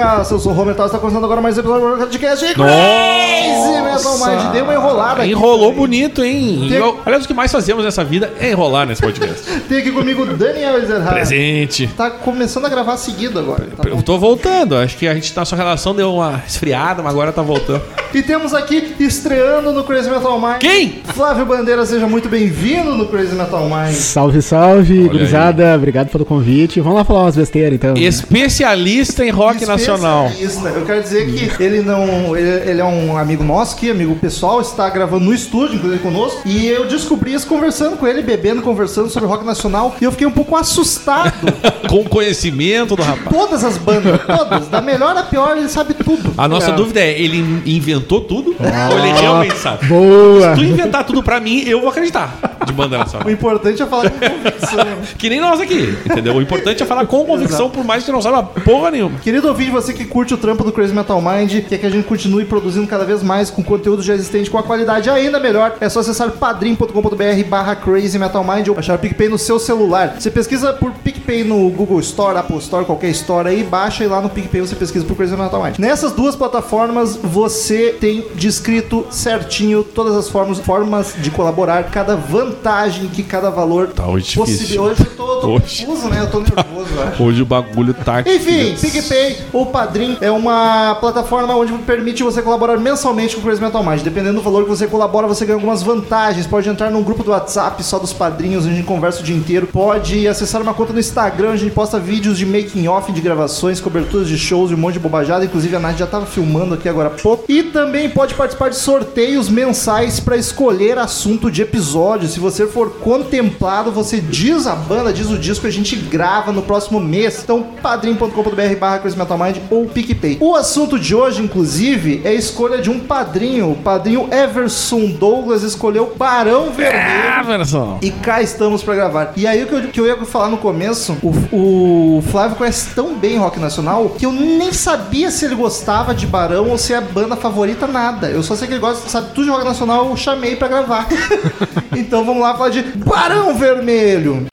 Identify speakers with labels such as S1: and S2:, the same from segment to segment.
S1: bagaça. Eu sou o Roberto, está começando agora mais um episódio do podcast de Crazy Metal Mind. Deu uma enrolada aqui.
S2: Enrolou bonito, hein?
S1: Tem-
S2: Igual- Aliás, o que mais fazemos nessa vida é enrolar nesse podcast.
S1: Tem aqui comigo o Daniel Ezerhard.
S2: Presente.
S1: Tá começando a gravar seguido agora. tá?
S2: Eu tô voltando. Acho que a gente, nossa relação deu uma esfriada, mas agora tá voltando.
S1: E temos aqui, estreando no Crazy Metal Mind.
S2: Quem?
S1: Flávio Bandeira, seja muito bem-vindo no Crazy Metal Mind.
S3: Salve, salve,
S2: Olha
S3: gurizada. Obrigado pelo convite. Vamos lá falar umas besteiras, então.
S2: Especialista em rock nacional.
S1: Especialista. Eu quero dizer que ele não. Ele, ele é um amigo nosso aqui, amigo pessoal, está gravando no estúdio, inclusive conosco. E eu descobri isso conversando com ele, bebendo, conversando sobre rock nacional. E eu fiquei um pouco assustado.
S2: Com conhecimento do rapaz.
S1: todas as bandas, todas, da melhor à pior, ele sabe tudo.
S2: A nossa
S3: É.
S2: dúvida é, ele in- inventou tudo? Ou ele realmente sabe?
S3: Boa!
S2: Se tu inventar tudo pra mim, eu vou acreditar de banda nacional.
S1: O importante é falar com convicção.
S2: Que nem nós aqui, entendeu? O importante é falar com convicção, por mais que não saiba porra nenhuma.
S1: Querido ouvinte, você que curte o trampo do Crazy Metal Mind, quer que a gente continue produzindo cada vez mais com conteúdo já existente, com a qualidade ainda melhor, é só acessar padrim.com.br barra Crazy Metal Mind ou achar o PicPay no seu celular. Você pesquisa por PicPay no Google Store, Apple Store, qualquer store aí, baixa e lá no PicPay você pesquisa por Crazy Metal Mind. Nessas duas plataformas, você tem descrito certinho todas as formas, formas de colaborar, cada vantagem que cada valor
S2: Tá hoje
S1: possibi-
S2: difícil.
S1: Hoje eu tô, tô
S2: Hoje.
S1: confuso, né? Eu tô nervoso, eu acho.
S2: Hoje o bagulho tá...
S1: Enfim, PicPay ou Padrim é uma plataforma onde permite você colaborar mensalmente com o Crazy Metal Mind. Dependendo do valor que você colabora, você ganha algumas vantagens. Pode entrar num grupo do WhatsApp só dos padrinhos, onde a gente conversa o dia inteiro. Pode acessar uma conta no Instagram, onde a gente posta vídeos de making off, de gravações, coberturas de shows e um monte de bobajada. Inclusive a Nath já tava filmando aqui agora há pouco. E também pode participar de sorteios mensais para escolher assunto de episódio. Se você for contemplado, você diz a banda, diz o disco, a gente grava no próximo mês. Então, padrim.com.br barra Crazy Metal Mind ou PicPay. O assunto de hoje, inclusive, é a escolha de um padrinho. O padrinho Everson Douglas escolheu Barão Vermelho.
S2: Ah, versão.
S1: E cá estamos pra gravar. E aí o que eu, que eu ia falar no começo, o, o Flávio conhece tão bem rock nacional que eu nem sabia se ele gostava de Barão ou se é a banda favorita, nada. Eu só sei que ele gosta, sabe tudo de rock nacional, eu chamei pra gravar. então vamos lá falar de Barão Vermelho.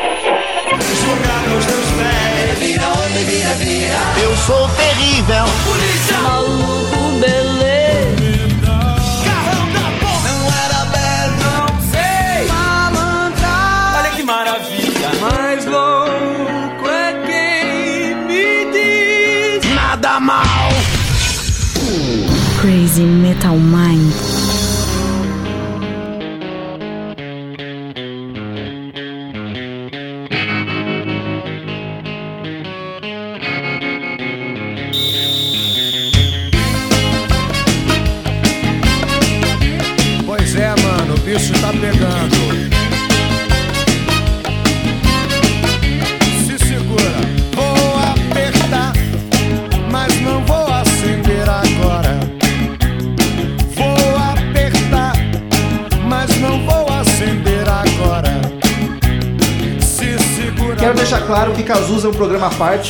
S4: Eu sou terrível.
S5: Maluco, Metal Mind.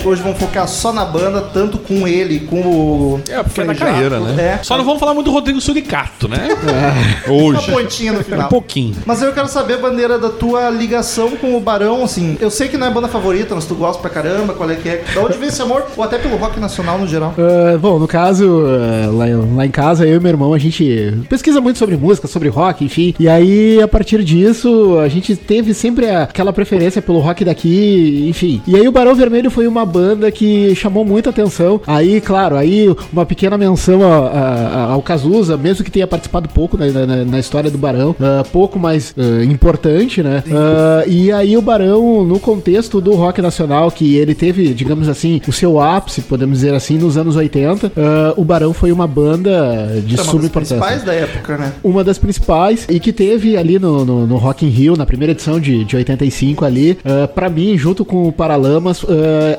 S1: Hoje vamos focar só na banda, tanto com ele, com o.
S2: É, porque é na carreira, né?
S1: É.
S2: Só não vamos falar muito do Rodrigo Suricato, né?
S1: Uma
S2: Hoje.
S1: pontinha no final.
S2: Um pouquinho.
S1: Mas eu quero saber, Bandeira, da tua ligação com o Barão, assim. Eu sei que não é banda favorita, mas tu gosta pra caramba, qual é que é? Da onde vem esse amor? Ou até pelo rock nacional no geral?
S3: Ah, bom, no caso, ah, lá, lá em casa, eu e meu irmão, a gente pesquisa muito sobre música, sobre rock, enfim. E aí, a partir disso, a gente teve sempre aquela preferência pelo rock daqui enfim. E aí o Barão Vermelho foi uma banda que chamou muita atenção. Aí, claro, aí uma pequena menção a- a- a- ao Cazuza, mesmo que tenha participado pouco na, na- na história do Barão, ah, pouco mais ah, importante, né? Ah, e aí o Barão, no contexto do rock nacional, que ele teve, digamos assim, o seu ápice, podemos dizer assim, nos anos 80, ah, o Barão foi uma banda de
S1: É uma
S3: suma
S1: das
S3: importância
S1: principais da época, né?
S3: uma das principais e que teve ali no, no, no Rock in Rio, na primeira edição de, de 85 ali, ah, pra mim, junto com o Paralamas,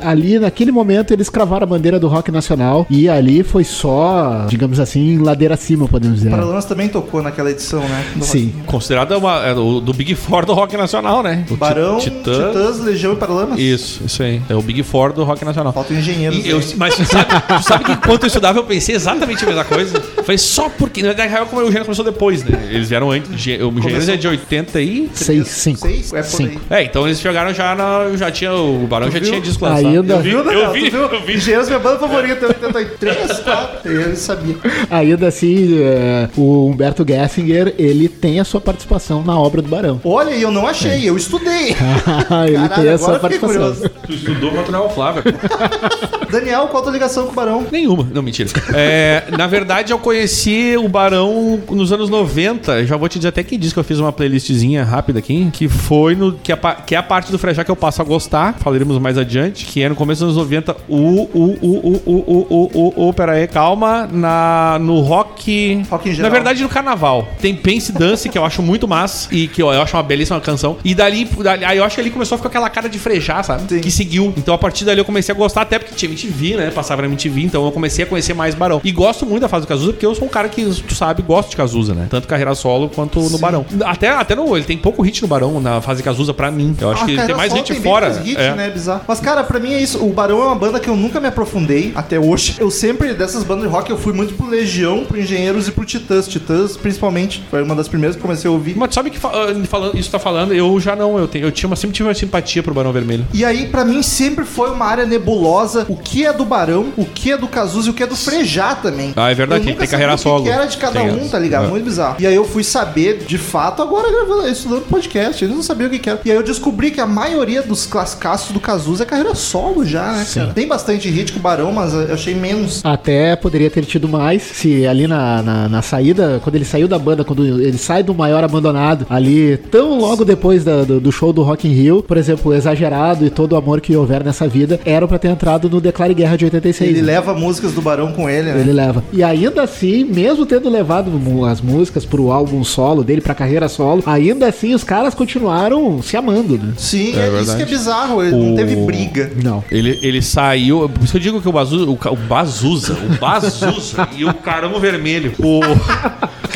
S3: ali naquele momento eles cravaram a bandeira do rock nacional e ali foi só, digamos assim, ladeira acima, podemos dizer.
S1: Paralamas também tocou naquela edição, né? Rock
S3: Sim.
S2: Considerada uma, é, do, do Big Four do rock nacional, né? O
S1: Barão,
S2: Titã.
S1: Titãs, Legião e Paralamas.
S2: Isso, isso aí. É o Big Four do rock nacional.
S1: Faltam engenheiros.
S2: E eu- mas tu sabe, tu sabe que enquanto eu estudava eu pensei exatamente a mesma coisa? Foi só porque. Na real, como o Eugênio começou depois, né? Eles vieram antes. O Engenheiros é de 80 e.
S3: Seis, cinco.
S1: Seis? É por
S3: Cinco.
S2: É, então eles chegaram já na. Já tinha. O Barão já
S1: viu?
S2: tinha disco lançado.
S3: Ainda-
S2: Eu vi,
S1: Viu, né?
S2: eu
S1: Tu
S2: vi,
S1: viu?
S2: eu vi.
S1: Engenheiros é minha banda favorita, 83, tá? Eu sabia.
S3: Ainda assim, eh, o Humberto Gessinger, ele tem a sua participação na obra do Barão.
S1: Olha, eu não achei, eu estudei.
S3: ele
S1: Caralho,
S3: tem a sua
S1: fiquei
S3: participação.
S2: Tu estudou, é o Flávio.
S1: Daniel, qual a tua ligação com o Barão?
S2: Nenhuma. Não, mentira. É, na verdade, eu conheci o Barão nos anos 90. Já vou te dizer até que diz que eu fiz uma playlistzinha rápida aqui. Que foi no. Que, a, pa- que é a parte do Frejá que eu passo a gostar. Falaremos mais adiante. Que é no começo dos anos 90. O. O. O. O. O. O. O. O. Pera aí, calma. Na, no rock.
S1: Rock em
S2: Na verdade, no carnaval. Tem Pense Dance, que eu acho muito massa. E que eu, eu acho uma belíssima canção. E dali, dali. Aí eu acho que ele começou a ficar aquela cara de Frejá, sabe?
S1: Sim.
S2: Que seguiu. Então a partir dali eu comecei a gostar, até porque tinha MTV, né? Passava na MTV, então eu comecei a conhecer mais Barão. E gosto muito da fase do Cazuza, porque eu sou um cara que, tu sabe, gosto de Cazuza, né? Tanto carreira solo quanto no Barão. Até, até no. Ele tem pouco hit no Barão, na fase Cazuza, pra mim. Eu acho
S1: Ah,
S2: que tem mais hit
S1: bem
S2: fora.
S1: mais hit,
S2: é.
S1: né? Bizarro. Mas, cara, pra mim é isso. O Barão é uma banda que eu nunca me aprofundei até hoje. Eu sempre, dessas bandas de rock, eu fui muito pro Legião, pro Engenheiros e pro Titãs. Titãs, principalmente. Foi uma das primeiras que comecei a ouvir.
S2: Mas sabe que fa- ah, falando, isso tá falando, eu já não, eu tenho, eu tinha uma, sempre tive uma simpatia pro Barão Vermelho.
S1: E aí, pra mim, sempre foi uma área nebulosa. O que é do Barão, o que é do Cazuza e o que é do Frejá também.
S2: Ah, é verdade,
S1: nunca
S2: tem carreira
S1: sabia o
S2: solo.
S1: que que era de cada
S2: Tem
S1: um,
S2: essa.
S1: tá ligado?
S2: É.
S1: Muito bizarro. E aí eu fui saber, de fato, agora gravando, estudando podcast. Eu não sabia o que que era. E aí eu descobri que a maioria dos classicaços do Cazuza é carreira solo já, né, cara? Tem bastante hit com o Barão, mas eu achei menos.
S3: Até poderia ter tido mais se ali na, na, na saída, quando ele saiu da banda, quando ele sai do maior abandonado, ali, tão logo depois da- do, do show do Rock in Rio, por exemplo, o Exagerado e todo o amor que houver nessa vida, eram pra ter entrado no Declare Guerra de 86.
S1: Ele
S3: né?
S1: leva músicas do Barão com ele, né?
S3: Ele leva. E ainda assim, mesmo tendo levado as músicas pro álbum solo dele, pra carreira solo, ainda assim os caras continuaram se amando, né?
S1: Sim,
S2: É
S1: é, isso
S2: verdade.
S1: que é bizarro. Ele não
S2: O-
S1: teve briga.
S3: Não.
S2: Ele, ele saiu. Por isso que eu digo que o Bazuza. O, o Bazuza. O Bazuza e o Caramba Vermelho. O.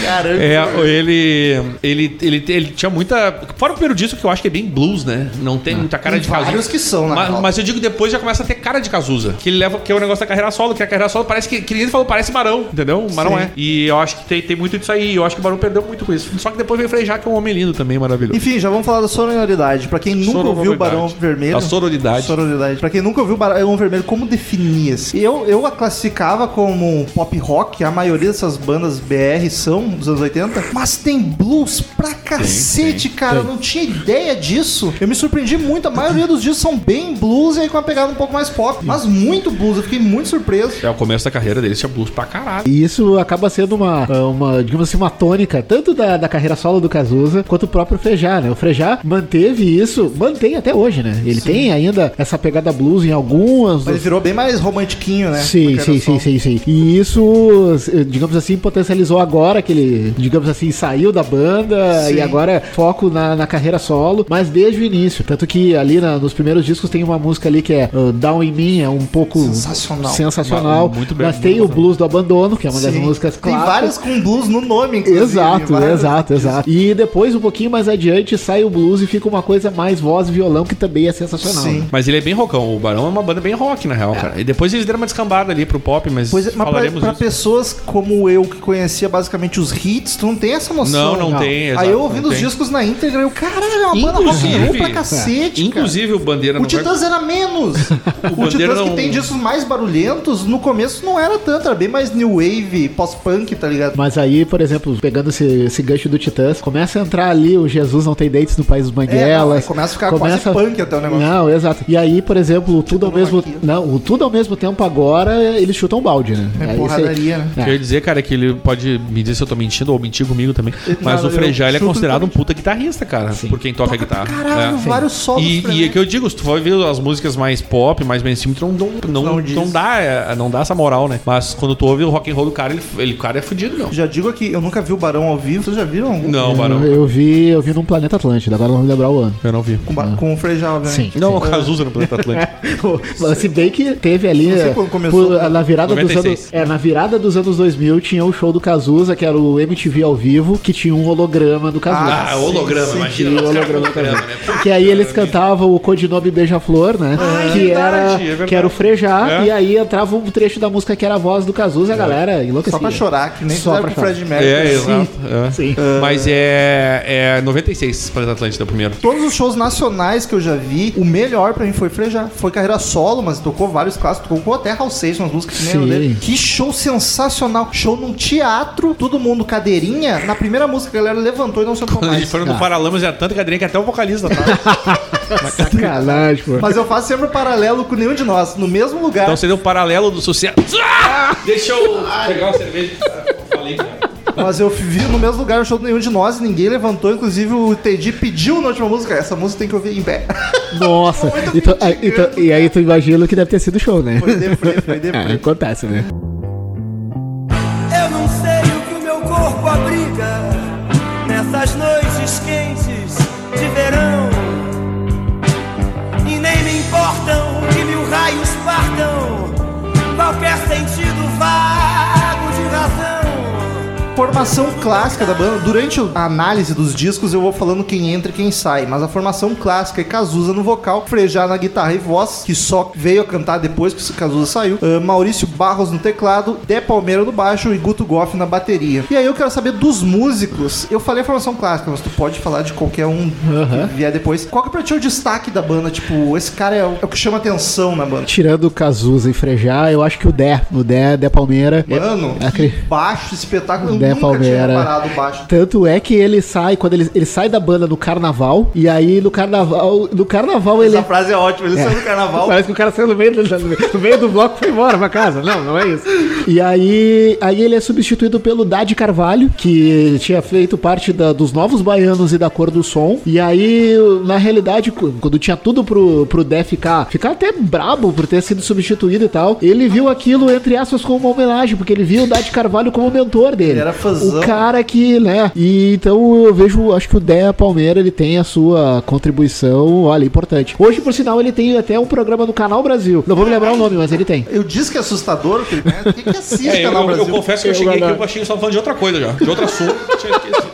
S1: Caramba.
S2: É, ele, ele, ele, ele tinha muita. Fora o primeiro disco que eu acho que é bem blues, né? Não tem muita cara
S1: Tem
S2: de Cazuza.
S1: vários que são, na
S2: mas, mas eu digo depois já começa a ter cara de Cazuza. Que ele leva, que é o negócio da carreira solo, que a carreira solo parece que. Que ele falou, parece Barão, entendeu? Mas não
S1: Sim.
S2: é. E eu acho que tem, tem muito disso aí. Eu acho que o Barão perdeu muito com isso. Só que depois veio Frejá, que é um homem lindo também, maravilhoso.
S1: Enfim, já vamos falar da sonoridade. Pra quem nunca ouviu o Barão Vermelho.
S2: A sororidade.
S1: Sororidade. Pra quem nunca ouviu o Barão Vermelho, como definia-se? Eu, eu a classificava como pop rock, a maioria dessas bandas BR são dos anos 80, mas tem blues pra cacete, cara. Eu não tinha ideia disso. Eu me surpreendi muito. A maioria dos discos são bem blues e aí com uma pegada um pouco mais pop. Mas muito blues, eu fiquei muito surpreso.
S2: É o começo da carreira dele, tinha blues pra caralho.
S3: E isso acaba sendo uma, uma digamos assim, uma tônica, tanto da, da carreira solo do Cazuza, quanto o próprio Frejá, né? O Frejá manteve isso, mantém até hoje, né? Ele tem ainda essa pegada blues em algumas...
S1: Mas ele virou bem mais romantiquinho, né?
S3: Sim, sim, sim, sim, sim. E isso, digamos assim, potencializou agora que ele, digamos assim, saiu da banda
S1: Sim.
S3: e agora foco na, na carreira solo, mas desde o início. Tanto que ali na- nos primeiros discos tem uma música ali que é uh, Down in Me, é um pouco
S1: Sensacional.
S3: sensacional.
S2: Ma- muito bem,
S3: mas tem
S2: muito
S3: o
S2: bom.
S3: Bluos do Abandono, que é uma das
S1: Sim.
S3: músicas
S1: Tem
S3: clássicas.
S1: várias com blues no nome, inclusive.
S3: Exato,
S1: várias-
S3: exato, exato. E depois, um pouquinho mais adiante, sai o blues e fica uma coisa mais voz e violão, que também é sensacional.
S1: Sim.
S3: né?
S2: Mas ele é bem rockão. O Barão é uma banda bem rock, na real, cara. E depois eles deram uma descambada ali pro pop, mas
S1: Pois é, mas pra,
S2: falaremos
S1: pra
S2: disso.
S1: pessoas como eu, que conhecia basicamente os hits, tu não tem essa noção.
S2: Não, não tem, exato,
S1: Aí eu
S2: não
S1: ouvindo os
S2: tem.
S1: discos na íntegra, eu, caralho, é uma banda rock and roll
S2: Inclusive-
S1: pra cacete, cara.
S2: Inclusive o Bandeira
S1: O
S2: não vai-
S1: Titãs era menos. o
S2: Bandeira
S1: Titãs
S2: não-
S1: que tem discos mais barulhentos, no começo não era tanto, era bem mais new wave, pós-punk, tá ligado?
S3: Mas aí, por exemplo, pegando esse, esse gancho do Titãs, começa a entrar ali o Jesus não tem dentes no País dos
S1: É, não,
S3: Banguelas.
S1: aí começa a ficar quase punk até o negócio.
S3: Não, exato. E aí, por exemplo, o tudo ao
S1: Tipo
S3: mesmo
S1: monarquia.
S3: não, o tudo ao mesmo tempo agora, eles chutam balde, né?
S1: É
S3: Aí
S1: porradaria, né?
S2: Eu ia dizer, cara, que ele pode me dizer se eu tô mentindo ou mentir comigo também. Mas
S1: Não,
S2: o Frejá, ele é considerado um puta guitarrista, cara. Por quem toca, guitarra.
S1: Caralho,
S2: É.
S1: vários solos.
S2: E, e é que eu digo, se tu for ver as músicas mais pop, mais mainstream, tu não, não, não,
S1: Não
S2: dá, é, não dá essa moral, né? Mas quando tu ouve o rock and roll do cara, ele, ele o cara é fudido, meu.
S1: Já digo aqui, eu nunca vi o Barão ao vivo. Vocês já viram? algum?
S2: Não, Barão.
S3: Eu, vi, eu vi num Planeta Atlântida, agora não vou lembrar o ano.
S2: Eu não vi.
S1: Com, ba- com o Frejá, obviamente.
S3: Sim.
S2: Não, o Cazuza no Planeta Atlântico.
S3: Mas Se bem que teve ali
S1: Não sei quando começou,
S3: por-
S1: né?
S3: na virada dos
S2: 96.
S3: anos, é, na virada dos anos 2000 tinha o show do Cazuza, que era o MTV ao vivo, que tinha um holograma do Cazuza.
S2: Ah, holograma,
S1: sim,
S2: imagina.
S3: sim,
S2: caras com
S3: holograma
S2: holograma,
S3: também.
S2: né?
S3: Que aí eles cantavam o codinome Beija-Flor, né? que,
S2: verdade,
S3: era,
S2: é
S3: que era o Frejá,
S2: É.
S3: e aí entrava um trecho da música que era a voz do Cazuza, a galera enlouquecia.
S1: Só pra chorar, que nem
S3: Só pra
S1: com o Fred Mercury.
S2: É,
S1: Sim.
S2: exato. é.
S3: Sim.
S2: Mas é, é 96 Planeta Atlântida primeiro.
S1: Todos os shows nacionais que eu já vi, o melhor pra mim foi Frejá. Foi carreira solo, mas tocou vários clássicos. Tocou até Hal Seixas, umas músicas que nem dele. Que show sensacional. Show num teatro, todo mundo cadeirinha. Na primeira música, a galera levantou e não sentou mais.
S2: foi no
S3: Ah.
S2: Paralamas, era tanta cadeirinha que até o vocalista tá.
S3: Sacanagem, pô.
S1: Mas eu faço sempre o paralelo com nenhum de nós. No mesmo lugar.
S2: Então seria o paralelo do sucesso. Ah! Deixa eu pegar uma cerveja. Eu Falei, cara.
S1: Mas eu vi no mesmo lugar o show do nenhum de nós ninguém levantou. Inclusive o Teddy pediu na última música. Essa música tem que ouvir em pé.
S3: Nossa. Então, aí- então- e aí tu imagina que deve ter sido show, né?
S1: Foi deprê, foi
S3: É,
S1: deprê.
S3: acontece, né?
S6: Nessas noites quentes de verão. E nem me importam que mil raios partam qualquer sentido razão.
S1: Formação clássica da banda. Durante a análise dos discos, eu vou falando quem entra e quem sai. Mas a formação clássica é Cazuza no vocal, Frejá na guitarra e voz, que só veio a cantar depois que o Cazuza saiu. ah, Maurício Barros no teclado, Dé Palmeira no baixo e Guto Goff na bateria. E aí eu quero saber dos músicos. Eu falei a formação clássica, mas tu pode falar de qualquer um que vier depois. Qual que pra ti é o destaque da banda? Tipo, esse cara é o, é o que chama atenção na banda.
S3: Tirando o Cazuza e Frejá, eu acho que o Dé, o Dé, Dé Palmeira.
S1: Mano,
S3: é,
S1: que
S3: acri-
S1: baixo espetáculo.
S3: Dé
S1: nunca
S3: Palmeira. Tanto é que ele sai, quando ele, ele sai da banda no carnaval, e aí no carnaval, no carnaval ele.
S1: Essa frase é ótima. Ele saiu do carnaval.
S3: Parece que o cara saiu no meio, do, no meio do bloco e foi embora pra casa. Não, não é isso. E aí, aí ele é substituído pelo Dade Carvalho, que tinha feito parte da- dos Novos Baianos e da Cor do Som. E aí, na realidade, quando tinha tudo pro, pro Dé ficar, ficar até brabo por ter sido substituído e tal, ele viu aquilo, entre aspas, como uma homenagem, porque ele viu o Dade Carvalho como mentor dele.
S1: Ele era fãzão.
S3: O cara que, né? E então eu vejo, acho que o Dé Palmeira ele tem a sua contribuição, olha, importante. Hoje, por sinal, ele tem até um programa no Canal Brasil. Não vou me lembrar o nome, mas ele tem.
S1: Eu disse que é assustador, Felipe. né? Quem que assiste
S2: É, eu,
S1: Canal
S2: eu- eu
S1: Brasil?
S2: confesso que eu
S3: Eu
S2: cheguei aqui
S3: guardar.
S2: eu achei que só falando de outra coisa já. De outro assunto.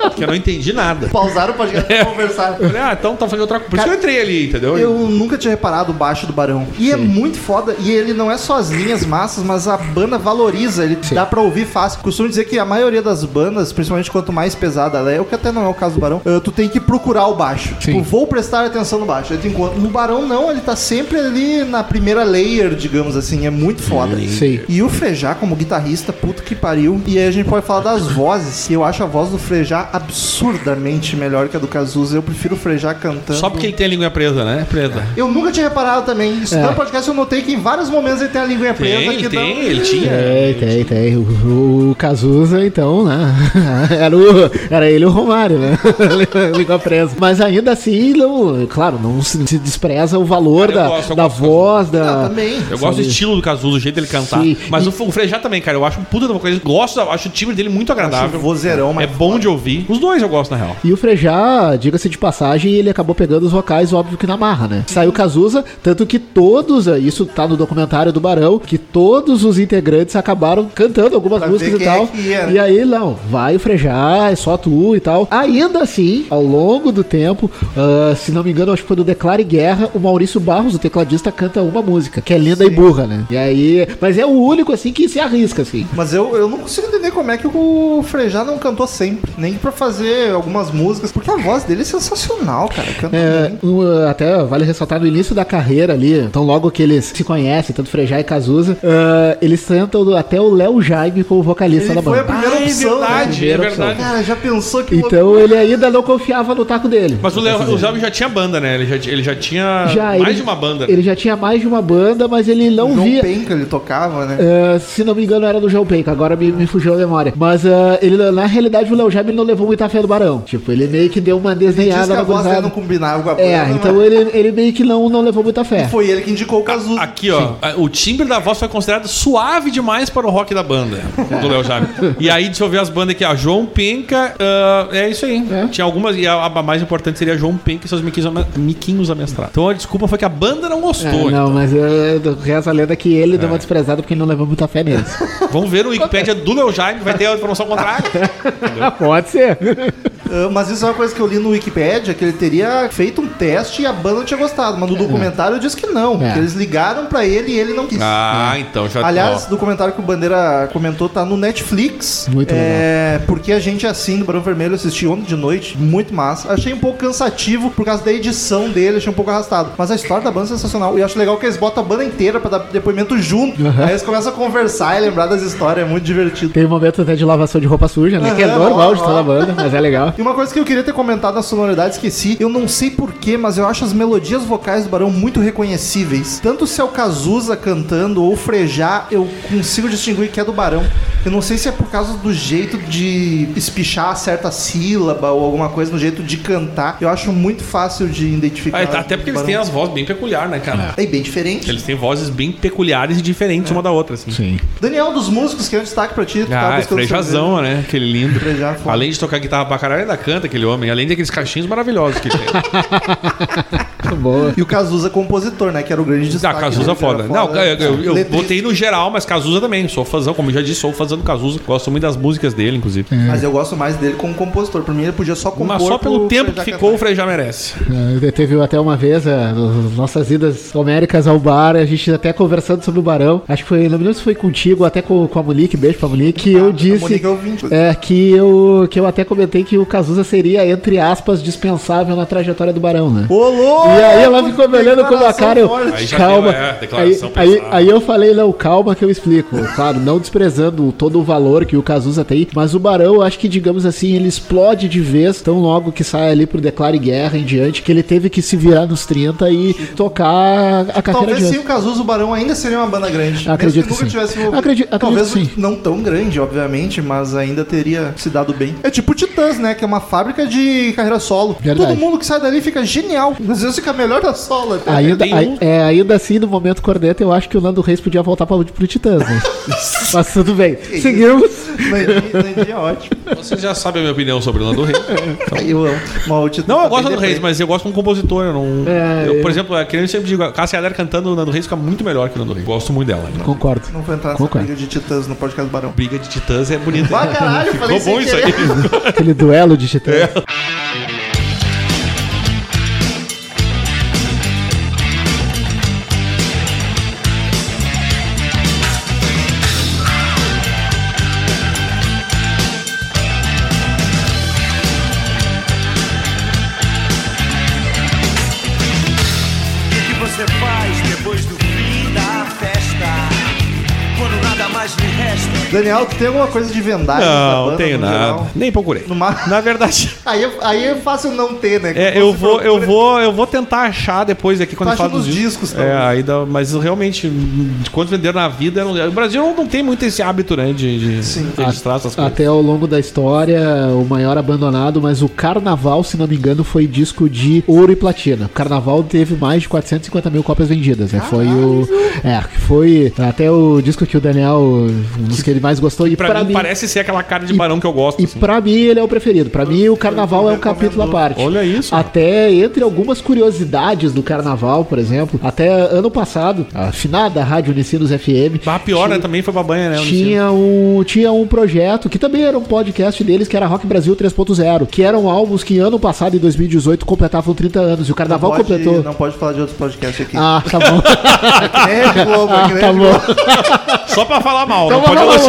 S2: Porque eu não entendi nada.
S1: Pausaram o podcast pra conversar.
S2: Eu falei, ah, então tá fazendo outra coisa. Por isso que eu entrei ali, entendeu?
S1: Eu nunca tinha reparado o baixo do Barão. E é muito foda. E ele não é só as linhas massas, mas a banda valoriza. Ele dá pra ouvir fácil. Costumo dizer que a maioria das bandas, principalmente quanto mais pesada ela é, o que até não é o caso do Barão, eh, tu tem que procurar o baixo. Tipo, vou prestar atenção no baixo. Aí tu encontra. No Barão, não, ele tá sempre ali na primeira layer, digamos assim. É muito foda.
S3: Sim.
S1: E o Frejá, como guitarrista, puta que pariu. E aí a gente pode falar das vozes. E eu acho a voz do Frejá absurdamente melhor que a do Cazuza. Eu prefiro o Frejá cantando.
S2: Só porque ele tem a língua presa, né? Presa.
S1: Eu nunca tinha reparado também. Isso
S3: É.
S1: no podcast eu notei que em vários momentos ele tem a língua presa.
S2: Tem,
S1: que
S2: tem,
S1: dá-
S2: ele tinha.
S3: Tem, tem, tem. O, o Cazuza, então, né? Era, o, era ele e o Romário, né? Língua presa. Mas ainda assim, não, claro, não se, se despreza o valor
S2: Cara,
S3: da,
S2: gosto,
S3: da voz, da.
S1: também.
S2: Eu gosto do estilo do Cazuza, do jeito dele cantar.
S3: Sim.
S2: Mas
S3: E-
S2: o, o Frejá também, cara, eu acho um puta da vocalista. Gosto, acho o timbre dele muito agradável.
S1: o vozeirão,
S2: É
S1: mas
S2: bom bom de ouvir. Os dois eu gosto, na real.
S3: E o Frejá, diga-se de passagem, ele acabou pegando os vocais, óbvio que na marra, né? Saiu Cazuza, tanto que todos, isso tá no documentário do Barão, que todos os integrantes acabaram cantando algumas
S1: Pra
S3: músicas e
S1: é
S3: tal.
S1: ia, né?
S3: E aí, não, vai o Frejá, é só tu e tal. Ainda assim, ao longo do tempo, ah, se não me engano, acho que foi do Declare Guerra, o Maurício Barros, o tecladista, canta uma música, que é linda e burra, né? E aí, mas é o único, assim, que se arrisca, assim.
S1: Mas eu, eu não consigo entender como é que o Frejá não cantou sempre. Nem pra fazer algumas músicas. Porque a voz dele é sensacional, cara. Canta
S3: É,
S1: bem.
S3: um, até vale ressaltar no início da carreira ali, então logo que eles se conhecem, tanto Frejá e Cazuza, ah, eles sentam até o Léo Jaime como vocalista
S1: Ele
S3: da
S1: foi a
S3: banda.
S1: primeira
S2: Ah, é
S1: opção,
S2: verdade,
S1: né?
S2: é verdade.
S1: Cara, já pensou que
S3: Então ele ainda não confiava no taco dele.
S2: Mas o Léo o Léo já tinha banda, né? Ele já, ele já tinha
S3: Já,
S2: mais
S3: ele-
S2: de uma banda. né?
S3: Ele já tinha mais de uma banda, mas ele não
S1: João
S3: via.
S1: Penca ele tocava, né?
S3: Ah, se não me engano, era do João Penca, agora me, me fugiu a memória. Mas ah, ele, na realidade, o Léo Jaime não levou muita fé do Barão. Tipo, ele meio que deu uma
S1: Ele disse
S3: desenhada
S1: que a
S3: na
S1: voz não combinava com a banda.
S3: É, então
S1: mas
S3: ele, ele meio que não, não levou muita fé.
S1: Foi ele que indicou o Cazuza.
S2: Aqui, ó, o timbre da voz foi considerado suave demais para o rock da banda, do Léo Jaime. E aí, deixa eu ver as bandas aqui, ó. João Penca, ah, é isso aí.
S3: É.
S2: Tinha algumas, e a, a mais importante seria João Penca e seus miquinhos, ame- miquinhos amestrados. Então a desculpa foi que a banda não
S3: É,
S2: gostou.
S3: não, mas uh, reza a lenda que ele deu uma desprezada porque não levou muita fé neles.
S2: Vamos ver no Wikipedia do Léo Jaime, vai ter a informação contrária.
S3: Pode ser.
S1: Ah, mas isso é uma coisa que eu li no Wikipedia, que ele teria feito um teste e a banda não tinha gostado. Mas no documentário diz que não.
S3: É.
S1: Que eles ligaram pra ele e ele não quis.
S2: Ah, então já
S1: Aliás,
S2: ó.
S1: do comentário que o Bandeira comentou, tá no Netflix.
S3: Muito
S1: é, Porque a gente, assim, do Barão Vermelho, assisti ontem de noite. Muito massa. Achei um pouco cansativo por causa da edição dele, achei um pouco arrastado. Mas a história da banda é sensacional. E acho legal que eles botam a banda inteira pra dar depoimento junto. Aí eles começam a conversar e lembrar das histórias. É muito divertido.
S3: Tem um momento até de lavação de roupa suja, né? Que é normal de toda
S1: ó.
S3: banda, mas é legal.
S1: E uma coisa que eu queria ter comentado na sonoridade, esqueci. Eu não sei porquê, mas eu acho as melodias vocais do Barão muito reconhecíveis. Tanto se é o Cazuza cantando ou o Frejá, eu consigo distinguir que é do Barão. Eu não sei se é por causa do jeito de espichar certa sílaba ou alguma coisa no jeito de cantar. Eu acho muito fácil de identificar.
S2: Ah, tá, até porque eles têm as vozes bem peculiares, né, cara?
S1: É bem diferente.
S2: Eles têm vozes bem peculiares e diferentes uma da outra, assim.
S3: Sim.
S1: Daniel, dos músicos, que é um destaque pra ti. tu tava
S2: Ah, é Frejazão, né? Aquele lindo. Além de tocar guitarra pra caralho, ainda canta aquele homem. Além daqueles cachinhos maravilhosos que ele tem.
S3: Boa.
S1: E o Cazuza compositor, né? Que era o grande
S2: Ah,
S1: destaque.
S2: Cazuza
S1: né,
S2: foda.
S1: era
S2: Não, eu, eu, eu
S1: Letrista.
S2: botei no geral, mas Cazuza também. Sou fãzão, como eu já disse, sou fãzão do Cazuza. Gosto muito das músicas dele, inclusive.
S1: Mas eu gosto mais dele como compositor. Pra mim, ele podia só compor.
S2: Mas só pelo tempo que ficou, o
S1: cantar.
S2: Frejá merece.
S3: É, Teve até uma vez, é, nas nossas idas homéricas ao bar, a gente até conversando sobre o Barão. Acho que foi, não me lembro se foi contigo, até com, com a Monique, beijo pra Monique, que eu
S1: a
S3: disse.
S1: Monique é.
S3: É, que eu, que eu até comentei que o Cazuza seria, entre aspas, dispensável na trajetória do Barão, né?
S1: Ô, louco!
S3: E aí ela ficou me olhando com uma cara, eu.
S2: Aí
S3: calma.
S2: deu, é,
S3: aí,
S2: declaração
S3: aí, aí eu falei, não, calma que eu explico. Claro, não desprezando todo o valor que o Cazuza tem, mas o Barão, eu acho que, digamos assim, ele explode de vez, tão logo que sai ali pro Declare Guerra em diante, que ele teve que se virar nos 30 e tocar a carreira
S1: Talvez sem o Cazuza, o Barão ainda seria uma banda grande.
S3: Acredito
S1: Mesmo que
S3: que
S1: nunca
S3: sim.
S1: tivesse.
S3: Acredito- acredito
S1: Talvez
S3: sim.
S1: não tão grande, obviamente, mas ainda teria se dado bem. É tipo o Titãs, né? Que é uma fábrica de carreira solo.
S3: Verdade.
S1: Todo mundo que sai dali fica genial. Às vezes fica melhor da solo até.
S3: Ainda, ai-
S2: um-
S3: é, ainda assim, no momento corneta, eu acho que o Nando Reis podia voltar pra, pro Titãs, né? Mas tudo bem. Seguimos.
S1: Nandinho, é ótimo.
S2: Você já sabe a minha opinião sobre o Nando Reis.
S1: Eu amo. Mas o Titãs
S2: Não,
S1: tá
S2: eu gosto do Nando Reis, mas eu gosto como compositor. Eu não.
S3: É,
S2: eu, por
S3: eu-
S2: exemplo, é que eu sempre digo, a Cássia Eller cantando o Nando Reis fica muito melhor que o Nando Reis. Gosto muito dela. né?
S3: Concordo.
S1: Não vou entrar nessa
S3: Concordo.
S1: briga de Titãs no podcast do Barão.
S2: Briga de titãs é bonita.
S1: Vai, caralho,
S2: Ficou bom isso aí.
S3: Aquele duelo de Titãs.
S2: É.
S1: Daniel, tu tem alguma coisa de vendagem da
S2: Não,
S1: banda,
S2: tenho nada.
S1: geral?
S2: Nem procurei. Na verdade.
S1: Aí, é- aí é fácil não ter, né?
S2: É, eu vou, eu vou, eu vou tentar achar depois aqui quando
S1: Tu
S2: eu falo dos discos.
S1: discos,
S2: é, aí dá, mas realmente, de quanto venderam na vida, não- o Brasil não, não tem muito esse hábito, né, de, de
S1: Sim.
S2: registrar essas coisas.
S3: Até ao longo da história, o maior abandonado, mas o Carnaval, se não me engano, foi disco de ouro e platina. O Carnaval teve mais de 450 mil cópias vendidas, né? Foi o. É, que foi até o disco que o Daniel um dos que ele mais gostou. E
S2: Pra, mim, parece ser aquela cara de barão que eu gosto.
S3: E
S2: assim.
S3: pra mim ele é o preferido. Pra mim o carnaval é um capítulo à parte.
S2: Olha isso.
S3: Até entre algumas curiosidades do carnaval, por exemplo, até ano passado, a finada Rádio Unicinos FM.
S2: Ah, pior, né? Também foi pra banha, né?
S3: Tinha um, tinha um projeto que também era um podcast deles, que era Rock Brasil 3.0, que eram álbuns que ano passado, em 2018, completavam 30 anos. E o carnaval
S1: não pode,
S3: completou.
S1: Não pode falar de outros podcasts aqui.
S3: Ah, tá bom.
S1: É Globo,
S3: Ah,
S1: aqui,
S3: tá bom.
S2: Só pra falar mal, não
S3: Então,
S2: pode
S3: lá,
S2: Luciano.
S3: vamos.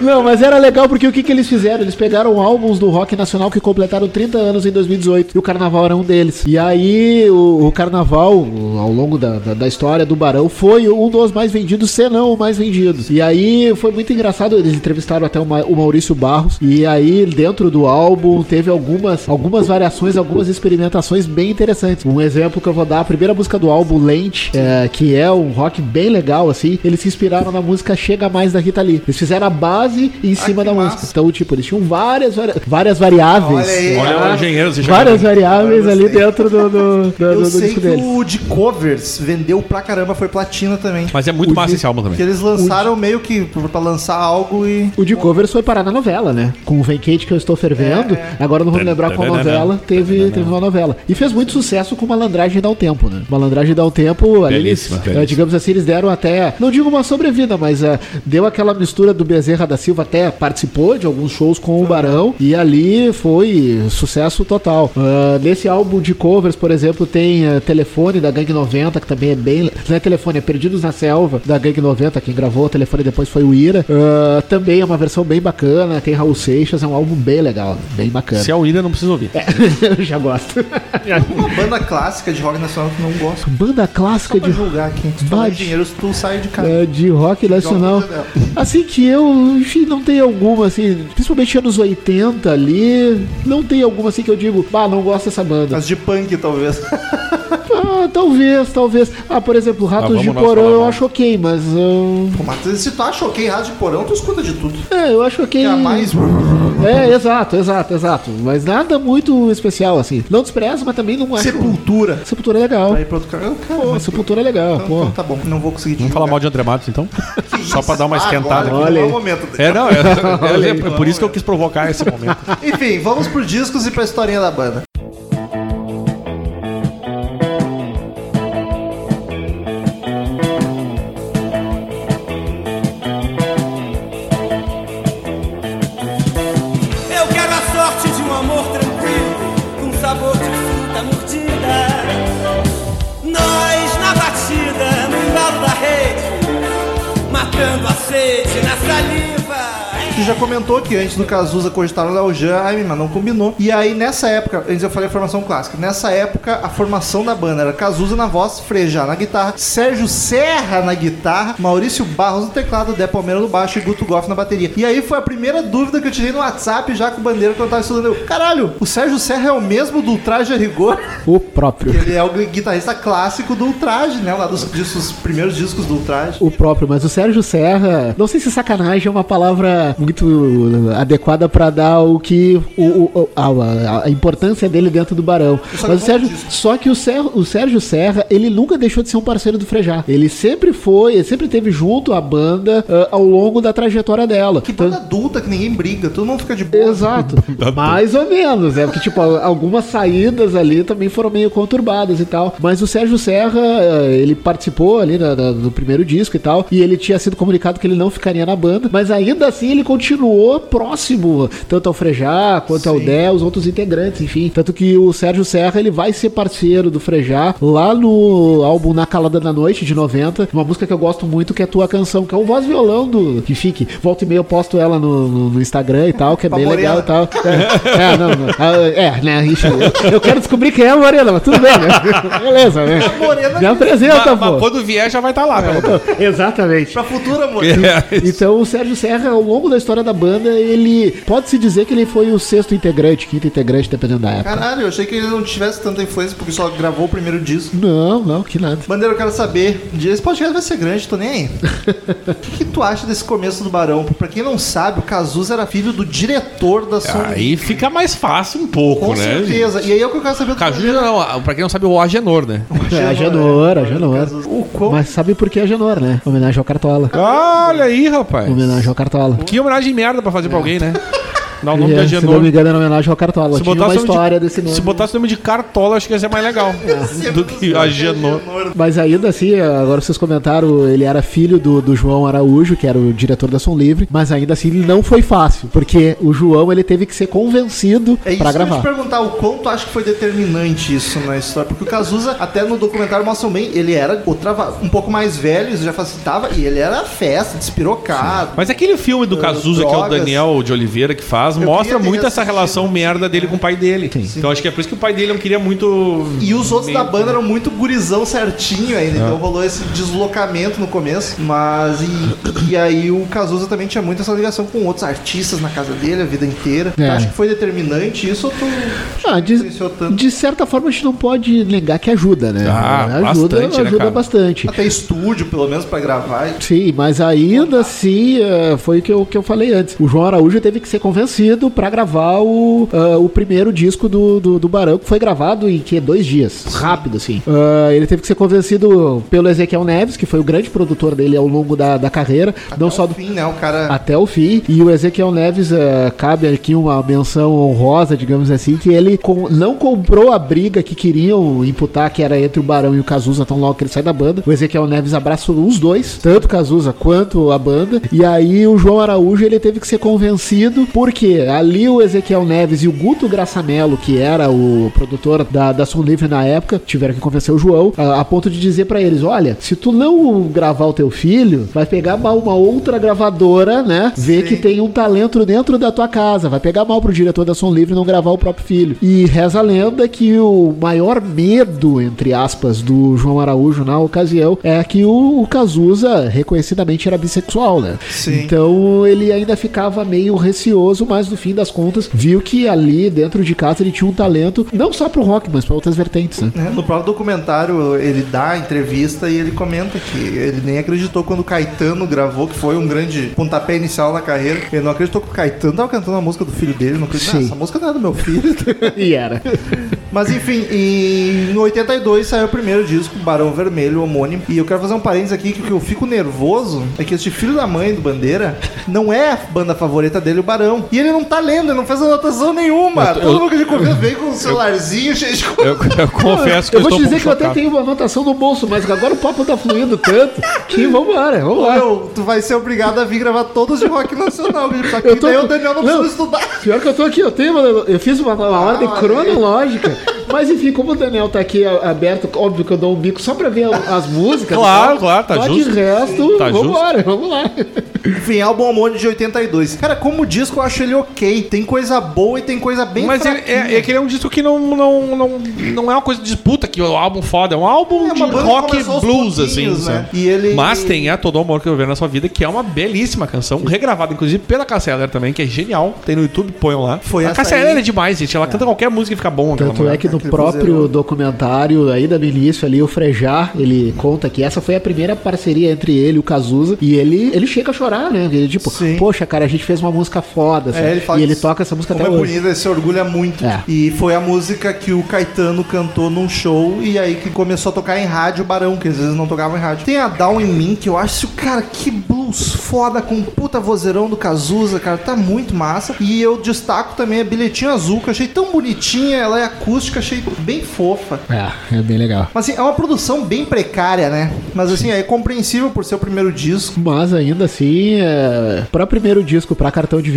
S3: Não, mas era legal porque o que, que eles fizeram? Eles pegaram álbuns do rock nacional que completaram 30 anos em 2018 e o Carnaval era um deles. E aí o, o Carnaval, ao longo da, da, da história do Barão, foi um dos mais vendidos, se não o mais vendido. E aí foi muito engraçado, eles entrevistaram até o, Ma- o Maurício Barros e aí dentro do álbum teve algumas, algumas variações, algumas experimentações bem interessantes. Um exemplo que eu vou dar, a primeira música do álbum, Lente, é, que é um rock bem legal, assim, eles se inspiraram na música Chega Mais da Rita Lee. Eles fizeram a base em cima
S1: que
S3: da
S1: massa.
S3: música. Então, tipo, eles tinham várias, várias variáveis.
S1: Olha aí.
S2: Olha
S3: Ah,
S2: o engenheiro, você já
S3: Várias variáveis
S1: Agora
S3: ali dentro do, do, do,
S1: Eu
S3: do- do
S1: sei
S3: disco
S1: que
S3: deles.
S1: o de covers vendeu pra caramba, foi platina também.
S2: Mas é muito
S3: O
S2: massa
S3: de-
S2: esse álbum
S1: Que
S2: também.
S1: eles lançaram meio que pra lançar algo e.
S3: O de covers foi parar na novela, né? Com o Vem Quente que eu estou fervendo.
S1: É,
S3: Agora eu não vou me lembrar qual novela. Teve, teve uma novela. E fez muito sucesso com Malandragem Dá um Tempo, né? Malandragem Dá um Tempo, ali eles,
S2: Belíssima,
S3: eh,
S2: belíssima.
S3: digamos assim, eles deram até, não digo uma sobrevida, mas eh, deu aquela mistura do Bezerra da Silva, até participou de alguns shows com o Barão. E ali foi sucesso total. Ah, nesse álbum de covers, por exemplo, tem eh, Telefone da Gangue 90, que também é bem. Não é telefone, é Perdidos na Selva da Gangue 90. Quem gravou o telefone depois foi o Ira. Ah, também é uma versão bem bacana. Tem Raul Seixas, é um álbum bem legal, bem bacana.
S2: Se é o Ida, não precisa ouvir.
S3: Eu já gosto.
S1: Uma banda clássica de rock nacional que não gosto.
S3: Banda clássica
S1: Só pra
S3: de,
S1: julgar aqui. Se tu de dinheiro, tu sai de casa.
S3: é, de rock nacional. Assim que eu, enfim, não tem alguma, assim, principalmente anos 80 ali, não tem alguma assim que eu digo, ah, não gosto dessa banda.
S1: As de punk, talvez.
S3: Ah, talvez, talvez. Ah, por exemplo, Ratos
S2: vamos
S3: de Porão eu acho ok, mas. ah,
S1: Pô, mas se tu acha ok raso de porão, tu escuta de tudo.
S3: é, eu acho ok.
S1: Que é mais.
S3: É, exato, exato, exato. Mas nada muito especial, assim. Não desprezo, mas também não acho.
S1: Sepultura.
S3: Sepultura é legal.
S1: Pra ir pra outro cara.
S3: Pô,
S1: mas-
S3: Sepultura é legal,
S1: então,
S3: pô.
S1: então tá bom, não vou conseguir te
S2: Vamos falar mal de André Matos, então? Só pra dar uma
S1: Ah,
S2: esquentada.
S1: agora,
S3: Olha
S1: que não é momento.
S2: É, não, é, é, é por isso que eu quis provocar esse momento.
S1: Enfim, vamos pro discos e pra historinha da banda. Que antes do Cazuza cogitaram o Léo Jan, ai, mas não combinou. E aí, nessa época, antes eu falei a formação clássica, nessa época, a formação da banda era Cazuza na voz, Frejá na guitarra, Sérgio Serra na guitarra, Maurício Barros no teclado, Dé Palmeira no baixo e Guto Goff na bateria. E aí foi a primeira dúvida que eu tirei no WhatsApp já com o Bandeira quando eu tava estudando. Eu, Caralho, o Sérgio Serra é o mesmo do Ultraje a Rigor?
S3: O próprio.
S1: Ele é o guitarrista clássico do Ultraje, né? Lá dos discos, primeiros discos do Ultraje.
S3: O próprio, mas o Sérgio Serra, não sei se sacanagem é uma palavra muito adequada pra dar o que o, o- a, a- importância dele dentro do Barão.
S1: Só
S3: Mas o
S1: que
S3: Sérgio, só que o, Ser, o Sérgio Serra, ele nunca deixou de ser um parceiro do Frejá. Ele sempre foi, ele sempre teve junto a banda ah, ao longo da trajetória dela.
S1: Que
S3: Então-
S1: banda adulta que ninguém briga, todo mundo fica de boa.
S3: Exato. Mais ou menos, é porque, tipo, algumas saídas ali também foram meio conturbadas e tal. Mas o Sérgio Serra, eh, ele participou ali na- na- do primeiro disco e tal. E ele tinha sido comunicado que ele não ficaria na banda. Mas ainda assim ele continuou próximo, tanto ao Frejá quanto ao
S1: Sim.
S3: Dé, os outros integrantes, enfim. Tanto que o Sérgio Serra, ele vai ser parceiro do Frejá lá no álbum Na Calada da Noite, de 90. Uma música que eu gosto muito, que é a tua canção, que é o voz violão do que fique. Volta e meia eu posto ela no, no- no Instagram e tal, que é
S1: Pra
S3: bem
S1: Morena.
S3: legal e tal. É, é, não, não. Ah, É, né, ixi, eu, eu quero descobrir quem é a Morena, mas tudo bem, né? Beleza, né?
S1: Morena
S3: Me apresenta,
S2: Mas, mas
S3: pô.
S2: quando vier já vai estar lá, pelo menos.
S3: Exatamente.
S1: Pra futura, amor.
S2: É,
S3: Então o Sérgio Serra, ao longo da história da banda, ele pode-se dizer que ele foi o sexto integrante, quinto integrante, dependendo da época.
S1: Caralho, eu achei que ele não tivesse tanta influência porque só gravou o primeiro disco.
S3: Não, não, que nada.
S1: Bandeira, eu quero saber. Esse podcast vai ser grande, tô nem aí. o que, que tu acha desse começo do Barão? Pra quem não sabe, o Cazuza era filho do diretor da Som.
S2: Aí fica mais fácil um pouco,
S1: Com
S2: né?
S1: certeza. E aí é o que eu quero saber do
S2: Caju, não, pra quem não sabe, o Agenor, né?
S3: É, Agenor, Agenor.
S1: Cazuza. O quão
S3: Mas sabe por que Agenor, né? Homenagem ao Cartola.
S2: Olha aí, rapaz.
S3: Homenagem ao Cartola.
S2: Que homenagem merda pra fazer pra alguém, né? Dá o nome de
S3: É, se não me engano, era homenagem ao Cartola.
S2: Se
S3: Tinha uma
S2: botasse, o nome
S3: história
S2: de,
S3: desse nome.
S2: se botasse o nome de Cartola, acho que ia ser mais legal do que Agenor.
S3: Mas ainda assim, agora vocês comentaram, ele era filho do, do João Araújo, que era o diretor da Som Livre, mas ainda assim não foi fácil, porque o João ele teve que ser convencido
S1: É isso
S3: pra
S1: que eu te
S3: gravar.
S1: perguntar, o quanto acho que foi determinante isso na história. Porque o Cazuza, até no documentário mostram bem, ele era um pouco mais velho, isso já facilitava, e ele era festa, despirocado.
S2: Mas aquele filme do
S1: Uh,
S2: Cazuza, que é o. Daniel de Oliveira que faz,
S1: Eu
S2: mostra muito essa relação merda dele com o pai dele. Então acho que é por isso que o pai dele não queria muito.
S1: E os outros
S2: meio-
S1: da banda eram muito gurizão certinho ainda, então rolou esse deslocamento no começo. Mas e, e aí o Cazuza também tinha muito essa ligação com outros artistas na casa dele a vida inteira.
S3: É.
S1: Acho que foi determinante isso ou tu
S3: Ah, de, de certa forma a gente não pode negar que ajuda, né?
S2: Ah,
S3: ajuda,
S2: bastante, né,
S3: ajuda
S2: cara?
S3: bastante.
S1: Até estúdio, pelo menos, pra gravar.
S3: Sim, mas ainda assim, eh, foi o que eu, que eu falei antes. O João Araújo teve que ser convencido pra gravar o, ah, o primeiro disco do, do, do Barão, que foi gravado em que dois dias. Rápido, assim. Ah, ele teve que ser convencido pelo Ezequiel Neves, que foi o grande produtor dele ao longo da, da carreira. não só do
S1: fim, né? O cara.
S3: até o fim. E o Ezequiel Neves, eh, cabe aqui uma menção honrosa, digamos assim, que ele com- não comprou a briga que queriam imputar, que era entre o Barão e o Cazuza, tão logo que ele sai da banda. O Ezequiel Neves abraçou os dois, tanto o Cazuza quanto a banda. E aí o João Araújo, ele teve que ser convencido, porque ali o Ezequiel Neves e o Guto Graçamelo, que era o produtor da, da Som Livre na época, tiveram que convencer o João, a, a ponto de dizer pra eles, olha, se tu não gravar o teu filho, vai pegar mal uma outra gravadora, né? Ver
S1: Sim.
S3: que tem um talento dentro da tua casa. Vai pegar mal pro diretor da Som Livre não gravar o próprio filho. E reza a lenda que o maior medo, entre aspas, do João Araújo na ocasião é que o, o Cazuza reconhecidamente era bissexual, né?
S1: Sim.
S3: Então ele ainda ficava meio receoso, mas no fim das contas viu que ali dentro de casa ele tinha um talento não só pro rock, mas pra outras vertentes, né?
S1: né, No próprio documentário, ele dá a entrevista e ele comenta que ele nem acreditou quando o Caetano gravou, que foi um grande pontapé inicial na carreira. Ele não acreditou que o Caetano tava cantando a música do filho dele. Não acreditou.
S3: Sim.
S1: essa música não é do meu filho.
S3: e era.
S1: Mas enfim, em 82 saiu o primeiro disco, Barão Vermelho, homônimo. E eu quero fazer um parênteses aqui que o que eu fico nervoso é que este filho da mãe do Bandeira não é a banda favorita dele, o Barão. E ele não tá lendo, ele não fez anotação nenhuma.
S2: Eu
S1: Todo
S2: eu-
S1: mundo que a gente convida vem com um celularzinho cheio de coisa.
S2: Eu, eu confesso que
S3: Eu
S2: eu,
S3: vou
S2: estou
S3: te dizer que eu até
S2: chocado.
S3: tenho uma anotação no bolso, mas agora o papo tá fluindo tanto que vambora, vamos lá.
S1: Meu, tu vai ser obrigado a vir gravar todos de rock nacional, bicho. Só que
S3: Eu tô
S1: daí o Daniel não,
S3: Não.
S1: precisa estudar.
S3: Pior que eu tô aqui, eu tenho, uma- eu fiz uma, uma ordem
S1: olha aí.
S3: cronológica. Mas enfim, como o Daniel tá aqui aberto, óbvio que eu dou um bico só pra ver as músicas.
S2: Claro,
S3: tá?
S2: claro, tá
S3: Só
S2: justo.
S3: de resto,
S2: Tá
S3: vambora, vamos lá.
S1: Enfim, álbum homônimo de 82. Cara, como disco eu acho ele ok. Tem coisa boa e tem coisa bem
S2: Mas ele, é, é que ele é um disco que não, não, não, não é uma coisa de disputa, que o álbum foda, é um álbum
S1: É
S2: de rock blues, assim.
S1: né? E ele-
S2: Mas tem a Todo Amor Que Eu Vejo Na Sua Vida, que é uma belíssima canção, regravada, inclusive, pela Cassia também, que é genial. Tem no YouTube, ponham lá.
S1: Foi
S2: a Cassia
S1: aí-
S2: é demais, gente. Ela canta qualquer música e fica bom.
S3: Tanto
S2: mulher.
S3: é que no
S1: aquele
S3: próprio documentário, ainda no início ali, o Frejar, ele conta que essa foi a primeira parceria entre ele e o Cazuza. E ele, ele chega a chorar, né? Ele tipo,
S1: Sim.
S3: poxa, cara, a gente fez uma música foda. sabe?
S1: É, ele fala
S3: e ele toca essa música
S1: Como
S3: até
S1: é
S3: hoje.
S1: bonito, ele se orgulha muito.
S3: É.
S1: E foi a música que o Caetano cantou num show e aí que começou a tocar em rádio Barão, que às vezes não tocava em rádio. Tem a Down em Mim, que eu acho, cara, que blues foda com puta vozeirão do Cazuza, cara, tá muito massa. E eu destaco também a Bilhetinho Azul, que eu achei tão bonitinha, ela é acústica, achei bem fofa.
S3: É, é bem legal.
S1: Mas assim, é uma produção bem precária, né? Mas assim, é compreensível por ser o primeiro disco.
S3: Mas ainda assim, é... para primeiro disco, pra cartão de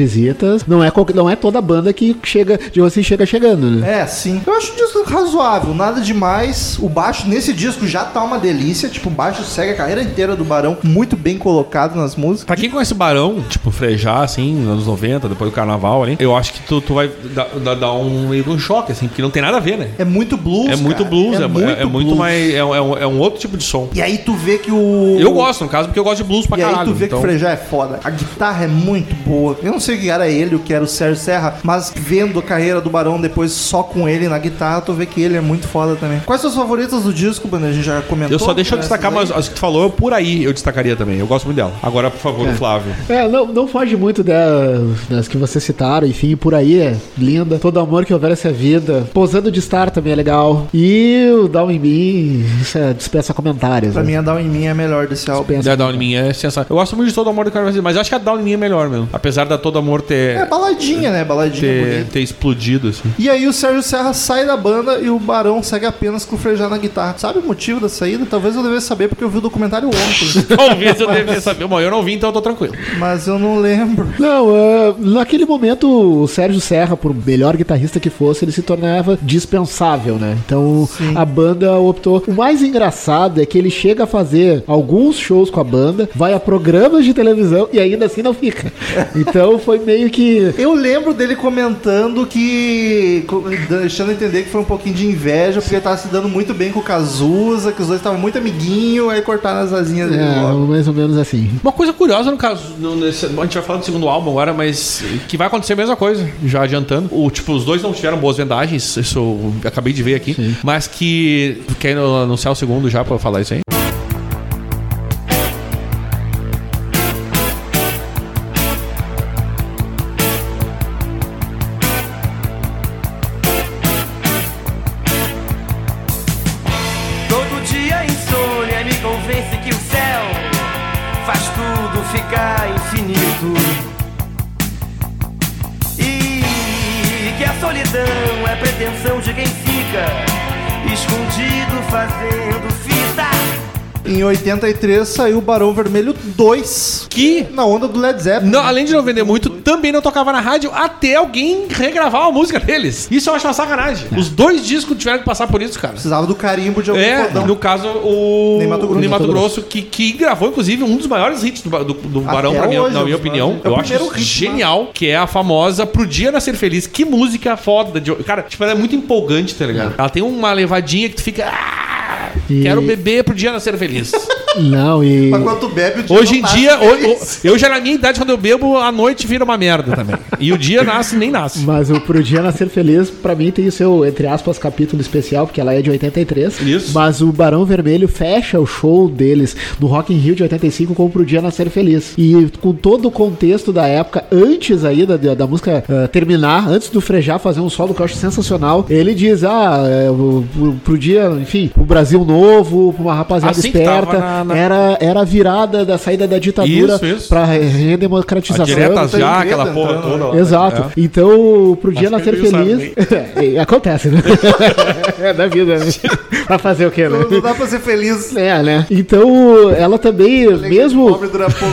S3: visitas, não é, não é toda banda que chega, de assim chega chegando, né?
S1: É, sim. Eu acho o disco razoável, nada demais. O baixo nesse disco já tá uma delícia. Tipo, o baixo segue a carreira inteira do Barão, muito bem colocado nas músicas.
S2: Pra quem conhece o Barão, tipo, frejar, assim, nos anos 90, depois do carnaval ali, eu acho que tu, tu vai dar, dar- um meio de um choque, assim, porque não tem nada a ver, né?
S1: É muito blues,
S2: É muito
S1: cara.
S2: blues, é, é- é muito,
S1: blues.
S2: mais. É, um- é um, é um outro tipo de som.
S1: E aí tu vê que o...
S2: Eu gosto, no caso, porque eu gosto de blues pra
S1: E aí
S2: caralho.
S1: tu vê
S2: então-
S1: que o Frejá é foda. A guitarra é muito boa. Eu não sei o que era ele, o que era o Sérgio Serra, mas vendo a carreira do Barão depois só com ele na guitarra, tu vê que ele é muito foda também. Quais são os favoritas do disco? A gente já comentou.
S2: Eu só deixo eu
S1: Essas
S2: destacar, mas as que tu falou, por aí eu destacaria também. Eu gosto muito dela. Agora, por favor, o Flávio.
S3: É, não, não foge muito das, das que vocês citaram, enfim, por aí é linda. Todo amor que houver essa vida. Posando de Star também é legal. E o Down in Me, isso é, dispensa comentários.
S1: Pra
S3: né?
S1: mim, a Down in Me é melhor desse álbum.
S3: Dispensa
S2: A Down in Me é sensacional. Eu gosto muito de Todo Amor do Cara Vazio, mas eu acho que a Down in Me é melhor mesmo. Apesar da Todo Amor ter,
S1: É baladinha, né? Baladinha
S2: ter,
S1: bonita.
S2: ter explodido, assim.
S1: E aí o Sérgio Serra sai da banda e o Barão segue apenas com o Frejá na guitarra. Sabe o motivo da saída? Talvez eu devesse saber porque eu vi o documentário ontem.
S2: Talvez eu devia saber. Bom, eu não vi, então eu tô tranquilo.
S1: mas eu não lembro.
S3: Não, ah, naquele momento o Sérgio Serra, por melhor guitarrista que fosse, ele se tornava dispensável, né? Então a banda optou. O mais engraçado é que ele chega a fazer alguns shows com a banda, vai a programas de televisão e ainda assim não fica. Então foi meio que.
S1: Eu lembro dele comentando que. deixando entender que foi um pouquinho de inveja, porque ele tava se dando muito bem com o Cazuza, que os dois estavam muito amiguinho, aí cortaram as asinhas dele
S3: É,
S1: logo.
S3: mais ou menos assim.
S2: Uma coisa curiosa no caso, no- nesse- a gente vai falar do segundo álbum agora, mas que vai acontecer a mesma coisa, já adiantando. O, tipo, os dois não tiveram boas vendagens, isso eu acabei de ver aqui, mas que quer anunciar o segundo já pra eu falar isso aí.
S1: 83 saiu o Barão Vermelho 2,
S2: Que,
S1: na onda do Led Zeppelin.
S2: não- além de não vender muito, também não tocava na rádio até alguém regravar a música deles. Isso eu acho uma sacanagem. Os dois discos tiveram que passar por isso, cara.
S1: Precisava do carimbo de algum
S2: É,
S1: fodão.
S2: no caso, o
S1: Nem Mato Grosso.
S2: Ney Mato
S1: Mato
S2: Grosso, que, que gravou, inclusive, um dos maiores hits do, do, do Barão, pra mim,
S1: hoje,
S2: na
S1: é
S2: minha opinião.
S1: É
S2: Eu acho
S1: hit,
S2: genial, que é a famosa Pro Dia Nascer Feliz. Que música foda. De... Cara, tipo, ela é muito empolgante, tá ligado? Ela tem uma levadinha que tu fica... "Ah,
S3: E-
S2: Quero beber pro dia nascer feliz.
S3: Não, e.
S1: Mas quando tu bebe, o dia
S2: Hoje
S1: não
S2: em dia,
S1: feliz.
S2: eu já na minha idade, quando eu bebo, a noite vira uma merda também. E o dia nasce nem nasce.
S3: Mas o Pro Dia Nascer Feliz, pra mim, tem o seu, entre aspas, capítulo especial, porque ela é de 83.
S2: Isso.
S3: Mas o Barão Vermelho fecha o show deles no Rock in Rio de 85 com o Pro Dia Nascer Feliz. E com todo o contexto da época, antes aí da, da, música eh, terminar, antes do Frejá fazer um solo que eu acho sensacional, ele diz, ah, é, o, o- pro dia, enfim, o Brasil novo, pra uma rapaziada
S2: Assim
S3: esperta,
S2: na- na-
S3: era, era a virada da saída da ditadura
S2: Isso, isso.
S3: pra redemocratização.
S2: diretas
S1: tá
S2: já, aquela
S1: greta
S2: porra
S1: entrando,
S2: toda. lá.
S3: Exato.
S2: É.
S3: Então, pro dia
S2: Acho que
S3: nascer feliz. É, acontece, né? é da vida, né? Vai fazer o quê, né?
S1: Não, não dá pra ser feliz.
S3: É, né? Então, ela também, mesmo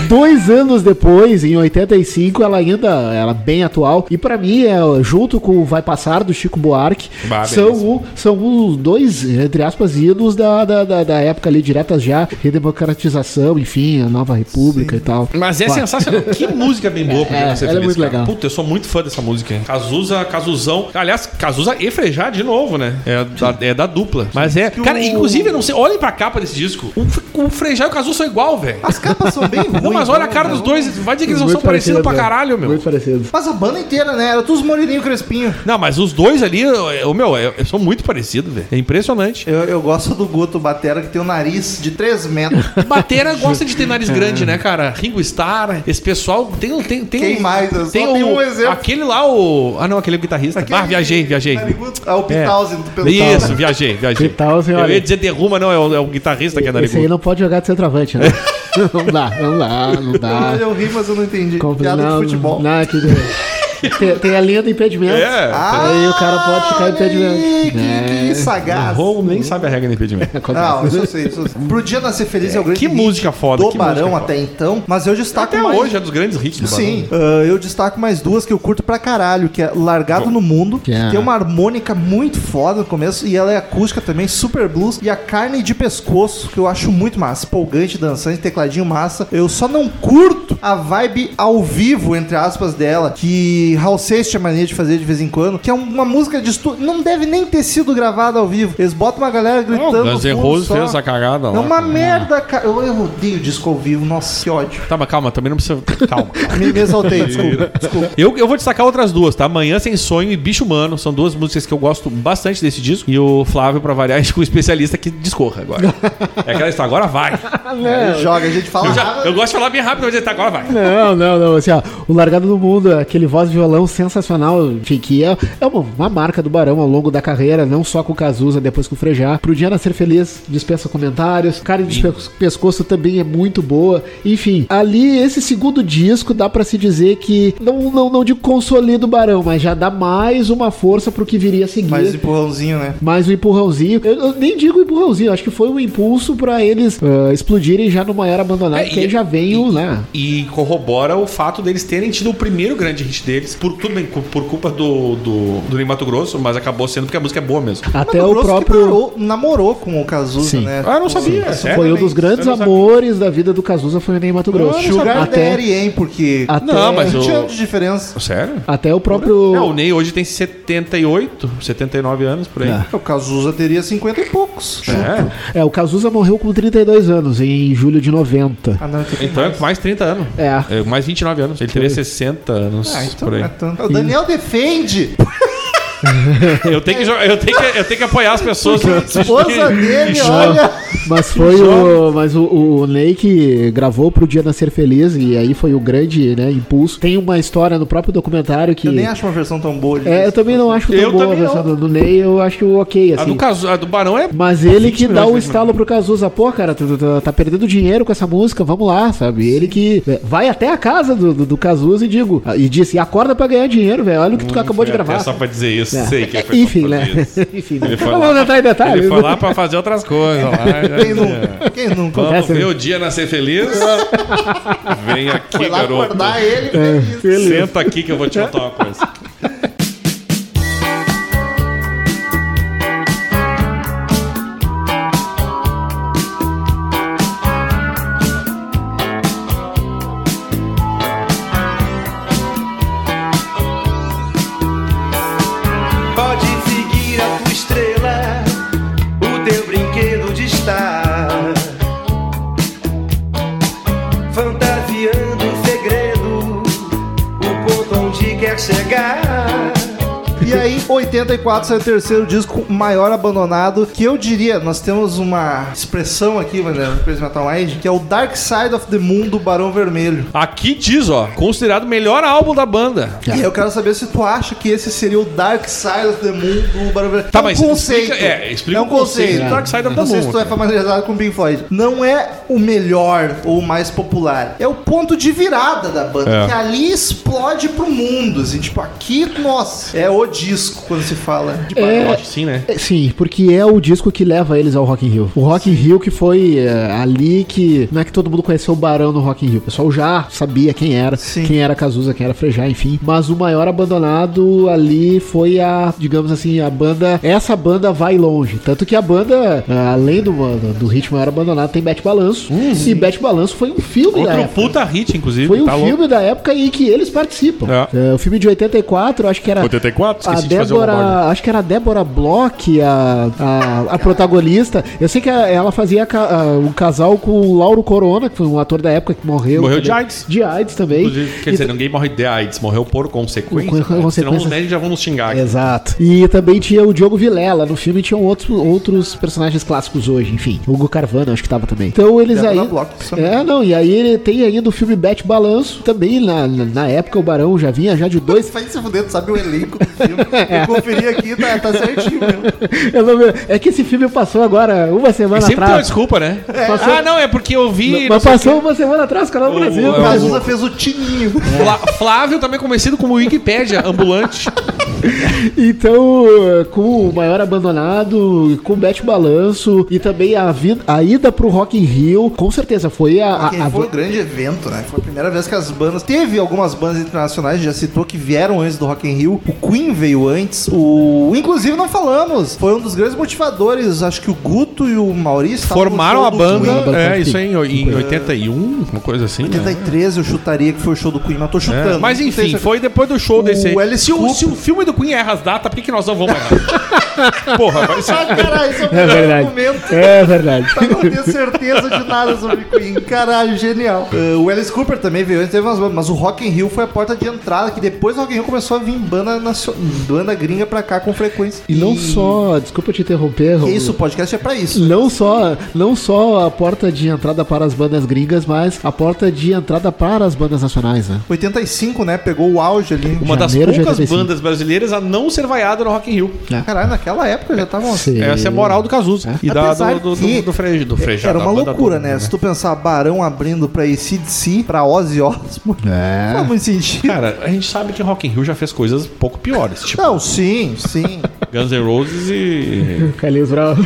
S3: dois anos depois, em 85, ela ainda ela é bem atual. E pra mim, é, junto com o Vai Passar, do Chico Buarque,
S2: Bah,
S3: são, o, são os dois, entre aspas, ídolos da, da, da, da época ali, diretas já, redemocratização, enfim, a nova república e tal.
S2: Mas é sensacional. Que música bem boa pro
S3: É,
S2: Nascer
S3: ela é muito
S2: cara.
S3: legal.
S2: Puta, eu sou muito fã dessa música. hein? Cazuza, Cazuzão. Aliás, Cazuza e Frejá de novo, né? É da, é da dupla. Mas é. Cara, inclusive, eu não sei. Olhem pra capa desse disco. O, o Frejá e o Cazuza são igual, velho.
S1: As capas são bem ruins.
S2: Não, mas olha a
S1: né?
S2: cara dos dois. Vai dizer que eles não
S3: Muito
S2: são parecidos pra
S3: né?
S2: caralho, meu.
S3: Muito parecido.
S1: Mas a banda inteira, né? Era todos moreninho crespinho.
S2: Não, mas os dois ali, o meu, são muito parecidos, velho. É impressionante.
S1: Eu, eu gosto do Guto Batera, que tem um nariz de 3 metros.
S2: Batera gosta de ter nariz grande, né, cara? Ringo Starr, esse pessoal tem tem tem
S1: Quem mais? Eu
S2: Tem o,
S1: um exemplo.
S2: Aquele lá o Ah, não, aquele é o guitarrista.
S1: Aquele-
S2: Ah, viajei, viajei.
S1: Narigudo. Ah, o Pitausen do Pelotão.
S2: Isso, viajei, viajei.
S3: Pitausen,
S2: Eu
S3: olha.
S2: ia dizer derruma, não, é o, é o guitarrista que é
S3: Esse aí
S2: narigudo.
S3: não pode jogar de centroavante, né? não dá, não dá, não dá.
S1: Eu ri, mas eu não entendi.
S3: Compre-
S1: Piada
S3: não,
S1: de futebol.
S3: Não, é que... tem, tem a linha do impedimento.
S2: É.
S3: Aí o cara pode ficar impedimento.
S1: aí, Que,
S3: É.
S1: que sagaz.
S2: O nem sabe a regra do impedimento.
S1: Não, isso eu sei, isso eu sei. Pro Dia Nascer Feliz é, o grande
S2: que música foda,
S1: do
S2: que
S1: Barão
S2: música
S1: até então, mas eu destaco
S2: Até
S1: mais...
S2: hoje é dos grandes hits do Barão.
S1: Sim, ah, eu destaco mais duas que eu curto pra caralho, que é Largado no Mundo, que
S3: é-
S1: tem uma harmônica muito foda no começo, e ela é acústica também, super blues, e a Carne de Pescoço, que eu acho muito massa, empolgante, dançante, tecladinho massa. Eu só não curto a vibe ao vivo, entre aspas, dela, que que Hal Seixas tinha mania de fazer de vez em quando, que é uma música de estúdio. Não deve nem ter sido gravada ao vivo. Eles botam uma galera gritando.
S2: Guns N'
S1: no fundo
S2: Roses
S1: só.
S2: fez essa cagada
S1: É
S2: lá.
S1: uma merda, cara. Eu, eu odeio disco ao vivo. Nossa, que ódio.
S2: Tá, mas calma, também não precisa. Calma.
S1: Me, me exaltei, desculpa. desculpa.
S2: Eu, eu vou destacar outras duas, tá? Manhã Sem Sonho e Bicho Humano. São duas músicas que eu gosto bastante desse disco. E o Flávio, pra variar, é o especialista que discorra agora. É aquela história, agora vai.
S1: Ele joga, a gente fala.
S2: Eu, já- eu gosto de falar bem rápido, mas ele tá, agora vai.
S3: Não, não, não. Assim, ó, o Largado do Mundo, aquele voz de violão sensacional, enfim, que é, é uma, uma marca do Barão ao longo da carreira, não só com o Cazuza, depois com o Frejá. Pro Dia Nascer Feliz, dispensa comentários. Cara de Pe- Pescoço também é muito boa. Enfim, ali, esse segundo disco, dá pra se dizer que, não, não, não digo consolida o Barão, mas já dá mais uma força pro que viria a seguir.
S1: Mais empurrãozinho, né?
S3: Mais um empurrãozinho. Eu, eu nem digo empurrãozinho, acho que foi um impulso pra eles ah, explodirem já numa era abandonada,
S2: É,
S3: que
S2: e-
S3: já vem o, né?
S2: E corrobora o fato deles terem tido o primeiro grande hit deles, por tudo bem, por, culpa do, do, do Ney Mato Grosso, mas acabou sendo porque a música é boa mesmo.
S3: Até
S1: Mato
S3: o
S1: Grosso que
S3: próprio.
S1: namorou, namorou com o Cazuza,
S3: Sim.
S1: né?
S2: Ah, eu não sabia, sério?
S3: Foi um dos grandes
S2: não
S3: amores da vida do Cazuza foi o Ney Mato Grosso.
S1: Sugar
S3: até,
S1: Daddy, hein? Porque
S3: até,
S2: Não, mas
S1: 20
S2: o-
S1: anos de diferença.
S2: Sério?
S3: até o próprio.
S2: É, o Ney hoje tem 78, 79 anos por aí.
S3: É.
S1: O Cazuza teria 50 e poucos.
S2: É.
S3: É, o Cazuza morreu com 32 anos, em julho de 90.
S1: Ah, não,
S2: Então é com mais 30 anos.
S3: É.
S2: É, mais 29 anos. Ele teria 60 anos
S1: Ah, então
S2: por aí.
S1: é tanto. O Daniel defende.
S2: Eu tenho, que, eu, tenho que, eu tenho que apoiar as pessoas.
S1: A esposa dele, olha.
S3: Mas foi o. Mas o, o Ney que gravou pro Dia Nascer Feliz, e aí foi o grande né, impulso. Tem uma história no próprio documentário que.
S1: Eu nem acho uma versão tão boa. de
S3: É, eu também não acho tão
S2: Eu
S3: boa a versão
S2: não.
S3: do, Ney, eu acho ok,
S2: A
S3: assim.
S2: do, caso, a do Barão é.
S3: Mas ele
S2: 20
S3: que dá o estalo pro Cazuza, pô, cara, tu, tu- tu tá perdendo dinheiro com essa música, vamos lá, sabe? Ele que é, vai até a casa do, do, do Cazuza e digo, e disse, e acorda pra ganhar dinheiro, velho, olha o que tu acabou de gravar.
S2: até Só pra dizer isso,
S3: É.
S2: sei que foi
S3: Enfim, né? Enfim, né?
S2: Ele foi
S3: vamos entrar em detalhes.
S2: Ele foi lá pra fazer outras coisas. Lá,
S1: Quem nunca? Quem nunca?
S2: Vamos ver
S3: né?
S2: o dia nascer feliz? Vem aqui,
S1: Foi lá
S2: garoto.
S1: acordar ele.
S3: É,
S1: feliz.
S2: Senta aqui que eu vou te contar uma coisa.
S1: 84 saiu o terceiro disco, Maior Abandonado, que eu diria, nós temos uma expressão aqui, né, no Crazy Metal Mind, que é o Dark Side of the Moon do Barão Vermelho.
S2: Aqui diz, ó, considerado o melhor álbum da banda.
S1: E eu quero saber se tu acha que esse seria o Dark Side of the Moon do Barão Vermelho.
S2: Tá,
S1: é um
S2: mas
S1: conceito.
S2: explica- é, explica
S1: é um
S2: conceito
S1: conceito.
S2: do Dark Side of the
S1: Não sei
S2: Moon,
S1: se tu é familiarizado com o Pink Floyd. Não é o melhor ou o mais popular. É o ponto de virada da banda.
S2: É.
S1: Que ali explode pro mundo. Assim, tipo, aqui, nossa, é o disco quando se fala de.
S2: Eu acho que sim, né?
S3: É, Sim, porque é o disco que leva eles ao Rock in Rio. O Rock in Rio que foi é, ali que não é que todo mundo conheceu o Barão no Rock in Rio. O pessoal já sabia quem era,
S1: Sim.
S3: quem era Cazuza, quem era Frejá, enfim. Mas o maior abandonado ali foi a, digamos assim, a banda. Essa banda vai longe. Tanto que a banda, é, além do, do ritmo maior abandonado, tem Bete Balanço. e Bete Balanço foi um filme da
S2: Outro
S3: época.
S2: puta hit, inclusive.
S3: Foi um
S2: tá
S3: filme da época em que eles participam.
S2: É.
S3: É, o filme de 84, acho que era.
S2: 84?
S3: A
S2: Esqueci de fazer o
S3: Débora, acho que era a Débora Bloch, a, a, a protagonista. Eu sei que a- ela fazia ca- a- um casal com o Lauro Corona, que foi um ator da época que morreu.
S2: Morreu de
S3: também.
S2: AIDS.
S3: De AIDS também.
S2: Inclusive, quer
S3: E
S2: dizer, ninguém morre de AIDS, morreu por consequência.
S3: Com- com
S2: né? Senão os médicos já vão nos xingar. aqui.
S3: Exato. E também tinha o Diogo Vilela. No filme tinham outros, outros personagens clássicos hoje, enfim. O Hugo Carvana, acho que tava também. Então eles
S1: Débora
S3: aí.
S1: Bloch,
S3: É, não, e aí ele tem ainda o filme Bete Balanço. Também na, na, na época o Barão já vinha já de dois.
S1: Vai se fuder, tu sabe o elenco do filme. Eu conferi aqui, tá, tá certinho mesmo.
S3: É que esse filme passou agora uma semana
S2: sempre tem uma
S3: atrás.
S2: desculpa, né?
S3: Passou-
S2: Ah, não, é porque eu vi.
S3: Mas passou uma semana atrás, canal do
S2: O-
S3: Brasil.
S2: o-
S1: O. Cazuza fez o tininho.
S2: Flá- Flávio, também conhecido como Wikipédia ambulante.
S3: Então, com o Maior Abandonado, com o Bete Balanço e também a, vida, a ida pro Rock in Rio, com certeza foi a... a, a-
S1: foi um grande evento, né? Foi a primeira vez que as bandas. Teve algumas bandas internacionais, já citou, que vieram antes do Rock in Rio. O Queen veio antes. O. Inclusive, não falamos. Foi um dos grandes motivadores. Acho que o Guto e o Maurício
S2: Formaram a banda,
S1: Queen.
S2: é, isso aí, em, em 81, uma coisa assim. né?
S1: 83 eu chutaria que foi o show do Queen, mas tô chutando.
S2: É, mas enfim, foi depois do show
S1: O
S2: desse aí.
S1: Alice
S2: Se o, se o filme do Queen erra as datas, por que, que nós não vamos errar? Porra, vai ser.
S1: Ah, caralho, isso é o
S3: É
S1: melhor
S3: verdade.
S1: argumento.
S3: É verdade.
S1: Pra não ter certeza de nada sobre Queen. Caralho, genial. Uh, o Alice Cooper também veio antes, teve umas bandas, mas o Rock in Rio foi a porta de entrada, que depois do Rock in Rio começou a vir banda, nacio- banda gringa pra cá com frequência.
S3: E não só, desculpa te interromper,
S1: Que
S3: Romulo.
S1: isso, o podcast é pra isso.
S3: Não só, não só a porta de entrada para as bandas gringas, mas a porta de entrada para as bandas nacionais, né?
S1: 85, né? Pegou o auge ali.
S2: Uma das
S3: Janeiro de
S2: poucas
S3: 85.
S2: bandas brasileiras a não ser vaiada no Rock in Rio.
S1: Caralho, naquela época já tava.
S3: Sim.
S2: Essa é a moral do Cazuza. E da, do, do,
S1: que
S2: do, do, frejo, do frejado.
S1: Era uma loucura,
S2: toda,
S1: né? Se tu pensar Barão abrindo pra ACDC, pra Ozzy Osbourne, não
S3: É.
S1: faz muito sentido.
S2: Cara, a gente sabe que Rock in Rio já fez coisas um pouco piores, tipo
S1: Não, sim, sim.
S2: Guns N' Roses e
S3: Carlinhos Brown.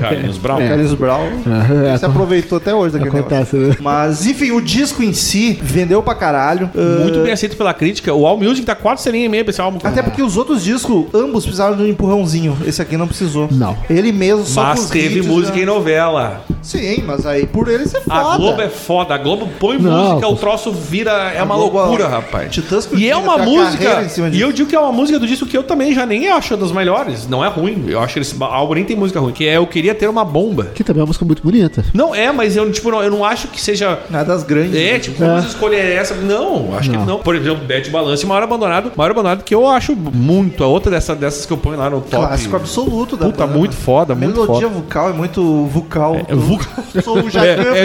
S2: Carlinhos Brown.
S1: Carlos Brown
S3: Aham,
S1: se aproveitou até hoje daquele negócio.
S3: Acontece, né?
S1: Mas, enfim, o disco em si vendeu pra caralho. Uh,
S2: Muito bem aceito pela crítica. O All Music tá 4 estrelinhas e meia pra esse álbum.
S1: Até porque os outros discos, ambos precisaram de um empurrãozinho. Esse aqui não precisou.
S3: Não.
S1: Ele mesmo só
S2: Mas teve
S1: hits
S2: música
S1: já-
S2: em novela.
S1: Sim, mas aí por ele você
S2: A
S1: foda.
S2: Globo é foda. A Globo põe
S3: Não,
S2: música, o
S3: pô.
S2: troço vira. É
S1: A
S2: uma
S1: Globo,
S2: loucura,
S1: ó,
S2: rapaz.
S1: Titãs que
S2: E é uma
S1: a
S2: música. E eu digo que é uma música do disco que eu também já nem acho das melhores. Não é ruim. Eu acho que esse álbum nem tem música ruim. Que é Eu Queria Ter Uma Bomba.
S3: Que também é uma música muito bonita.
S2: Não é, mas eu, tipo, não, eu não acho que seja.
S1: Nada das grandes.
S2: É,
S1: né?
S2: tipo, vamos escolher essa. Não, acho que
S3: Não.
S2: não. Por exemplo, Bad Balance e Maior Abandonado. Maior Abandonado que eu acho muito. A outra dessa, dessas que eu ponho lá no top.
S1: Clássico absoluto da
S2: Puta,
S1: banda.
S2: muito foda,
S1: A
S2: muito
S1: melodia
S2: foda.
S1: vocal é muito vocal.
S2: É, vo-
S1: Eu sou o Jacan
S2: É,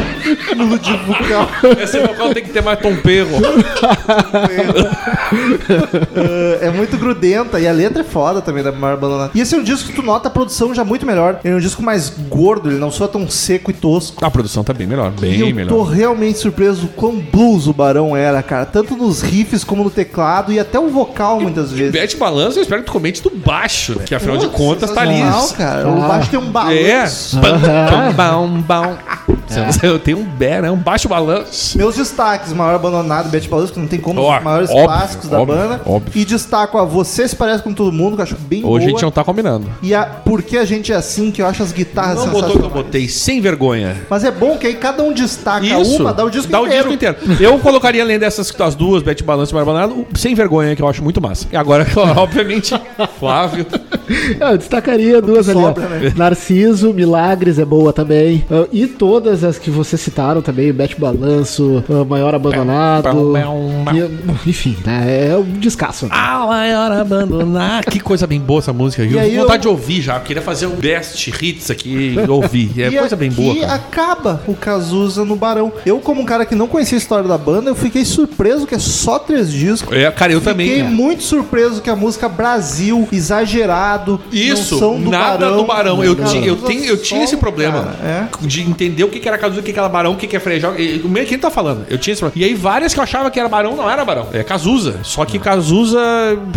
S2: é.
S1: Falando. melodia vocal.
S2: Esse vocal tem que ter mais tom perro.
S1: É, é muito grudenta e a letra é foda também da Maior Abandonada. E esse é um disco que tu nota a produção já muito melhor. Ele é um disco mais gordo, ele não soa tão seco e tosco.
S2: A produção tá bem melhor,
S1: E
S2: bem
S1: eu
S2: melhor.
S1: tô realmente surpreso quão blues o Barão era, cara. Tanto nos riffs como no teclado e até o vocal muitas vezes.
S2: Bete balanço, eu espero que tu comente do baixo, né? Que afinal de
S1: Putz,
S2: contas tá ali.
S1: cara. O
S3: Ah.
S1: baixo tem um
S2: É.
S1: balanço.
S2: Bam, bam, bam, bam. Eu tenho um né? Um baixo balanço.
S1: Meus destaques, Maior Abandonado, Betty Balanço, que não tem como,
S2: Ó,
S1: os maiores
S2: óbvio,
S1: clássicos da
S2: óbvio,
S1: banda.
S2: óbvio.
S1: E destaco a Você Se Parece Com Todo Mundo, que eu acho bem
S2: Hoje a
S1: boa.
S2: gente não tá combinando.
S1: E a Por Que A Gente É Assim, que eu acho as guitarras
S2: Não botou o que eu
S1: sensacionais.
S2: botei, sem vergonha.
S1: Mas é bom que aí cada um destaca
S2: Isso.
S1: uma, dá o disco
S2: dá
S1: inteiro.
S2: o disco inteiro. Eu colocaria além dessas das duas, Bete Balanço e Marbanado, o Sem Vergonha, que eu acho muito massa. E agora, obviamente, Flávio.
S3: Eu destacaria duas ali.
S1: Sobra, né?
S3: Narciso, Milagres é boa também. Ah, e todas as que vocês citaram também, Bete Balanço, ah, Maior Abandonado. E, enfim, né, é um descasso.
S2: Ah, maior abandonar. Que coisa bem boa essa música. Eu
S1: aí
S2: tenho vontade
S1: eu-
S2: de ouvir já. Eu queria fazer um best hits aqui e ouvir. É
S1: E
S2: coisa bem boa, cara.
S1: acaba o Cazuza no Barão. Eu, como um cara que não conhecia a história da banda, eu fiquei surpreso que é só três discos.
S2: É, cara, eu também.
S1: Fiquei muito surpreso que a música Brasil, exagerado,
S2: Isso,
S1: do
S2: nada
S1: Barão.
S2: do Barão. Eu,
S1: Cara,
S2: eu, tenho, eu tinha esse problema
S1: cara, é.
S2: de entender o que era Cazuza, o que que era Barão, o que que é Frejó. E- O meio que ele tá falando. Eu tinha esse problema. E aí várias que eu achava que era Barão, não era Barão. É Cazuza. Só que Cazuza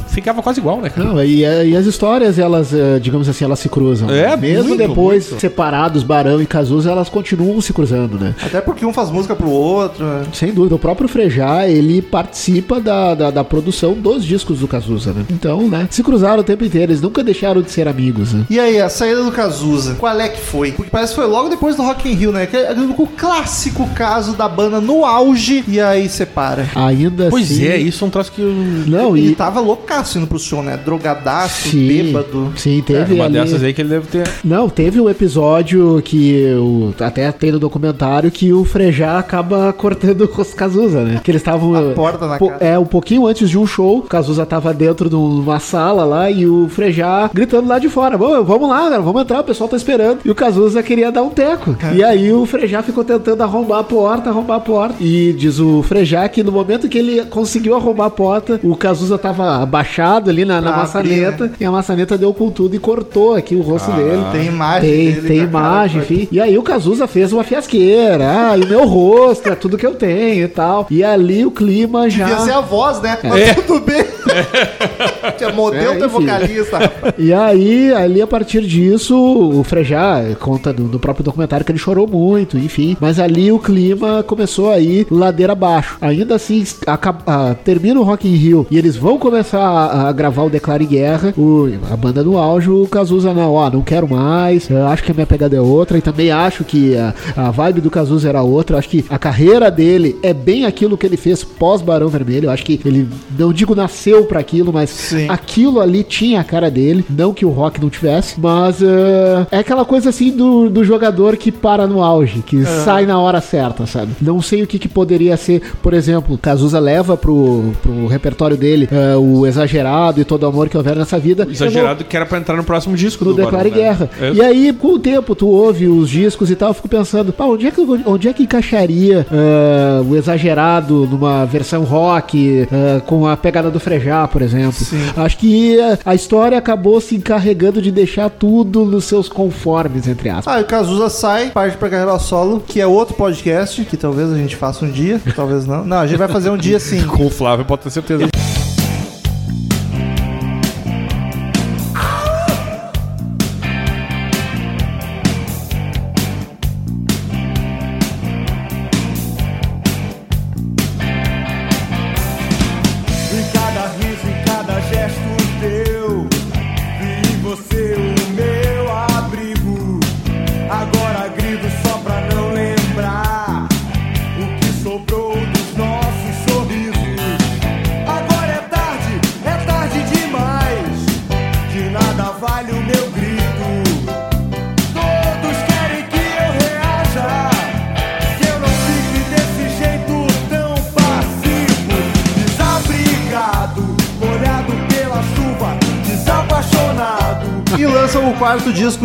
S2: ficava quase igual, né, cara?
S3: Não, e, e as histórias, elas, eh, digamos assim, elas se cruzam.
S2: É,
S3: Mesmo
S2: muito,
S3: depois,
S2: muito.
S3: separados, Barão e Cazuza, elas continuam se cruzando, né?
S1: Até porque um faz música pro outro. né?
S3: Sem dúvida, o próprio Frejá, ele participa da, da, da produção dos discos do Cazuza, né? Então, né, se cruzaram o tempo inteiro, eles nunca deixaram de ser amigos, né?
S1: E aí, a saída do Cazuza, qual é que foi? Porque parece que foi logo depois do Rock in Rio, né? Que é o clássico caso da banda no auge e aí separa.
S3: Ainda
S2: Pois
S3: assim...
S2: é, isso é um troço que eu...
S3: Não,
S1: Ele
S3: e...
S1: tava loucaço indo pro show, né? Drogadaço,
S3: Sim,
S1: bêbado.
S3: sim, teve
S2: Uma
S3: ali...
S2: dessas aí que ele deve ter...
S3: Não, teve um episódio que o, até tem no documentário que o Frejá acaba cortando com os Cazuza, né? Que eles estavam
S1: A porta na
S3: po-
S1: cara.
S3: É, um pouquinho antes de um show, o Cazuza tava dentro de uma sala lá e o Frejá gritando lá de fora: "Vamos, vamos lá, cara, vamos entrar, o pessoal tá esperando. E o Cazuza queria dar um teco. E aí o Frejá ficou tentando arrombar a porta, arrombar a porta. E diz o Frejá que no momento que ele conseguiu arrombar a porta, o Cazuza tava abaixado ali na, na
S1: Ah,
S3: maçaneta. E a maçaneta deu com tudo e cortou aqui o rosto dele.
S1: Tem imagem
S3: Tem,
S1: dele
S3: tem imagem, enfim. E aí o Cazuza fez uma fiasqueira. Ah, e o meu rosto é tudo que eu tenho e tal. E ali o clima já.
S1: Devia ser a voz, né? Mas
S2: É.
S1: tudo bem. Tinha modelo,
S3: É,
S1: tu é
S3: enfim.
S1: vocalista.
S3: E aí, ali a partir disso, o Frejá conta do, do próprio documentário que ele chorou muito, enfim. Mas ali o clima começou a ir ladeira abaixo. Ainda assim, acaba- ah, termina o Rock in Rio e eles vão começar a, a gravar o Declare Guerra. O, a banda no auge, o Cazuza não, ó, não quero mais. eu acho que a minha pegada é outra. E também acho que a, a vibe do Cazuza era outra. eu acho que a carreira dele é bem aquilo que ele fez pós Barão Vermelho. Eu acho que ele, não digo nasceu pra aquilo, mas
S1: Sim.
S3: Aquilo ali tinha a cara dele. Não que o rock não tivesse, mas eh, é aquela coisa assim do, do jogador que para no auge, que sai na hora certa, sabe? Não sei o que, que poderia ser, por exemplo, Cazuza leva pro, pro repertório dele eh, o exagerado e todo o amor que houver nessa vida. Não-
S2: Exagerado que era pra entrar no próximo disco
S3: no
S2: do
S3: Declare
S2: Barão, né?
S3: Guerra.
S2: É.
S3: E aí, com o tempo, tu ouve os discos e tal, eu fico pensando, pá, onde é que, onde é que encaixaria ah, o exagerado numa versão rock, com a pegada do Frejá, por exemplo? Acho que a história acabou se encarregando de deixar tudo nos seus conformes, entre aspas.
S1: Ah, e o Cazuza sai, parte pra carreira solo, que é outro podcast, que talvez a gente faça um dia, talvez não. Não, a gente vai fazer um dia sim.
S2: Com o Flávio, pode ter certeza.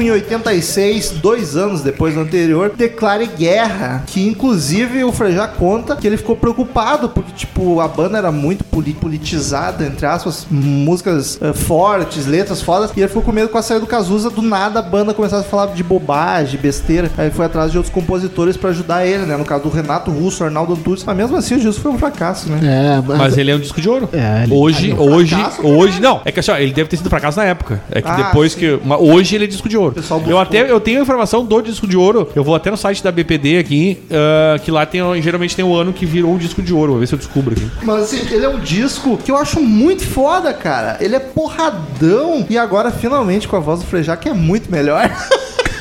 S7: Em
S1: 86, dois anos depois do anterior, Declare Guerra, que inclusive o Frejá conta que ele ficou preocupado porque, tipo, a banda era muito poli- politizada, entre aspas, músicas eh, fortes, letras fodas, e ele ficou com medo com a saída do Cazuza, do nada a banda começasse a falar de bobagem, besteira, aí foi atrás de outros compositores pra ajudar ele, né, no caso do Renato Russo, Arnaldo Antunes, mas mesmo assim o disco foi um fracasso, né?
S3: É, mas,
S2: Mas ele é um disco de ouro.
S3: É, ele-
S2: hoje,
S1: Ah, ele é um
S2: hoje,
S1: fracasso,
S2: hoje, não. É que assim, ó, ele deve ter sido fracasso na época. É que
S1: Ah,
S2: depois
S1: sim.
S2: que. mas hoje ele é disco de ouro.
S1: Pessoal
S2: Eu até eu tenho a informação do disco de ouro. Eu vou até no site da BPD aqui, ah, que lá tem, geralmente tem o ano que virou um disco de ouro. Vou ver se eu descubro aqui.
S1: Mas assim, ele é um disco que eu acho muito foda, cara. Ele é porradão. E agora, finalmente, com a voz do Frejá, que é muito melhor.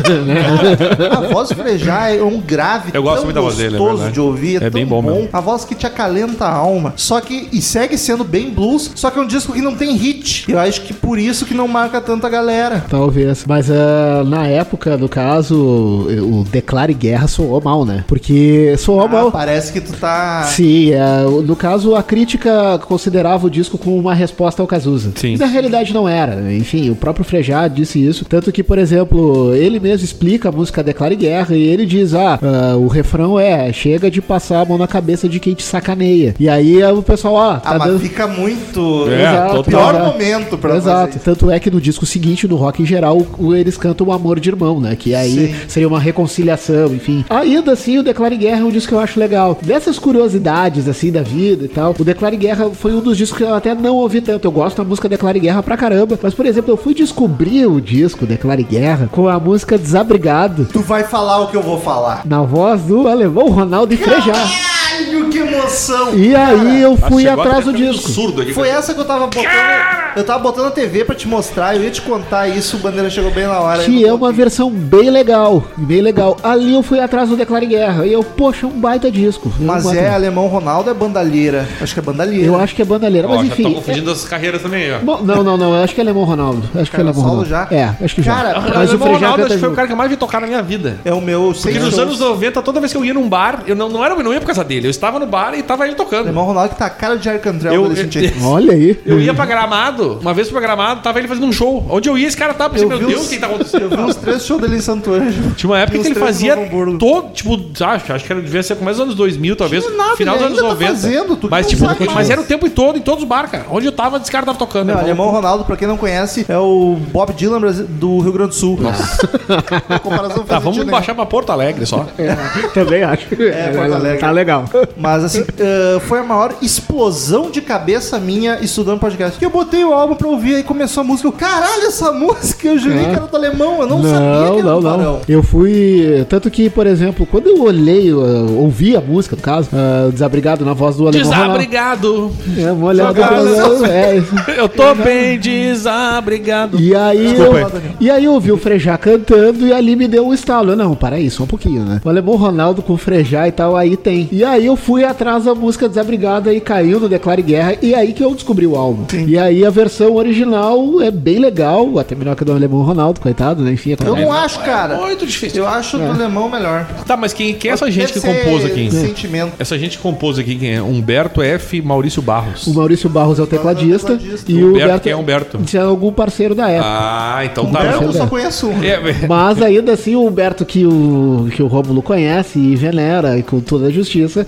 S1: a voz do Frejá é um grave
S2: Eu gosto
S1: tão
S2: muito da voz dele, é
S1: gostoso
S2: verdade.
S1: de ouvir.
S2: É
S1: tão
S2: bem bom mesmo.
S1: A voz que te acalenta a alma. Só que, e segue sendo bem blues, só que é um disco que não tem hit. Eu acho que por isso que não marca tanta galera.
S3: Talvez. Mas ah, na época, no caso, o Declare Guerra soou mal, né? Porque soou
S1: Ah,
S3: mal.
S1: parece que tu tá...
S3: Sim, é, o- no caso, a crítica considerava o disco como uma resposta ao Cazuza.
S2: Sim.
S3: E na realidade não era. Enfim, o próprio Frejá disse isso. Tanto que, por exemplo, ele mesmo explica a música Declare Guerra e ele diz: ah, ah, o refrão é chega de passar a mão na cabeça de quem te sacaneia. E aí o pessoal, ó, tá
S1: Ah, mas
S3: dando.
S1: fica muito...
S2: É,
S3: Exato,
S2: total.
S1: Pior momento pra
S3: Exato. Tanto é que no disco seguinte, no rock em geral, o- eles cantam o amor de irmão, né? Que aí
S1: Sim.
S3: seria uma reconciliação, enfim. Ainda assim, o Declare Guerra é um disco que eu acho legal. Dessas curiosidades, assim, da vida e tal, o Declare Guerra foi um dos discos que eu até não ouvi tanto. Eu gosto da música Declare Guerra pra caramba. Mas, por exemplo, eu fui descobrir o disco Declare Guerra com a música Desabrigado,
S1: Tu vai falar o que eu vou falar.
S3: na voz do alemão Ronaldo e Frejá.
S1: Caralho, que emoção!
S3: E aí eu fui
S2: chegou
S3: atrás do disco.
S2: surdo aqui.
S1: Foi essa que eu tava botando. Eu tava botando a TV pra te mostrar, eu ia te contar isso, o Bandeira chegou bem na hora.
S3: Que é uma
S1: botei.
S3: versão bem legal, bem legal. Ali eu fui atrás do Declare Guerra e eu, poxa, um baita disco.
S1: Mas
S3: Um
S1: é
S3: baita-
S1: Alemão Ronaldo é bandalheira. Acho que é bandalheira.
S3: Eu acho que é bandalheira,
S2: Ó,
S3: mas
S2: já tô
S3: enfim.
S2: confundindo as carreiras também, ó.
S3: é- Bom, não, não, não, eu acho que é Alemão Ronaldo. Acho que é
S1: Cara,
S3: Alemão Ronaldo.
S1: já?
S3: É, acho que já.
S1: Cara,
S2: Mas
S3: mas
S2: o
S3: Frejá
S2: Ronaldo acho que foi o cara que eu mais vi tocar na minha vida.
S1: É o meu
S2: Porque nos anos 90, toda vez que eu ia num bar, eu não, não era não ia por causa dele. Eu estava no bar e tava ele tocando.
S1: Alemão Ronaldo que tá a cara de Arcandrell
S2: Eu-
S1: sentia.
S3: Olha aí.
S2: Eu ia pra Gramado Gramado. Uma vez pra Gramado, tava ele fazendo um show. Onde eu ia, esse cara tava. Pensei, meu Deus, o que tá
S1: Eu
S2: acontecendo?
S1: vi uns três shows dele em Santo Ângelo.
S2: Tinha uma época que ele fazia todo, tipo, acho, acho que era, devia ser começo dos anos 2000, talvez.
S1: Tinha nada,
S2: final dos
S1: ele
S2: anos
S1: ainda tá
S2: 90.
S1: fazendo, tu
S2: mas, tipo,
S1: sabe
S2: mas
S1: mais.
S2: era o tempo todo, em todos os bar, cara. Onde eu tava, esse cara tava tocando.
S1: Não,
S2: irmão.
S1: Ronaldo, pra quem não conhece, é o Bob Dylan do Rio Grande do Sul. Nossa. Comparação
S2: Tá, vamos
S1: sentido
S2: baixar pra Porto Alegre só.
S3: É, também acho. É,
S1: Porto Alegre.
S3: Tá legal.
S1: Mas assim, eh, foi a maior explosão de cabeça minha estudando podcast. Que eu botei o álbum pra ouvir aí começou a música. Eu, Caralho, essa música! Eu jurei
S3: É.
S1: que era do alemão, eu não, sabia
S3: Não,
S1: que era
S3: não,
S1: do
S3: não. Eu fui. Tanto que, por exemplo, quando eu olhei, uh, ouvi a música, no caso, uh, Desabrigado na voz do Alemão.
S2: Desabrigado.
S3: É, uma olhada. É.
S2: Eu tô bem desabrigado.
S3: E aí,
S2: Desculpa
S3: eu,
S2: aí.
S3: e aí eu vi o Frejá cantando e ali me deu um estalo. Eu, Não, para aí, só um pouquinho, né? O Alemão Ronaldo com o Frejá e tal, aí tem. E aí eu fui atrás da música Desabrigada e caiu no Declare Guerra. E aí que eu descobri o álbum. E aí a versão original é bem legal, até melhor que a do Alemão Ronaldo, coitado, né? Enfim, é
S1: Eu não acho, cara.
S2: Muito difícil.
S1: Eu acho do alemão melhor.
S2: Tá, mas quem, quem é essa gente que compôs aqui?
S1: Sentimento.
S2: Essa gente que compôs aqui, quem é? Humberto F. Maurício Barros.
S3: O Maurício Barros é o tecladista.
S1: tecladista.
S3: E
S2: O Humberto,
S3: Humberto
S2: quem é Humberto?
S3: é algum parceiro da época.
S2: Ah, então tá.
S1: Humberto, eu
S3: Humberto.
S1: só conheço um.
S2: É,
S3: Mas ainda assim, o Humberto que o, que o Rômulo conhece e venera e com toda a justiça,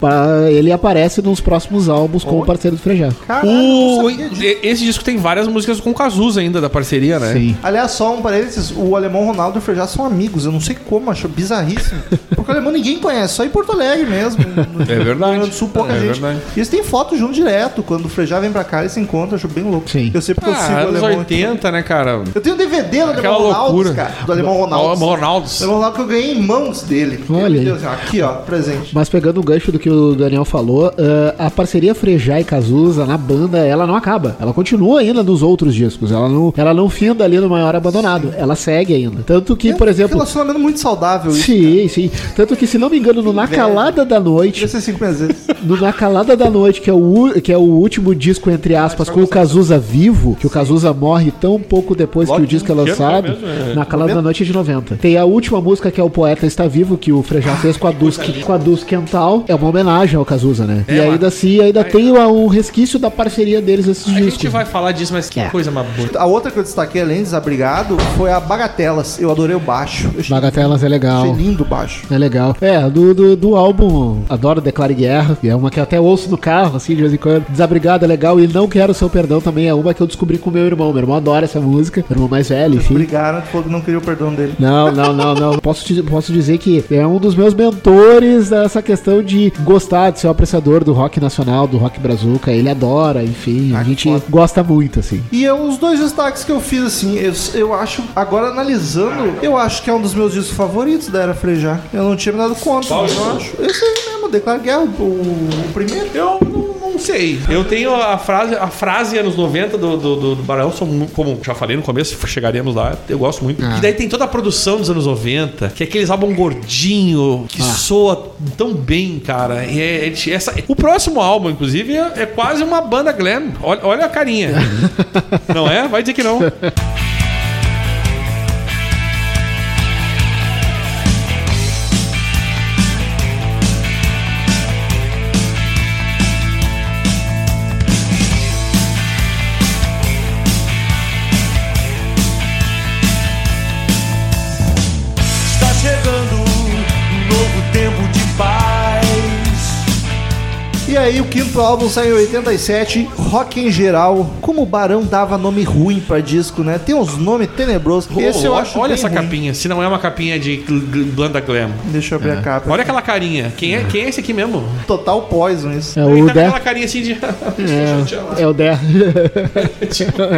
S3: ele aparece nos próximos álbuns como parceiro do Frejá.
S1: Caralho,
S2: o, esse disco tem várias músicas com Cazuza ainda da parceria, né?
S3: Sim.
S1: Aliás, só um parênteses, o alemão Ronaldo e o Frejá são amigos, eu não sei como, acho bizarríssimo. Porque o alemão ninguém conhece, só em Porto Alegre mesmo. No,
S2: É verdade.
S1: No Sul, pouca
S2: É
S1: gente.
S2: verdade.
S1: E eles têm foto junto direto, quando o Frejá vem pra cá, eles se encontram, acho bem louco.
S3: Sim.
S1: Eu sei porque eu sigo
S2: Ah,
S1: o
S2: anos
S1: alemão.
S2: 80, né, cara?
S1: Eu tenho DVD do
S2: Aquela
S1: alemão Ronaldo,
S2: loucura.
S1: cara. Do alemão Ronaldo.
S2: Alemão Ronaldo.
S1: Do alemão Ronaldo que eu ganhei em mãos dele.
S3: Olha.
S1: Deus, aqui, ó, presente.
S3: Mas pegando o gancho do que o Daniel falou, ah, a parceria Frejá e Cazuza na banda, ela não acaba. Ela continua ainda nos outros discos. Ela não, ela não finda ali no Maior Abandonado. Ela segue ainda. Tanto que,
S1: É
S3: por
S1: um
S3: exemplo.
S1: relacionamento muito saudável isso.
S3: Sim, sim. Tanto que, se não me engano, no Na Calada da Noite,
S1: Podia ser cinco meses.
S3: No Na Calada da Noite, que é o, que é o último disco, entre aspas, com o Cazuza vivo, que o Cazuza morre tão pouco depois que o disco é
S2: ano
S3: lançado.
S2: mesmo? É,
S3: Na Calada da Noite é de 90. Tem a última música, que é O Poeta Está Vivo, que o Frejá fez com a Dusk, com a Dusk Quental. É uma homenagem ao Cazuza, né?
S2: É,
S3: e ainda assim, ainda tem o- um resquício da parceria deles nesses
S2: A
S3: discos.
S2: gente vai falar disso, mas que
S3: É.
S2: coisa mais bonita.
S1: A outra que eu destaquei, além de desabrigado, foi a Bagatelas. Eu adorei o baixo. Eu achei-
S3: Bagatelas é legal.
S1: Achei lindo o baixo.
S3: É legal. É, do, do, do álbum Adoro Declare Guerra, que é uma que eu até ouço no carro, assim, de vez em quando. Desabrigado é legal e Não Quero Seu Perdão também é uma que eu descobri com meu irmão. Meu irmão adora essa música, meu irmão mais velho, enfim.
S1: Brigaram, falou que não queria o perdão dele.
S3: Não, não, não, não. Posso, te- posso dizer que é um dos meus mentores nessa questão de gostar, de ser um apreciador do rock nacional, do rock brazuca. Ele adora, enfim, a
S1: Ah,
S3: gente
S1: foda.
S3: gosta muito, assim.
S1: E é os dois destaques que eu fiz, assim, eu, eu acho, agora analisando, eu acho que é um dos meus discos favoritos da Era Frejar. Eu não tinha me dado conta,
S2: Qual
S1: mas eu acho. Esse aí mesmo, Declaro Guerra, o, o primeiro.
S2: Eu não, não sei. Eu tenho a frase, a frase anos 90 do, do, do, do Barão, como já falei no começo, chegaremos lá, eu gosto muito.
S3: Ah.
S2: E daí tem toda a produção dos anos 90, que é aqueles álbum gordinho, que soa tão bem, cara. E é, é- essa, o próximo álbum, inclusive, é, é quase uma banda glam. Olha, olha a carinha. não é? Vai dizer que não.
S1: Aí, o quinto álbum saiu em 87, rock em geral. Como o Barão dava nome ruim pra disco, né? Tem uns nomes tenebrosos. Esse eu
S2: olha
S1: acho
S2: olha essa
S1: ruim.
S2: capinha, se não é uma capinha de Blanda Glam.
S1: Deixa eu abrir a capa.
S2: Olha aquela carinha. Quem é, quem é esse aqui mesmo?
S1: Total Poison isso.
S3: É
S2: Ele
S3: o
S2: tá com
S3: Der.
S2: aquela carinha assim de.
S3: É, é o Der.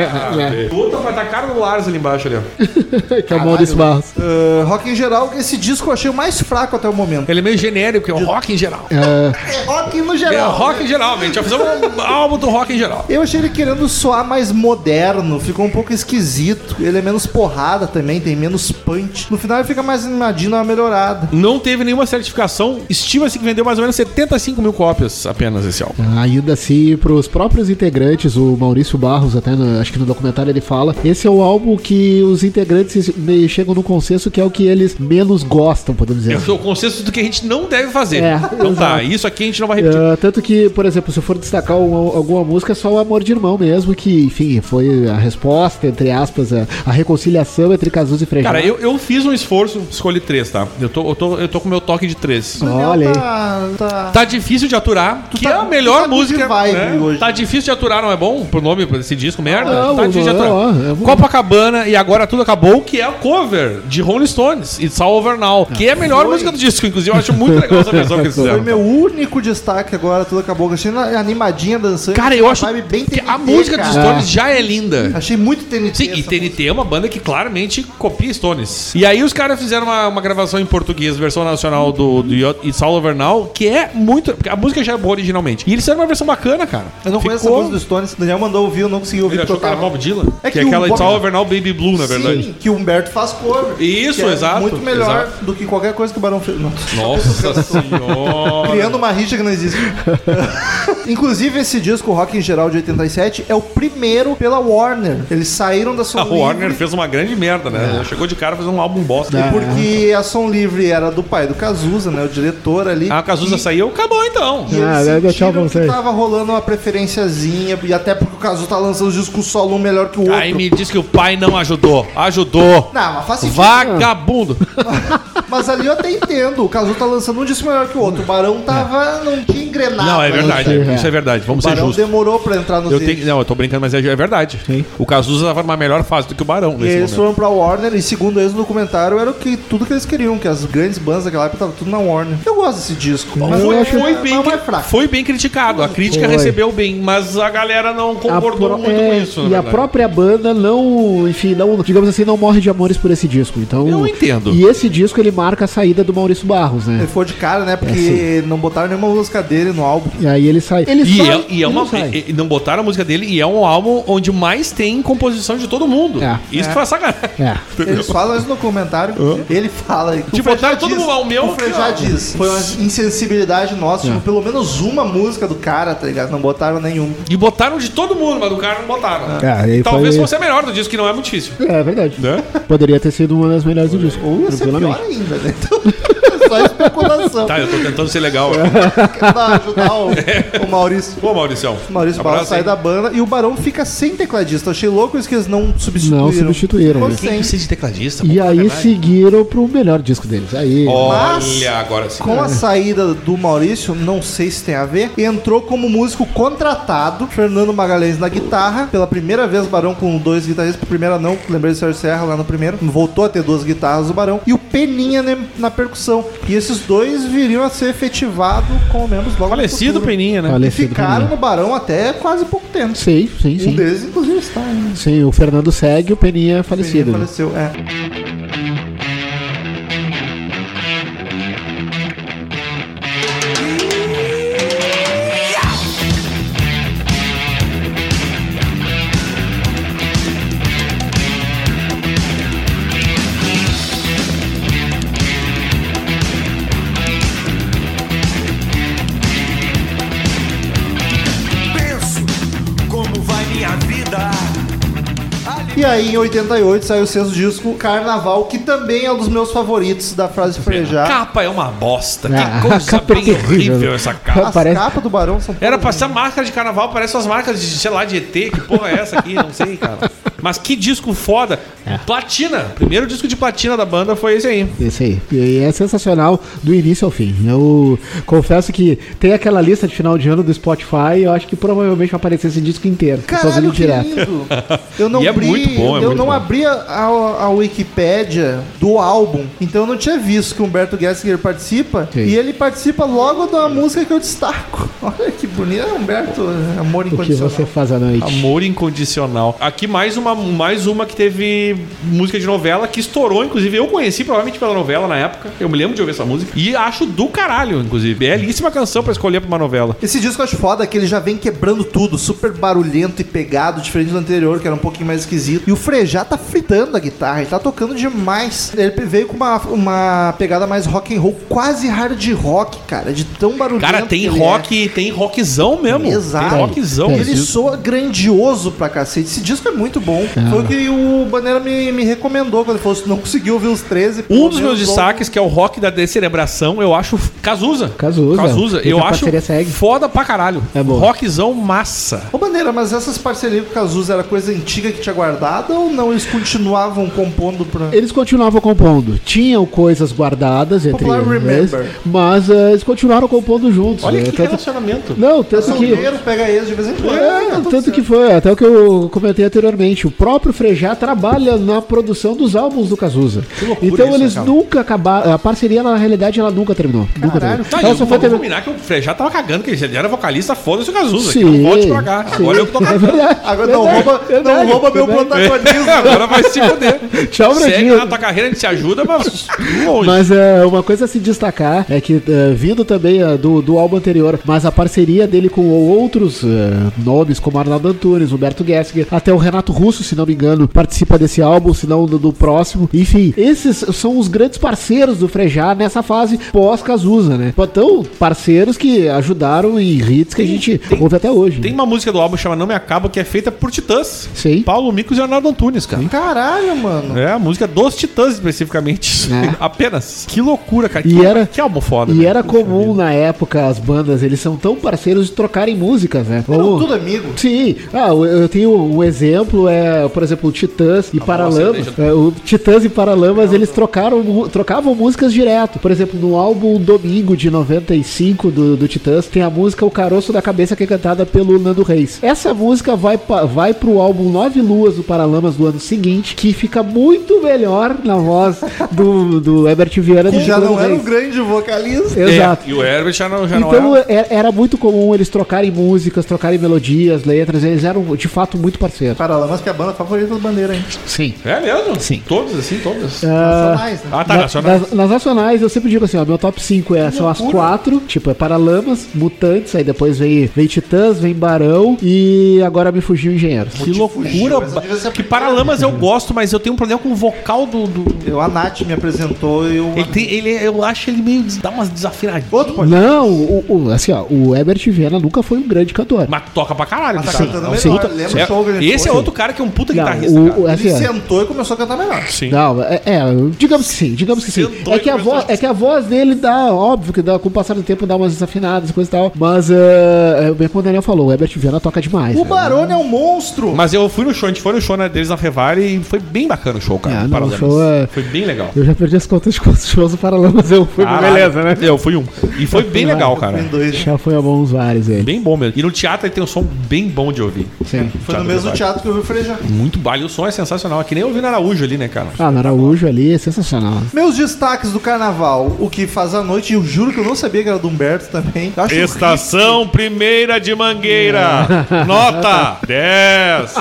S2: Ah, Puta, vai tá cara do Lars ali embaixo ali, ó.
S3: que é o Maurício Barros.
S1: Uh, rock em geral, esse disco eu achei o mais fraco até o momento.
S2: Ele é meio genérico, é o rock em geral.
S1: É rock no
S2: É
S1: geral.
S2: Rock em geral, a gente vai fazer um álbum do rock em geral.
S1: Eu achei ele querendo soar mais moderno, ficou um pouco esquisito. Ele é menos porrada também, tem menos punch. No final ele fica mais animadinho, uma melhorada.
S2: Não teve nenhuma certificação. Estima-se que vendeu mais ou menos 75 mil cópias apenas esse álbum.
S3: Ainda assim, pros próprios integrantes, o Maurício Barros, até no- acho que no documentário ele fala, esse é o álbum que os integrantes chegam no consenso que é o que eles menos gostam, podemos dizer.
S2: É o consenso do que a gente não deve fazer.
S3: É,
S2: então tá,
S3: exato.
S2: isso aqui a gente não vai repetir.
S3: Ah, tanto que, por exemplo, se eu for destacar uma- alguma música, é só o Amor de Irmão mesmo, que, enfim, foi a resposta, entre aspas, a, a reconciliação entre Cazuza e Frejá.
S2: Cara, eu, eu fiz um esforço, escolhi três, tá? Eu tô, eu tô, eu tô com o meu toque de três.
S3: Olha aí.
S1: Tá, tá.
S2: Tá difícil de aturar, que
S1: tá-
S2: é a
S1: tu
S2: melhor
S1: tá
S2: música. né?
S1: hoje.
S2: Tá difícil de aturar, não é bom? Pro nome desse disco, merda?
S3: Não,
S2: tá difícil de
S3: não,
S2: aturar.
S3: é bom.
S2: Copacabana e Agora Tudo Acabou, que é a cover de Rolling Stones, It's All Over Now, que é a melhor
S1: Foi.
S2: música do disco. Inclusive, eu acho muito legal essa versão que eles
S1: Foi
S2: fizeram.
S1: meu único destaque agora, tudo acabou. Achei na- animadinha, dançando.
S2: Cara, eu acho
S1: bem
S2: que a
S1: TNT,
S2: música dos
S1: cara.
S2: Stones já é linda.
S1: Achei muito TNT.
S2: Sim, e TNT é uma banda que claramente copia Stones. E aí os caras fizeram uma, uma gravação em português, versão nacional do, do It's All Over Now, que é muito. porque A música já é boa originalmente. E eles fizeram uma versão bacana, cara.
S1: Eu não conheço essa
S2: Ficou-
S1: música dos Stones. O Daniel mandou ouvir, eu não consegui ouvir
S2: Ele achou que era Bob Dylan?
S1: É
S2: que,
S1: que
S2: é aquela
S1: o
S2: It's
S1: Bob-
S2: All Over Now Baby Blue, na verdade.
S1: Sim, que o Humberto faz cover.
S2: Isso,
S1: que é
S2: exato,
S1: Muito melhor
S2: exato.
S1: do que qualquer coisa que o Barão fez.
S2: Nossa senhora.
S1: Criando uma rixa que não existe. Inclusive, esse disco, o Rock em Geral de 87, é o primeiro pela Warner. Eles saíram da Som
S2: A
S1: Livre.
S2: Warner fez uma grande merda, né? Chegou de cara fazendo um álbum bosta.
S1: E porque a Som Livre era do pai do Cazuza, né? O diretor ali.
S2: A Cazuza
S1: E-
S2: saiu, acabou então.
S1: E eles
S3: Ah, pra
S1: sentiram que
S3: vocês.
S1: tava rolando uma preferenciazinha, e até porque o Cazuza tá lançando os discos solo um melhor que o outro.
S2: Aí me diz que o pai não ajudou. Ajudou.
S1: Não, mas faz sentido.
S2: Vagabundo.
S1: Mas ali eu até entendo. O Cazuza tá lançando um disco melhor que o outro. O Barão tava. não tinha engrenado.
S2: Não, é verdade.
S3: É.
S2: Isso é verdade.
S1: O
S2: Vamos ser
S1: Barão
S2: justos.
S1: demorou pra entrar nos
S2: Eu tenho, não, eu tô brincando, mas é, é verdade.
S3: Sim.
S2: O Cazuza tava numa melhor fase do que o Barão
S1: E
S2: nesse
S1: eles
S2: momento.
S1: foram pra Warner e segundo eles no documentário era o que, tudo que eles queriam, que as grandes bandas daquela época tava tudo na Warner. Eu gosto desse disco. Mas
S2: Foi,
S1: eu
S2: foi
S1: acho-
S2: bem,
S1: mas é
S2: cri-
S1: fraco.
S2: foi bem criticado. A crítica
S3: Foi.
S2: recebeu bem, mas a galera não
S3: A
S2: concordou
S3: pro-
S2: muito
S3: é,
S2: com isso. na
S3: e a
S2: verdade.
S3: própria banda não, enfim, não, digamos assim, não morre de amores por esse disco. Então,
S2: Eu entendo.
S3: E esse disco ele marca a saída do Maurício Barros, né?
S1: Ele foi de cara, né? Porque não botaram nenhuma música dele no álbum.
S3: E aí ele sai. Ele
S2: E,
S3: sai,
S2: é, e é uma.
S3: sai.
S2: e- não botaram a música dele e é um álbum onde mais tem composição de todo mundo.
S3: É.
S2: Isso que foi sacanagem.
S3: É.
S1: Eles falam isso no comentário. Ele fala. que
S2: De botar todo mundo ao meu,
S1: O Frejá
S2: ó.
S1: diz. Foi uma insensibilidade nossa.
S2: É.
S1: Tipo, pelo menos uma música do cara, tá ligado? Não botaram nenhuma.
S2: E botaram de todo mundo, mas do cara não botaram.
S3: É,
S2: Talvez
S3: foi-
S2: fosse a melhor do disco, que não é muito difícil.
S3: É verdade.
S2: Né?
S3: Poderia ter sido uma das melhores do disco.
S1: Ou ia ser pior ainda, né? Então, só especulação.
S2: Tá, eu tô tentando ser legal.
S1: Dar- ajudar o, o Maurício.
S2: Pô, Mauricião.
S1: O Maurício
S2: Abraço,
S1: Barros sai
S2: hein?
S1: da banda e o Barão fica sem tecladista. Eu achei louco isso que eles não substituíram.
S3: Não substituíram, né?
S2: Quem
S1: sem.
S2: precisa de tecladista?
S3: E
S2: Pô,
S3: aí
S2: verdade.
S3: seguiram pro melhor disco deles. Aí.
S2: Olha, agora sim.
S1: Com a saída do Maurício, não sei se tem a ver, entrou como músico contratado Fernando Magalhães na guitarra. Pela primeira vez, o Barão com dois guitarristas. Por primeira não, lembrei do Sérgio Serra lá no primeiro. Voltou a ter duas guitarras do Barão. E o Peninha ne- na percussão. E esses dois viriam a ser efetivados como membros logo
S2: Falecido. Peninha, né?
S1: E
S3: Falecido
S1: ficaram
S3: Peninha.
S1: no Barão até quase pouco tempo.
S3: Sim, sim,
S1: Um
S3: sim.
S1: deles, inclusive, está ainda.
S3: Sim, o Fernando segue, o Peninha é
S1: Peninha
S3: falecido. né?
S1: faleceu, é. E aí, em 88, saiu o sexto disco, Carnaval, que também é um dos meus favoritos da frase
S2: A
S1: frejar.
S2: capa é uma bosta.
S3: Ah,
S2: que
S3: a
S2: coisa
S3: capa é
S2: bem
S3: terrível.
S2: horrível essa capa.
S1: As
S3: Parece-
S1: capas do Barão são
S2: Era pra ser máscara de carnaval, parece as marcas de, sei lá, de ET. Que porra é essa aqui? Não sei, cara. Mas que disco foda. Platina. Primeiro disco de platina da banda foi esse aí.
S3: Esse aí. E é sensacional do início ao fim. Eu confesso que tem aquela lista de final de ano do Spotify. Eu acho que provavelmente vai aparecer esse disco inteiro.
S1: Caralho,
S3: direto.
S1: lindo. Eu não
S2: E é
S1: abri,
S2: muito bom, é
S1: eu
S2: muito
S1: não
S2: bom.
S1: abri a, a, a Wikipédia do álbum, então eu não tinha visto que o Humberto Gessinger participa,
S3: Sim.
S1: e ele participa logo da música que eu destaco. Olha que bonito, é Humberto, Amor
S3: O que
S1: Incondicional.
S3: você faz à noite.
S2: Amor incondicional. Aqui mais uma, mais uma que teve música de novela que estourou, inclusive eu conheci provavelmente pela novela na época. Eu me lembro de ouvir essa música e acho do caralho, inclusive. Belíssima canção pra escolher pra uma novela.
S1: Esse disco eu acho foda que ele já vem quebrando tudo, super barulhento e pegado, diferente do anterior, que era um pouquinho mais esquisito. E o Frejá tá fritando a guitarra, ele tá tocando demais. Ele veio com uma, uma pegada mais rock and roll, quase hard rock, cara, de tão barulhento.
S2: Cara,
S1: que
S2: tem
S1: ele
S2: rock, tem rockzão mesmo.
S1: Exato.
S2: Tem rockzão.
S1: Ele soa grandioso pra cacete. Esse disco é muito bom. Bom. Foi o que o Bandeira me, me recomendou quando ele falou: se não conseguiu ouvir os 13. pelo
S2: Um dos meus destaques, que é o rock da descerebração, eu acho Cazuza.
S3: Cazuza.
S2: Cazuza. Eu acho
S3: segue.
S2: foda pra caralho.
S3: É bom.
S2: Rockzão massa.
S1: Ô Bandeira, mas essas parcerias com o Cazuza era coisa antiga que tinha guardada ou não? Eles continuavam compondo pra.
S3: Eles continuavam compondo. Tinham coisas guardadas entre
S1: Popular
S3: eles,
S1: Remember.
S3: mas eh, eles continuaram compondo juntos.
S2: Olha
S3: né?
S2: que
S3: tanto,
S2: relacionamento.
S3: não, tanto que
S1: Solteiro, pega eles de vez em quando.
S3: É,
S1: tá
S3: tanto
S1: certo.
S3: que foi, até o que eu comentei anteriormente, o próprio Frejá trabalha na produção dos álbuns do Cazuza. então
S2: isso,
S3: eles
S2: cara.
S3: nunca acabaram, a parceria na realidade ela nunca terminou. Nunca terminou.
S2: Tá,
S3: Ela
S2: e
S3: só
S2: eu
S3: foi
S2: vou
S3: terminar.
S2: combinar que o Frejá tava cagando, que ele era vocalista, foda-se o Cazuza.
S3: Sim,
S2: cá.
S3: sim.
S2: Agora eu que tô
S3: É
S2: cagando.
S3: verdade.
S1: Agora não
S3: Verdade,
S1: rouba, não rouba meu protagonismo.
S2: Agora vai se fuder.
S3: Tchau,
S2: Segue
S3: Brandinho.
S2: na tua carreira, a gente se ajuda, mas longe.
S3: Mas é, uma coisa a se destacar é que, é, vindo também é, do, do álbum anterior, mas a parceria dele com outros é, nomes, como Arnaldo Antunes, Humberto Gessinger, até o Renato Russo, se não me engano, participa desse álbum, se não do, do próximo. Enfim, esses são os grandes parceiros do Frejá nessa fase pós-Cazuza, né? Então, parceiros que ajudaram em hits que a gente ouve até hoje.
S2: Tem
S3: né?
S2: uma música do álbum chama Não Me Acaba, que é feita por Titãs.
S3: Sim.
S2: Paulo Micos e Arnaldo Antunes, cara.
S1: Caralho, mano.
S2: É, a música dos Titãs, especificamente.
S3: É.
S2: Apenas. Que loucura, cara.
S3: E
S2: que,
S3: era-
S2: que álbum foda.
S3: E
S2: né?
S3: era comum na época as bandas, eles são tão parceiros de trocarem músicas, né? Vamos-
S1: tudo amigo.
S3: Sim, ah, eu eu tenho um exemplo, é, por exemplo, o Titãs e Paralamas. É, o Titãs e Paralamas, eles trocaram, trocavam músicas direto. Por exemplo, no álbum Domingo de 95 do, do Titãs, tem a música O Caroço da Cabeça, que é cantada pelo Nando Reis. Essa música vai, vai pro álbum Nove Luas do Paralamas do ano seguinte, que fica muito melhor na voz do, do Herbert Viana do
S1: Que já
S3: Nando
S1: não era um
S3: Reis.
S1: grande vocalista.
S3: Exato.
S2: É, e o Herbert já não, já não
S3: Então
S2: era.
S3: é- era muito comum eles trocarem músicas, trocarem melodias, letras, eles eram de fato muito parceiros.
S1: Paralamas que é a banda favorita do Bandeira, hein?
S3: Sim.
S2: É mesmo?
S3: Sim.
S2: Todas, assim, todas.
S1: Nacionais, né?
S2: Ah, tá,
S3: Na-
S2: nacional.
S3: nas, nas nacionais, eu sempre digo assim, ó, meu top 5 é, são as quatro, tipo, é Paralamas, Mutantes, aí depois vem, vem Titãs, vem Barão e agora me fugiu Engenheiros.
S2: Que loucura.
S1: a
S2: Que. Paralamas eu gosto, mas eu tenho um problema com o vocal do. do-
S1: Eu, a Nath me apresentou e eu.
S2: Ele tem, ele, eu acho ele meio. dá umas desafinadinhas.
S1: Outro.
S3: Não, o, o- assim, ó, o Herbert Viana nunca foi um grande cantor.
S2: Mas toca pra caralho.
S1: Tá
S2: sabe?
S1: cantando melhor.
S3: sim.
S1: Lembra
S2: É,
S1: o show que a gente
S2: esse é
S1: foi?
S2: outro cara que é um puta
S3: Não,
S2: guitarrista.
S3: o-
S2: cara.
S3: o- assim,
S1: Ele
S3: ó,
S1: sentou e começou a cantar melhor.
S2: Sim.
S3: Não, é, é, digamos que sim, digamos que sim. É que, a voz,
S2: a-
S3: é que a voz dele dá, óbvio que dá, com o passar do tempo dá umas desafinadas e coisa e tal. Mas, é, é, bem como o Daniel falou, o Herbert Viana toca demais.
S1: O
S3: né?
S1: Barone é um monstro.
S2: Mas eu fui no show, a gente foi no show né, deles na Fevare e foi bem bacana o show, cara.
S3: Ah,
S2: do
S3: não, o show é-
S2: Foi bem legal.
S3: Eu já perdi as contas de quantos shows o Paralamas eu fui,
S2: Caralho.
S3: beleza, né?
S2: Eu fui um. E foi bem legal, cara.
S3: Já foi a bons vários ele.
S2: Bem bom mesmo. E no teatro ele tem um som bem bom de ouvir.
S3: Sim.
S1: Foi no mesmo teatro que eu vi o Frejá.
S2: Muito baile, o som é sensacional. É que nem eu vi no Araújo ali, né, cara?
S3: Ah, no Araújo ali é sensacional.
S1: Meus destaques do carnaval, o que faz a noite, e eu juro que eu não sabia que era do Humberto também. Acho
S2: Estação Primeira de Mangueira. Nota 10.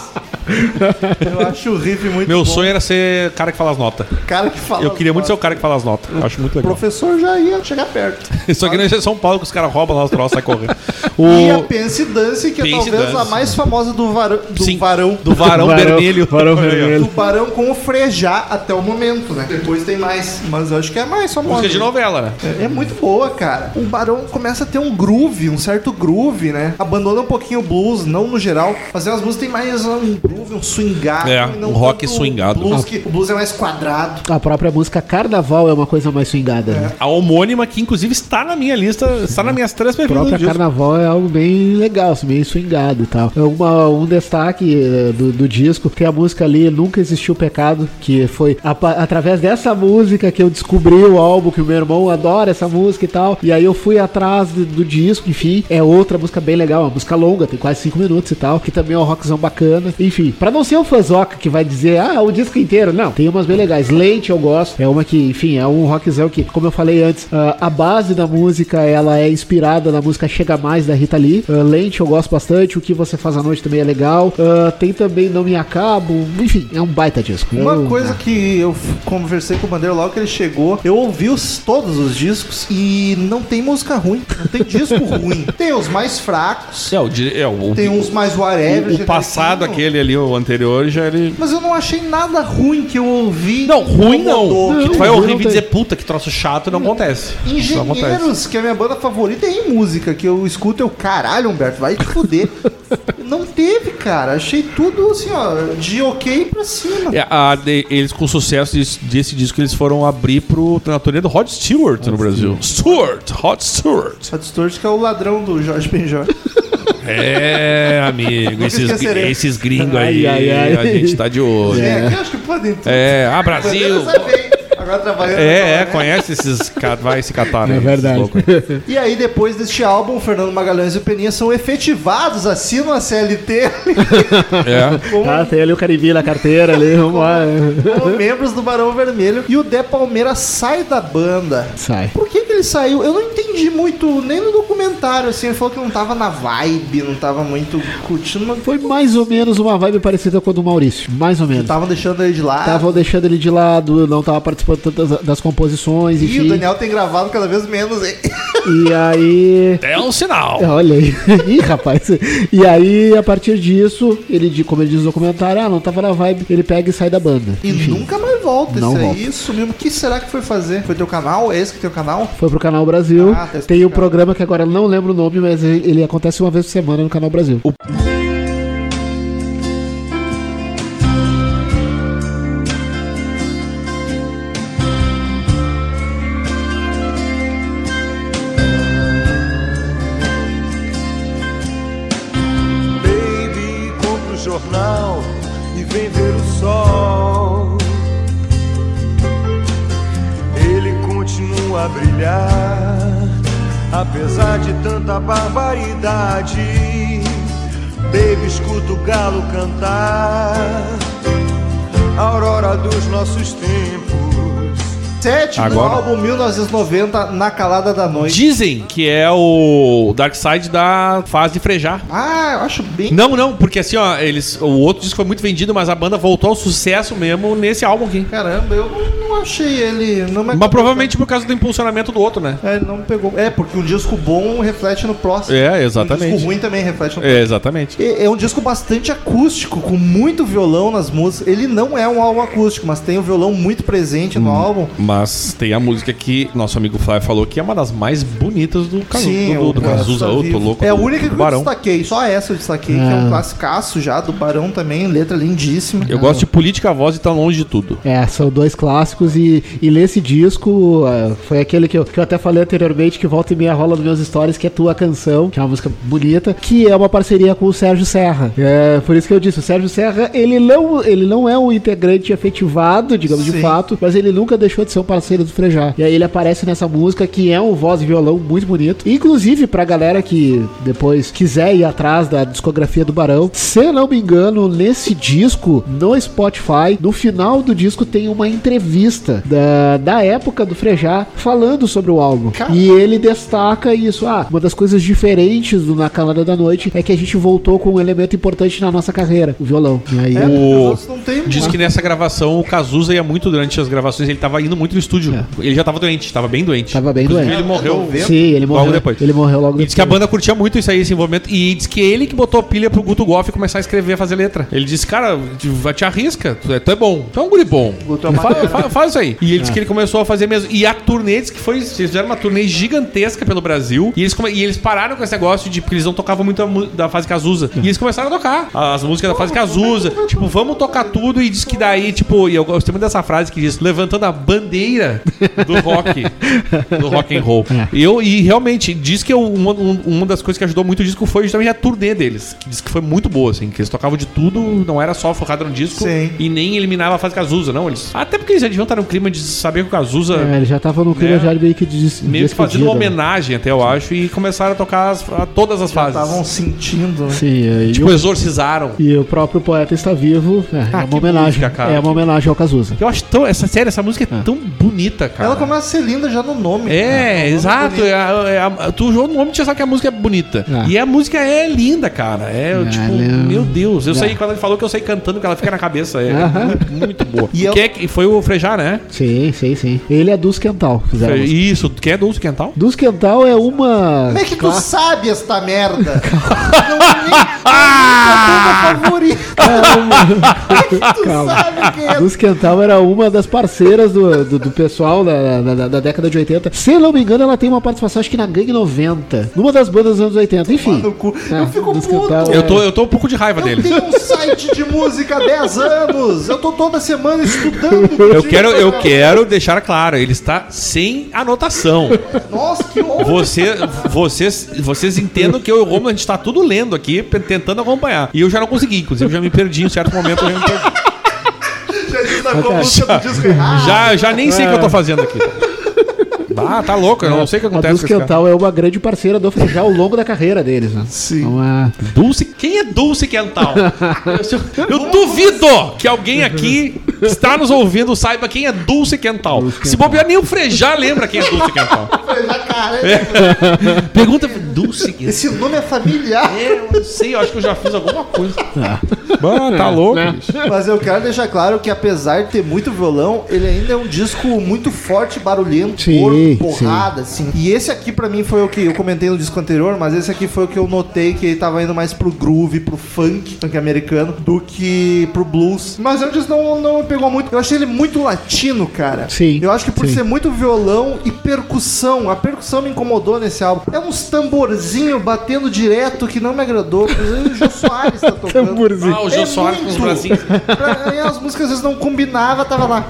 S1: Eu acho o riff muito
S2: Meu
S1: bom.
S2: sonho era ser cara que fala as notas.
S1: cara que fala.
S2: Eu queria muito ser o cara que fala as notas. Eu acho muito
S1: O
S2: legal.
S1: professor já ia chegar perto.
S2: Isso aqui não é São Paulo que os caras roubam lá os troços e saem correndo.
S1: E a
S2: O
S1: Pense Dance, que é
S2: Pense
S1: talvez a
S2: Dance.
S1: mais famosa do, varão, do
S2: Sim.
S1: varão.
S2: do varão, vermelho.
S3: Varão vermelho.
S1: Do barão com o Frejá até o momento, né? Depois tem mais, mas eu acho que é mais famosa.
S2: Música de novela, né?
S1: É, é muito boa, cara. O Barão começa a ter um groove, um certo groove, né? Abandona um pouquinho o blues, não no geral, mas as músicas têm mais um groove, um swingado.
S2: É,
S1: e não
S2: um rock swingado.
S1: O blues, que, o blues é mais quadrado.
S3: A própria música Carnaval é uma coisa mais swingada. né?
S2: A homônima, que inclusive está na minha lista, está nas minhas três
S3: A
S2: preferidas do
S3: própria. Carnaval é algo bem legal, assim, bem swingado e tal. É Uma, um destaque eh, do, do disco tem a música ali Nunca Existiu Pecado, que foi a através dessa música que eu descobri o álbum, que o meu irmão adora essa música e tal. E aí eu fui atrás do, do disco, enfim. É outra música bem legal, uma música longa, tem quase cinco minutos e tal, que também é um rockzão bacana. Enfim, pra não ser o fãzoca que vai dizer, ah, o disco inteiro, não. Tem umas bem legais. Lente eu gosto, é uma que, enfim, é um rockzão que, como eu falei antes, ah, a base da música, ela é inspirada na música Chega Mais, da Rita Lee. Ah, Lente eu gosto bastante, o que você faz à noite também é legal. Ah, tem também Não Me Acabo, enfim, é um baita disco.
S1: Uma
S3: Eu-
S1: coisa que eu conversei com o Bandeira logo que ele chegou, eu ouvi os, todos os discos e não tem música ruim, não tem disco ruim. Tem os mais fracos,
S2: É, o, é, o,
S1: tem uns mais whatever.
S2: o, o passado, aquele ali, o anterior, já ele.
S1: Mas eu não achei nada ruim que eu ouvi.
S2: Não, ruim não. Que tu vai
S3: ruim
S2: ouvir e dizer, puta, que troço chato, não acontece. Não acontece.
S1: Engenheiros, que é a minha banda favorita, é em música, que eu escuto eu, caralho, Humberto, vai te fuder. não teve, cara. Achei tudo assim, ó, de ok pra cima.
S2: É, a- de- eles com o sucesso desse, desse disco, eles foram abrir pro, na turnê do Rod Stewart no Brasil. Stewart, Rod Stewart.
S1: Só distorce que é o ladrão do Jorge Benjor.
S2: É, amigo, esses, esses gringos aí,
S3: Ai, ai, ai.
S2: a gente tá de olho.
S1: É, que eu acho que podem tudo.
S2: É, ah, Brasil.
S1: Agora trabalhando.
S2: É, é,
S1: né?
S2: conhece esses. Vai se catar, né?
S3: É verdade.
S1: E aí, depois deste álbum, o Fernando Magalhães e o Peninha são efetivados, assinam a CLT
S2: É.
S1: como,
S3: Ah, tem ali o Caribe na carteira ali, vamos lá.
S1: como membros do Barão Vermelho. E o Dé Palmeira sai da banda.
S3: Sai.
S1: Por que ele saiu? Eu não entendi muito, nem no documentário, assim. Ele falou que não tava na vibe, não tava muito curtindo, mas
S3: Foi mais ou menos uma vibe parecida com a do Maurício. Mais ou menos.
S1: estavam deixando ele de lado.
S3: Estavam deixando ele de lado, não tava participando tanto das, das composições,
S1: E o. Daniel tem gravado cada vez menos, hein?
S3: E aí.
S2: É um sinal.
S3: Olha aí. Ih, rapaz. E aí, a partir disso, ele, como ele diz no documentário, ah, não tava na vibe, ele pega e sai da banda.
S1: E
S3: Enfim,
S1: nunca mais volta
S3: Não volta.
S1: aí. Sumiu. O que será que foi fazer? Foi teu canal? É esse que é teu canal?
S3: Foi pro Canal Brasil.
S1: Ah, tá
S3: Tem um programa que agora eu não lembro o nome, mas ele ele acontece uma vez por semana no Canal Brasil.
S7: Baby,
S2: Agora.
S1: álbum 1990, Na Calada da Noite.
S2: Dizem que é o Dark Side da fase de frejar.
S1: Ah, eu acho bem.
S2: Não, não, porque assim, ó, eles, o outro disco foi muito vendido, mas a banda voltou ao sucesso mesmo nesse álbum aqui.
S1: Caramba, eu não, não achei ele. Não
S2: Mas provavelmente por causa do impulsionamento do outro, né?
S1: É, ele não pegou. É, porque um disco bom reflete no próximo.
S2: É,
S1: Um
S2: exatamente.
S1: disco ruim também reflete no
S2: É, exatamente.
S1: É é um disco bastante acústico, com muito violão nas músicas. Ele não é um álbum acústico, mas tem o violão muito presente
S2: Hum.
S1: no álbum.
S2: Mas tem a música que nosso amigo Flávio falou que é uma das mais bonitas do, Cazu,
S1: Sim,
S2: do, do, do
S1: o
S2: Cazuza.
S1: Tá
S2: Eu tô louco.
S1: É a
S2: do-
S1: única
S2: do
S1: que eu destaquei, só essa eu destaquei, que é um
S3: Ah.
S1: classicaço já, do Barão também, letra lindíssima.
S2: Eu gosto de Política Voz e Tá Longe de Tudo.
S3: É, são dois clássicos e, e nesse disco ah, foi aquele que eu, que eu até falei anteriormente, que volta e meia rola nos meus stories, que é Tua Canção, que é uma música bonita, que é uma parceria com o Sérgio Serra. É, por isso que eu disse, o Sérgio Serra, ele não, ele não é um integrante efetivado, digamos de
S1: Sim.
S3: fato, mas ele nunca deixou de ser um parceiro do Frejá. E aí ele aparece nessa música, que é um voz e violão muito bonito. Inclusive, pra galera que depois quiser ir atrás da discografia do Barão, se não me engano, nesse disco, no Spotify, no final do disco tem uma entrevista da, da época do Frejá falando sobre o álbum. E ele destaca isso. Ah, uma das coisas diferentes do Na Calada da Noite é que a gente voltou com um elemento importante na nossa carreira, o violão. E aí,
S1: É,
S2: O- Diz que nessa gravação o Cazuza ia muito durante as gravações, ele tava indo muito no estúdio. Ele já tava doente, tava bem doente.
S3: Tava bem
S2: Inclusive,
S3: doente.
S2: Ele morreu.
S3: Sim, ele
S2: Logo
S3: morreu
S2: depois.
S3: Ele morreu logo
S2: E diz que a banda curtia muito isso aí, esse envolvimento. E diz que ele que botou pilha pro Guto Goff começar a escrever, fazer letra. Ele disse, cara, te, te arrisca, tu é, tu é bom. Tu é um guri bom.
S1: Guto é
S2: Fa-
S1: uma-
S2: fa- faz isso aí. E ele disse que ele começou a fazer mesmo. E a turnê diz que foi. Eles fizeram uma turnê gigantesca pelo Brasil. E eles, come- e eles pararam com esse negócio de. Porque eles não tocavam muito mu- da fase Cazuza. E eles começaram a tocar as músicas da fase Cazuza. Tipo, vamos tocar tudo. E diz que daí, tipo, e eu gostei muito dessa frase que diz: levantando a bandeira do rock. do rock and roll. E, eu, e realmente, diz que eu- uma, um- uma das coisas que ajudou muito o disco foi justamente a turnê deles. Que diz que foi muito boa, assim. Que eles tocavam de tudo, não era só focado no disco.
S1: Sim.
S2: E nem eliminava a fase Cazuza, não. Eles, até porque eles já deviam estar no clima de saber que o Cazuza.
S3: É, ele já tava no clima
S2: Né?
S3: já meio que de des-
S2: Meio que fazendo uma
S3: né?
S2: homenagem, até eu acho, e começaram a tocar as- a todas as fases.
S1: Estavam sentindo, né?
S3: Sim, é,
S2: Tipo,
S3: o,
S2: exorcizaram.
S3: e o próprio poeta está vivo. É, é
S2: Ah,
S3: uma
S2: que
S3: homenagem.
S2: música, cara.
S3: É uma homenagem ao Cazuza.
S2: Eu acho tão. Essa série, essa música é tão bonita, cara.
S1: Ela começa a ser linda já no nome.
S2: É,
S1: cara. Nome
S2: exato. É, a- é a- tu jogou no nome e já sabe que a música é bonita.
S3: É.
S2: E a música é linda, cara. É,
S3: É,
S2: tipo,
S3: é-
S2: meu Deus. Eu
S3: É.
S2: sei quando ele falou que eu sei cantando, que ela fica na cabeça. É muito, muito boa.
S1: E
S2: E
S1: eu-
S2: que é que- foi o Frejá Frejá, né?
S3: Sim, sim, sim. Ele é dos Quental. Fizeram.
S2: Isso, quem é Dulce Quental?
S3: Dos Quental é uma.
S1: Como é que tu
S3: Cla-
S1: sabe esta merda? Não é nem a banda favorita. Tu
S3: Calma.
S1: sabe quem é
S3: Dos Quental era uma das parceiras do, do, do pessoal da, da, da- da década de 80. Se eu não me engano, ela tem uma participação, acho que na Gangue 90. Numa das bandas dos anos 80. Enfim.
S1: no cu.
S3: É,
S1: Eu fico
S3: dos
S1: puto.
S3: Quental
S2: Eu tô, eu tô um pouco de raiva
S1: Eu
S2: dele.
S1: tenho um site de música há 10 anos. Eu tô toda semana estudando.
S2: Eu quero, eu quero deixar claro, ele está sem anotação.
S1: Nossa, que horror.
S2: Você, vocês, vocês entendam que eu e o Romulo, a gente tá tudo lendo aqui, tentando acompanhar. E eu já não consegui, inclusive já me perdi em um certo momento. Eu já, me perdi.
S1: Já disco errado.
S2: já, já nem sei o que eu tô fazendo aqui. Ah, tá louco, eu não sei o que
S3: A
S2: acontece esse cara.
S3: Quental é uma grande parceira do Frejá ao longo da carreira deles, né?
S1: Sim.
S3: Então, é...
S2: Dulce? Quem é Dulce Quental? Eu, eu duvido que alguém aqui que está nos ouvindo saiba quem é Dulce Quental. Se bobear, nem o Frejá lembra quem é Dulce Quental.
S1: Já, cara,
S2: Pergunta Dulce Quental.
S1: Esse nome é familiar.
S2: É, eu não sei, eu acho que eu já fiz alguma coisa. Ah, tá louco, bicho.
S1: Mas eu quero deixar claro que apesar de ter muito violão, ele ainda é um disco muito forte, barulhento,
S3: Sim,
S1: corpo, porrada, assim. E esse aqui pra mim foi o que eu comentei no disco anterior, mas esse aqui foi o que eu notei que ele tava indo mais pro groove, pro funk, funk americano, do que pro blues. Mas eu disse não, não me pegou muito. Eu achei ele muito latino, cara.
S3: Sim,
S1: Eu acho que por
S3: sim.
S1: ser muito violão e percussão, a percussão me incomodou nesse álbum. É uns tamborzinho batendo direto que não me agradou. Inclusive o Jô Soares tá tocando.
S3: Tamborzinho.
S2: Ah, o Jô
S1: É
S2: Soares com os bracinhos.
S1: Pra- as músicas às vezes não combinava, tava lá.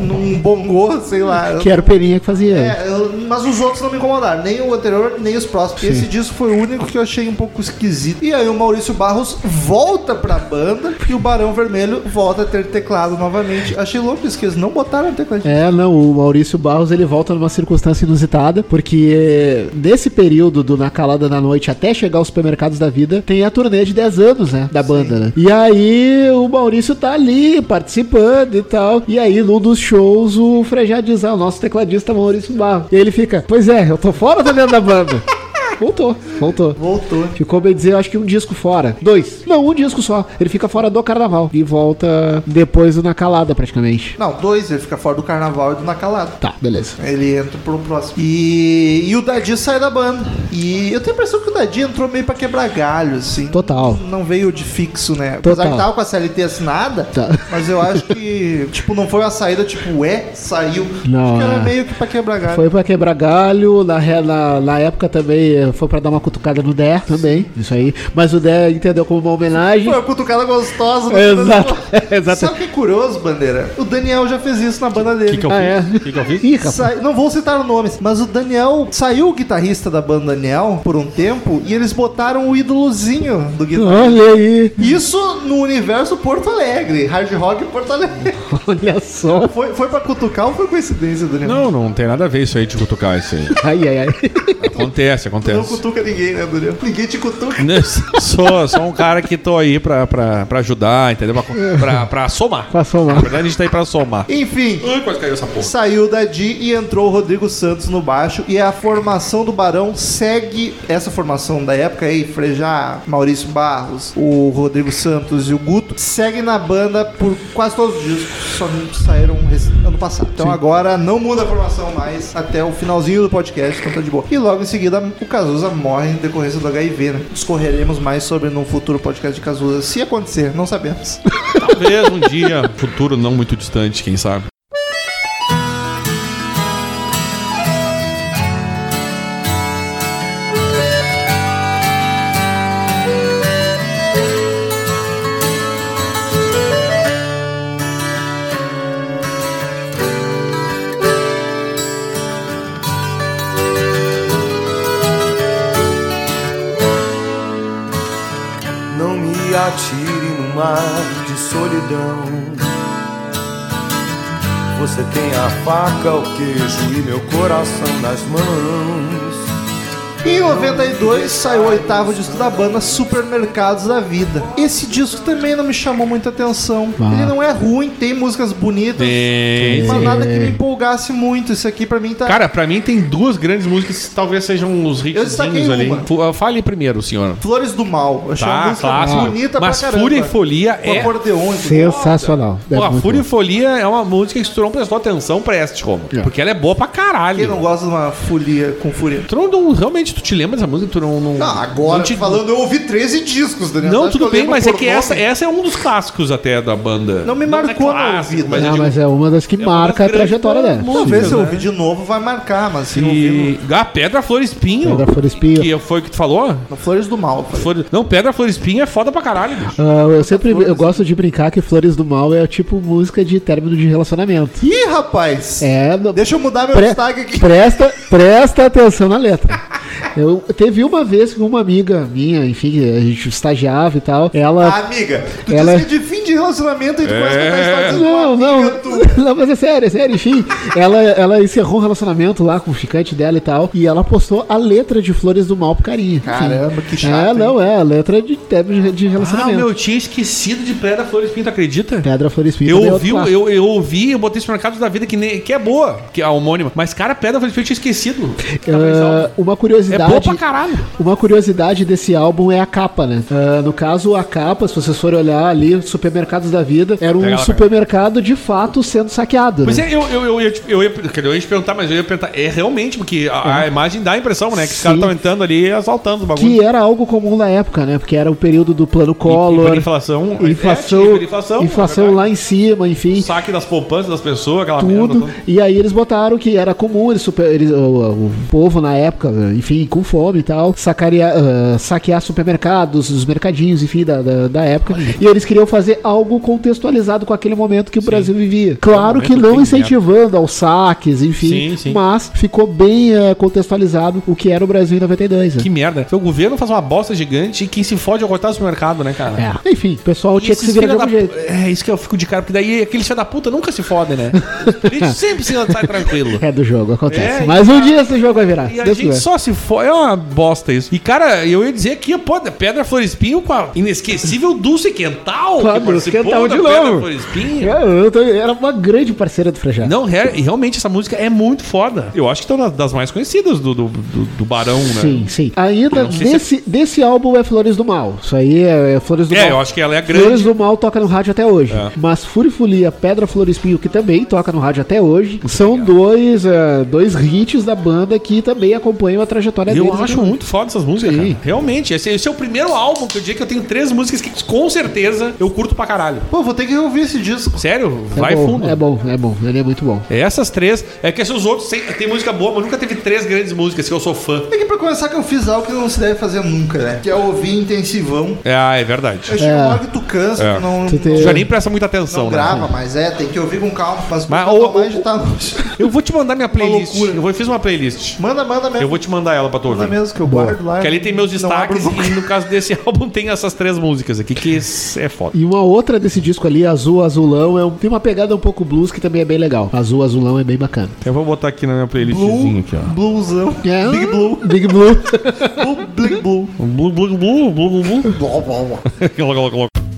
S1: Num bongô, sei lá.
S3: Que era o Peninha que fazia.
S1: É, eu- mas os outros não me incomodaram, nem o anterior, nem os próximos. Esse disco foi o único que eu achei um pouco esquisito. E aí o Maurício Barros volta pra banda e o Barão Vermelho volta a ter teclado novamente. Achei louco isso, que eles não botaram teclado.
S3: É, não, o Maurício Barros ele volta numa circunstância inusitada, porque eh, nesse período do Na Calada da Noite até chegar aos supermercados da vida, tem a turnê de 10 anos, né, da banda, né? E aí o Maurício tá ali participando e tal, e aí num dos shows o Frejá diz, ah, o nosso tecladista Maurício Barros. E ele fica, pois é, eu tô fora da dentro da banda. Voltou, voltou.
S1: Voltou.
S3: Ficou bem dizer, acho que um disco fora. Dois. Não, um disco só. Ele fica fora do carnaval. E volta depois do Na Calada, praticamente.
S1: Não, dois, ele fica fora do carnaval e do Nacalado.
S3: Tá, beleza.
S1: Ele entra pro próximo. E, e o Dadi sai da banda. E eu tenho a impressão que o Dadi entrou meio pra quebrar galho, assim.
S3: Total.
S1: Não veio de fixo, né? Apesar
S3: Total.
S1: que tava com a CLT assinada,
S3: Tá.
S1: mas eu acho que, tipo, não foi uma saída tipo, é, saiu.
S3: Não,
S1: acho que era
S3: é.
S1: meio que pra quebrar galho.
S3: Foi pra quebrar galho, na, na, na época também foi pra dar uma cutucada no Der também, isso aí. Mas o Der entendeu como uma homenagem.
S1: Foi uma cutucada gostosa. né?
S3: Exato, exato.
S1: Sabe o que é curioso, Bandeira? O Daniel já fez isso na banda
S2: O
S1: dele.
S2: que, que eu
S3: Ah,
S2: fiz?
S3: é?
S2: O que, que eu fiz?
S3: Ih,
S1: não vou citar nomes, mas o Daniel saiu o guitarrista da banda Daniel por um tempo e eles botaram o ídolozinho do guitarrista.
S3: Olha aí,
S1: Isso no universo Porto Alegre, hard rock Porto Alegre.
S3: olha só.
S1: Foi, foi pra cutucar ou foi coincidência, Daniel?
S2: Não, não tem nada a ver isso aí de cutucar isso aí.
S3: Ai, ai, ai.
S2: Acontece,
S1: Não
S2: acontece.
S1: cutuca ninguém, né, Daniel? Ninguém te cutuca.
S2: Sou, sou um cara que tô aí pra, pra, pra ajudar, entendeu? Pra, pra, pra somar.
S3: Pra somar.
S2: Na verdade, a gente tá aí pra somar.
S1: Enfim,
S2: Ai, quase caiu essa porra.
S1: saiu da Di e entrou o Rodrigo Santos no baixo. E a formação do Barão segue essa formação da época aí, Frejá, Maurício Barros, o Rodrigo Santos e o Guto, segue na banda por quase todos os discos, só saíram rec- ano passado. Então agora não muda a formação mais até o finalzinho do podcast, então tá de boa. E logo em seguida o Cazuza morre em decorrência do HIV, né? Discorreremos mais sobre no futuro podcast de Cazuza, se acontecer, não sabemos.
S2: Talvez um dia, futuro não muito distante, quem sabe.
S7: Não me atire no mar solidão. Você tem a faca, o queijo e meu coração nas mãos.
S1: Em 92 saiu o oitavo disco da banda Supermercados da Vida. Esse disco também não me chamou muita atenção.
S3: Ah.
S1: Ele não é ruim, tem músicas bonitas,
S2: Tem,
S1: mas nada que me empolgasse muito. Isso aqui pra mim tá.
S2: Cara, pra mim tem duas grandes músicas que talvez sejam os hitzinhos ali.
S1: uma.
S2: Ah, Fale primeiro, senhor.
S1: Flores do Mal. Eu achei uma
S2: Tá,
S1: música
S2: clássico.
S1: bonita
S2: Mas
S1: pra caramba.
S2: Fúria e Folia é...
S1: acordeon.
S3: Sensacional.
S2: Pô,
S3: É
S2: a
S3: muito
S2: Fúria e. Folia é uma música que tu não prestou atenção, preste, como.
S3: É.
S2: Porque ela é boa pra caralho.
S1: Quem não gosta de uma folia com fúria?
S2: Tu não, não- realmente, tu te lembra dessa música? Tu não... não
S1: Não, agora
S2: não te-
S1: falando, eu ouvi 13 discos, Daniel.
S2: Não, tudo bem, mas é que
S1: nome.
S2: essa, essa é um dos clássicos até da banda.
S1: Não me
S2: é
S1: marcou no
S2: clássico,
S1: ouvido.
S2: mas
S3: Não,
S2: digo-
S3: mas é uma das que
S2: das
S3: marca a trajetória dela.
S1: Talvez se eu
S2: né?
S1: ouvir de novo vai marcar, mas se não ouvir
S2: E... Ah, Pedra Flor Espinho.
S3: Pedra Flor Espinho.
S2: Que foi o que tu falou?
S1: no Flores do Mal. eu falei.
S2: Flor- Não, Pedra Flor Espinho é foda pra caralho, bicho.
S3: Ah, eu sempre eu gosto de brincar que Flores do Mal é tipo música de término de relacionamento.
S1: Ih, rapaz!
S3: É, no-
S1: Deixa eu mudar meu
S3: Pre-
S1: destaque aqui.
S3: Presta, presta atenção na letra. Eu teve uma vez que uma amiga minha, enfim, a gente estagiava e tal, ela
S1: Ah, amiga, tu
S3: Ela-
S1: disse que é de fim de relacionamento e tu começa a contar
S2: É.
S3: Não, não, não, mas é sério, é sério, enfim. Ela, ela encerrou um relacionamento lá com o ficante dela e tal, e ela postou a letra de Flores do Mal pro carinha. Enfim.
S1: Caramba, que chato,
S3: É, não, é, a letra de término de
S2: Ah,
S3: relacionamento.
S2: meu, eu tinha esquecido de Pedra Flor Espinho, tu acredita?
S3: Pedra Flor Espinho.
S2: Eu
S3: é
S2: ouvi,
S3: clássico.
S2: eu, eu ouvi, eu botei supermercados da vida que, nem, que é boa, que é a homônima. Mas, cara, Pedra Flor Espinho eu tinha esquecido.
S3: Ah, uma
S2: é
S3: curiosidade.
S2: boa pra caralho.
S3: Uma curiosidade desse álbum é a capa, né? Ah, no caso, a capa, se vocês forem olhar ali, supermercados da vida, era um
S2: lá,
S3: supermercado de fato sendo saqueado.
S2: Pois
S3: né?
S2: é, eu, eu, eu, ia, te- eu, ia, eu ia te perguntar, mas eu ia perguntar. É realmente, porque a, a imagem dá a impressão, né? Que os caras
S3: Sim.
S2: estão entrando ali e assaltando os bagulhos.
S3: Que era algo comum na época, né? Porque era o período do plano Collor.
S2: É,
S3: Inflação,
S2: tinha hiperinflação,
S3: inflação,
S2: é verdade.
S3: lá em cima, enfim.
S2: Saque das poupanças das pessoas, aquela merda.
S3: Tudo. E aí eles botaram que era comum eles, super- eles- o, o povo na época, enfim, com fome e tal, sacaria, ah, saquear supermercados, os mercadinhos, enfim, da, da, da época. E eles queriam fazer algo contextualizado com aquele momento que o Brasil vivia. Claro que não incentivando aos saques, enfim,
S2: Sim, sim.
S3: mas ficou bem ah, contextualizado o que era o Brasil em 92. né?
S2: Que merda. Foi o governo faz uma bosta gigante e quem se fode é o cortar do supermercado, né, cara?
S3: É. Enfim, o pessoal tinha que se virar de algum
S2: da
S3: jeito.
S2: É isso que eu fico de cara, porque daí aqueles filha da puta nunca se fodem, né? Eles sempre se sai tranquilo.
S3: É do jogo, acontece.
S2: É,
S3: Mas
S2: e
S3: um
S2: a-
S3: dia esse jogo vai virar.
S2: E a gente só se É uma bosta isso. E, cara, eu ia dizer aqui, pô, Pedra Flor Espinho com a inesquecível Dulce Quental.
S3: A Dulce Quental de novo. É, tô- era uma grande parceira do Frejá.
S2: Não, re- e realmente essa música é muito foda. Eu acho que estão das mais conhecidas do, do, do, do Barão, né?
S3: Sim, sim. Ainda
S2: se
S3: desse, desse álbum é Flores do Mal. Isso aí é, é Flores do
S2: É,
S3: Mal.
S2: eu acho que ela é
S3: Flores
S2: grande.
S3: do Mal toca no rádio até hoje.
S2: É.
S3: Mas Fúria e Folia, Pedra Flor e Espinho, que também toca no rádio até hoje, são dois, eh, dois hits da banda que também acompanham a trajetória
S2: Eu
S3: deles.
S2: acho
S3: até hoje.
S2: muito foda essas músicas,
S3: Sim.
S2: cara. Realmente, esse, esse é o primeiro álbum que eu diria que eu tenho três músicas que com certeza eu curto pra caralho.
S1: Pô, vou ter que ouvir esse disco.
S2: Sério?
S3: É
S2: Vai
S3: bom,
S2: fundo.
S3: É bom, é bom. Ele é muito bom.
S2: Essas três. É que esses outros tem, tem música boa, mas nunca teve três grandes músicas que eu sou fã.
S1: É que pra começar que eu fiz algo que não se deve fazer nunca, né? Que é ouvir intensivão.
S2: É, ah, é verdade.
S1: Eu chego uma hora que tu cansa,
S2: É.
S1: tu não,
S3: Tu tem-
S2: Já nem presta muita atenção,
S1: não
S2: né?
S1: grava, mas é, tem que ouvir com calma. Mas,
S2: Mas,
S1: mas
S2: ô,
S1: mais de tá...
S2: Eu vou te mandar minha playlist.
S1: loucura.
S2: Eu vou, eu fiz uma playlist.
S1: Manda, manda mesmo.
S2: Eu vou te mandar ela pra tu ouvir.
S1: mesmo, que eu guardo lá.
S2: Que ali tem meus destaques e no caso desse álbum tem essas três músicas aqui, que é foda.
S3: E uma outra desse disco ali, Azul Azulão, é um- tem uma pegada um pouco blues que também é bem legal. Azul Azulão é bem bacana.
S2: Eu vou botar aqui na minha playlistzinha aqui, ó.
S1: Bluesão.
S3: É,
S1: Big Blue.
S3: Big Blue.
S1: Blue, Big Blue.
S2: Blue, blue, blue, blue, blue, blue.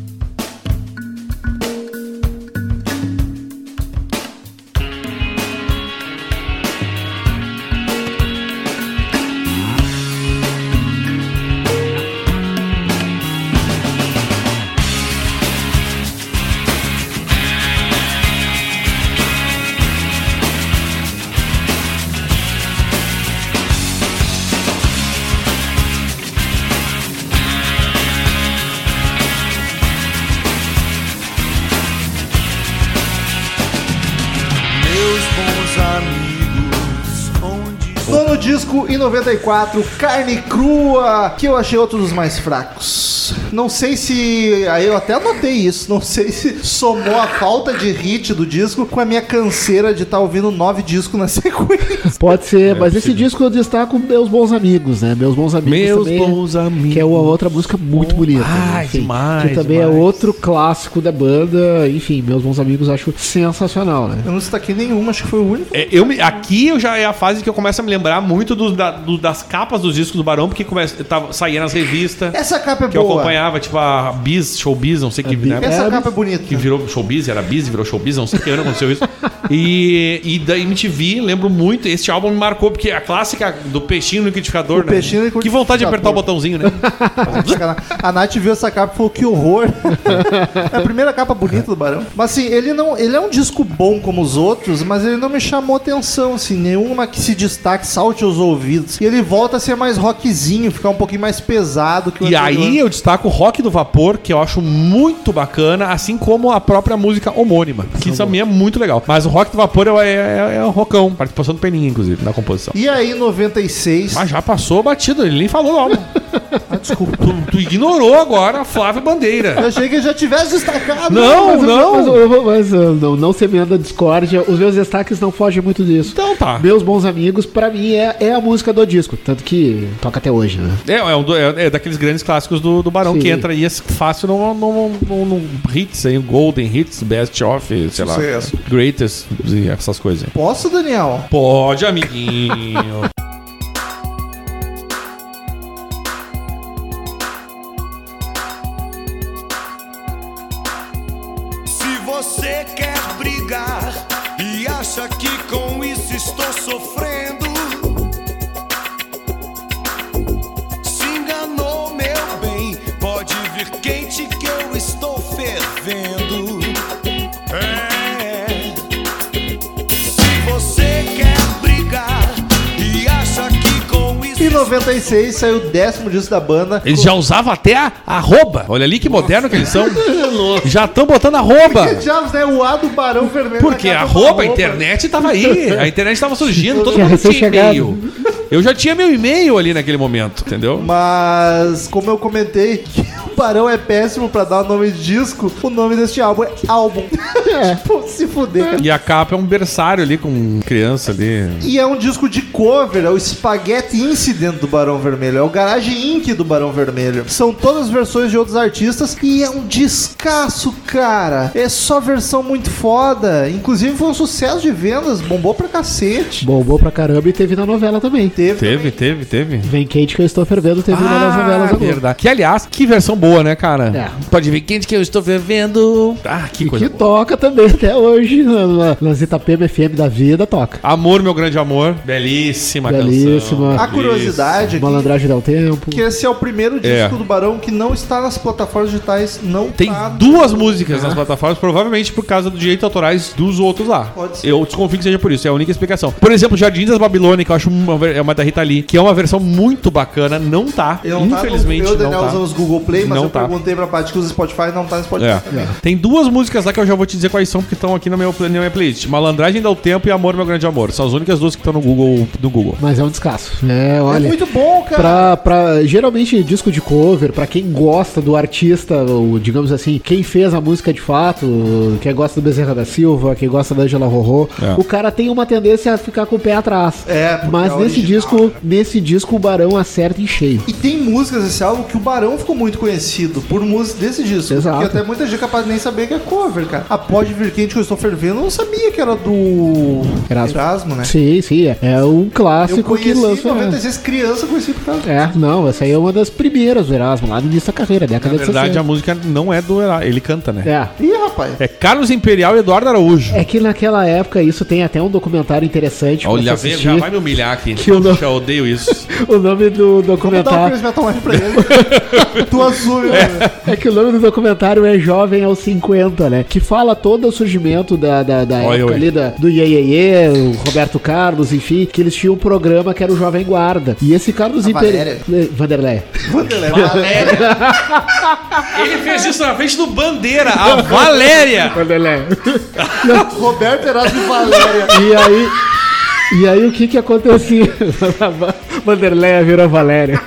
S1: 94, Carne Crua, que eu achei outro dos mais fracos. Não sei se. Aí eu até anotei isso. Não sei se somou a falta de hit do disco com a minha canseira de estar ouvindo nove discos na sequência.
S3: Pode ser, mas esse disco eu destaco Meus Bons Amigos, né? Meus Bons Amigos
S2: Meus
S3: também,
S2: bons amigos.
S3: Que é uma outra música muito bonita.
S2: Ai,
S3: né? Enfim,
S2: demais,
S3: Que também é
S2: demais.
S3: outro clássico da banda. Enfim, Meus Bons Amigos eu acho sensacional, né?
S1: Eu não destaquei nenhum, acho que foi o único.
S2: É, eu me- aqui eu já é a fase que eu começo a me lembrar muito dos- da- do- das capas dos discos do Barão, porque começa, eu tava, saía nas revistas
S1: Essa capa é
S2: que eu
S1: boa.
S2: Acompanhava, tipo a Biz, Showbiz, não sei que,
S3: Bi-
S2: né?
S1: Essa
S3: É,
S1: capa é bonita.
S2: Que virou Showbiz, era Biz, virou Showbiz, não sei que ano aconteceu isso. E, e da MTV, lembro muito, este álbum me marcou, porque a clássica do peixinho no liquidificador,
S1: O
S2: né?
S1: peixinho no
S2: que vontade de apertar o botãozinho, né?
S1: A Nath viu essa capa e falou que horror. é a primeira capa bonita do Barão. Mas assim, ele não. Ele é um disco bom como os outros, mas ele não me chamou atenção, assim, nenhuma que se destaque, salte aos ouvidos. E ele volta a ser mais rockzinho, ficar um pouquinho mais pesado que o
S2: E
S1: anterior.
S2: aí eu destaco o Rock do Vapor, que eu acho muito bacana, assim como a própria música homônima, que também é muito legal. Mas o Rock do Vapor é, é, é o rockão, participação do Peninha, inclusive, na composição.
S1: E aí, em 96.
S2: Mas já passou batido, ele nem falou álbum.
S1: Ah, desculpa.
S2: tu, tu ignorou agora a Flávia Bandeira.
S1: Eu achei que ele já tivesse destacado.
S2: Não,
S3: mas,
S2: não.
S3: Mas, eu mas, uh, não, não semeando a discórdia, os meus destaques não fogem muito disso.
S2: Então tá.
S3: Meus Bons Amigos, pra mim, é, é a música do disco. Tanto que toca até hoje, né?
S2: É, é, um do- é- é daqueles grandes clássicos do, do Barão
S3: Sim.
S2: Que entra aí fácil no, no, no- no hits aí, Golden Hits, Best of, sei lá,
S1: Sucesso.
S2: Greatest e essas coisas. aí.
S1: Posso, Daniel?
S2: Pode, amiguinho.
S1: Em 96 saiu o décimo disco da banda.
S2: Eles já usavam até a arroba. Olha ali que moderno que eles são. já estão botando arroba.
S1: Já, né, o A do Barão Vermelho.
S2: Porque arroba, a internet tava aí. A internet tava surgindo, todo mundo tinha e-mail. Eu já tinha meu e-mail ali naquele momento, entendeu?
S1: Mas, como eu comentei, que o Barão é péssimo pra dar o nome de disco, o nome deste álbum é álbum. tipo, se fuder.
S2: E a capa é um berçário ali com criança ali.
S1: E é um disco de cover, é o Spaghetti Incident do Barão Vermelho, é o Garage Inc. do Barão Vermelho. São todas versões de outros artistas e é um descasso, cara. É só versão muito foda. Inclusive foi um sucesso de vendas, bombou pra cacete.
S3: Bombou pra caramba e teve na novela também.
S1: Teve.
S2: Teve, teve, teve.
S3: Vem quente que eu estou fervendo, teve uma das novelas da Globo.
S2: Ah, verdade. Que, aliás, que versão boa, né, cara?
S3: É.
S2: Pode vir quente que eu estou fervendo. Ah, que
S3: E
S2: coisa
S3: que
S2: boa.
S3: toca também até hoje na- na- nas Itapema FM da vida, toca.
S2: Amor, meu grande amor. Belíssima,
S3: Belíssima.
S2: canção.
S1: A curiosidade aqui
S3: Malandragem dá o tempo.
S1: que esse é o primeiro disco
S2: É.
S1: do Barão que não está nas plataformas digitais, não
S2: Tem
S1: tá
S2: duas músicas nas plataformas, provavelmente por causa do direito autorais dos outros lá.
S1: Pode ser.
S2: Eu desconfio que seja por isso, é a única explicação. Por exemplo, Jardim das Babilônia, que eu acho uma, ver- é uma da Rita Lee, que é uma versão muito bacana, não tá.
S1: Eu não tá
S2: Infelizmente,
S1: no, eu, Daniel,
S2: não tá.
S1: usamos Google Play, mas
S2: Não
S1: eu
S2: tá.
S1: perguntei pra Paty que usa Spotify não tá no Spotify.
S2: É.
S1: também.
S2: Tem duas músicas lá que eu já vou te dizer quais são, porque estão aqui na minha, na minha playlist. Malandragem dá o tempo e Amor, meu grande amor. São as únicas duas que estão no Google. No Google.
S3: Mas é um descasso. É,
S1: É
S3: olha.
S1: muito bom, cara.
S3: Pra, pra, geralmente, disco de cover, pra quem gosta do artista, ou digamos assim, quem fez a música de fato, quem gosta do Bezerra da Silva, quem gosta da Angela Rorô,
S2: É.
S3: o cara tem uma tendência a ficar com o pé atrás.
S1: É,
S3: Mas
S1: é
S3: nesse
S1: original,
S3: disco, nesse disco o Barão acerta em cheio.
S1: E tem músicas desse álbum que o Barão ficou muito conhecido por músicas desse disco.
S3: Exato.
S1: Porque até muita gente é capaz de nem saber que é cover, cara. A Pode Vir Quente que eu estou fervendo, eu não sabia que era do
S3: Erasmo.
S1: Erasmo, né?
S3: Sim, sim, é, é um
S1: Eu
S3: clássico que
S1: conheci em
S3: lança.
S1: 96 criança, conheci por causa
S3: É, não, essa aí é uma das primeiras do Erasmo, lá no início da carreira, década
S2: Na verdade,
S3: de
S2: a
S3: 60.
S2: música não é do. Era- Ele canta, né?
S3: É.
S1: Ih, rapaz.
S2: É Carlos Imperial e Eduardo Araújo.
S3: É que naquela época isso tem até um documentário interessante
S2: Olha, vem, já vai me humilhar aqui.
S3: Que eu não-
S2: Já odeio isso.
S3: O nome do
S1: dar um
S3: documentário
S1: Crazy Metal Mind pra ele. tu azul, meu.
S3: é que o nome do documentário é Jovem aos 50, né? Que fala todo o surgimento da, da, da
S2: Olha,
S3: época
S2: oi.
S3: ali da, do Iê, Iê, o Roberto Carlos, enfim, que eles tinham um programa que era o Jovem Guarda. E esse Carlos
S1: A
S3: Imperial.
S1: Valéria.
S3: Vanderlei.
S2: Valéria. Ele fez isso na frente do Bandeira, a Valéria.
S3: Vanderlei.
S1: Roberto Erasmo e Valéria.
S3: E aí. E aí o que que acontecia? Vanderlei virou Valéria.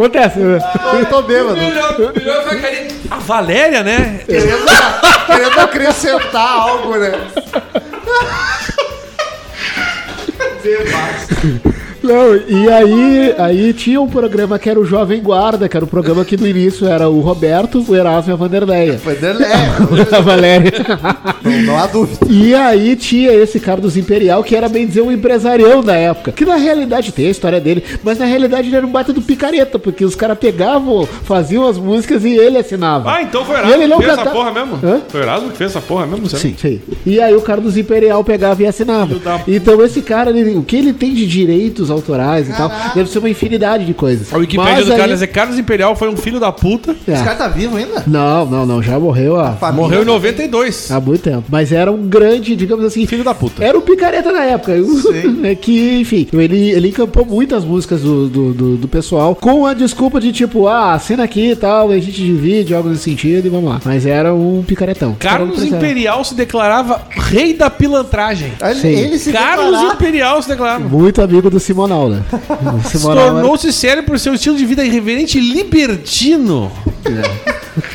S3: Acontece. né?
S1: Eu tô bêbado.
S2: Melhor, melhor foi a carinha. A Valéria, né?
S1: Querendo, querendo acrescentar algo, né?
S3: Não, e aí, aí tinha um programa que era o Jovem Guarda, que era o programa que no início era o Roberto, o Erasmo e a Vanderleia.
S1: Foi delé.
S3: A Valéria.
S1: Não, não há dúvida.
S3: E aí tinha esse cara dos Imperial, que era bem dizer um empresarião da época. Que na realidade tem a história dele, mas na realidade ele era um bata do picareta, porque os caras pegavam, faziam as músicas e ele assinava.
S2: Ah, então foi o Erasmo
S3: ele
S2: que
S3: não
S2: fez essa
S3: canta-
S2: porra mesmo?
S3: Hã?
S2: Foi o Erasmo que fez essa porra mesmo? sério?
S3: Sim, sim. E aí o cara dos Imperial pegava e assinava. Então esse cara, ele- o que ele tem de direitos autorais e tal, deve ser uma infinidade de coisas.
S2: A Wikipédia
S3: Mas
S2: do
S3: aí-
S2: Carlos é Carlos Imperial foi um filho da puta.
S3: É.
S1: Esse cara tá vivo ainda?
S3: Não, não, não, já morreu há,
S1: Família.
S2: Morreu em 92.
S3: há muito tempo. Mas era um grande, digamos assim,
S2: Filho da puta.
S3: Era o picareta na época. É que, enfim, ele, ele encampou muitas músicas do, do, do, do pessoal com a desculpa de tipo, ah, assina aqui e tal, a gente divide, algo nesse sentido e vamos lá. Mas era um picaretão.
S2: Carlos
S3: um.
S2: Imperial se declarava rei da pilantragem.
S1: Ele,
S3: Sim.
S1: ele se
S2: Carlos
S1: declarar-
S2: Imperial se declarava.
S3: Muito amigo do Simonal, né? Era-
S2: Tornou-se sério por seu estilo de vida irreverente e libertino.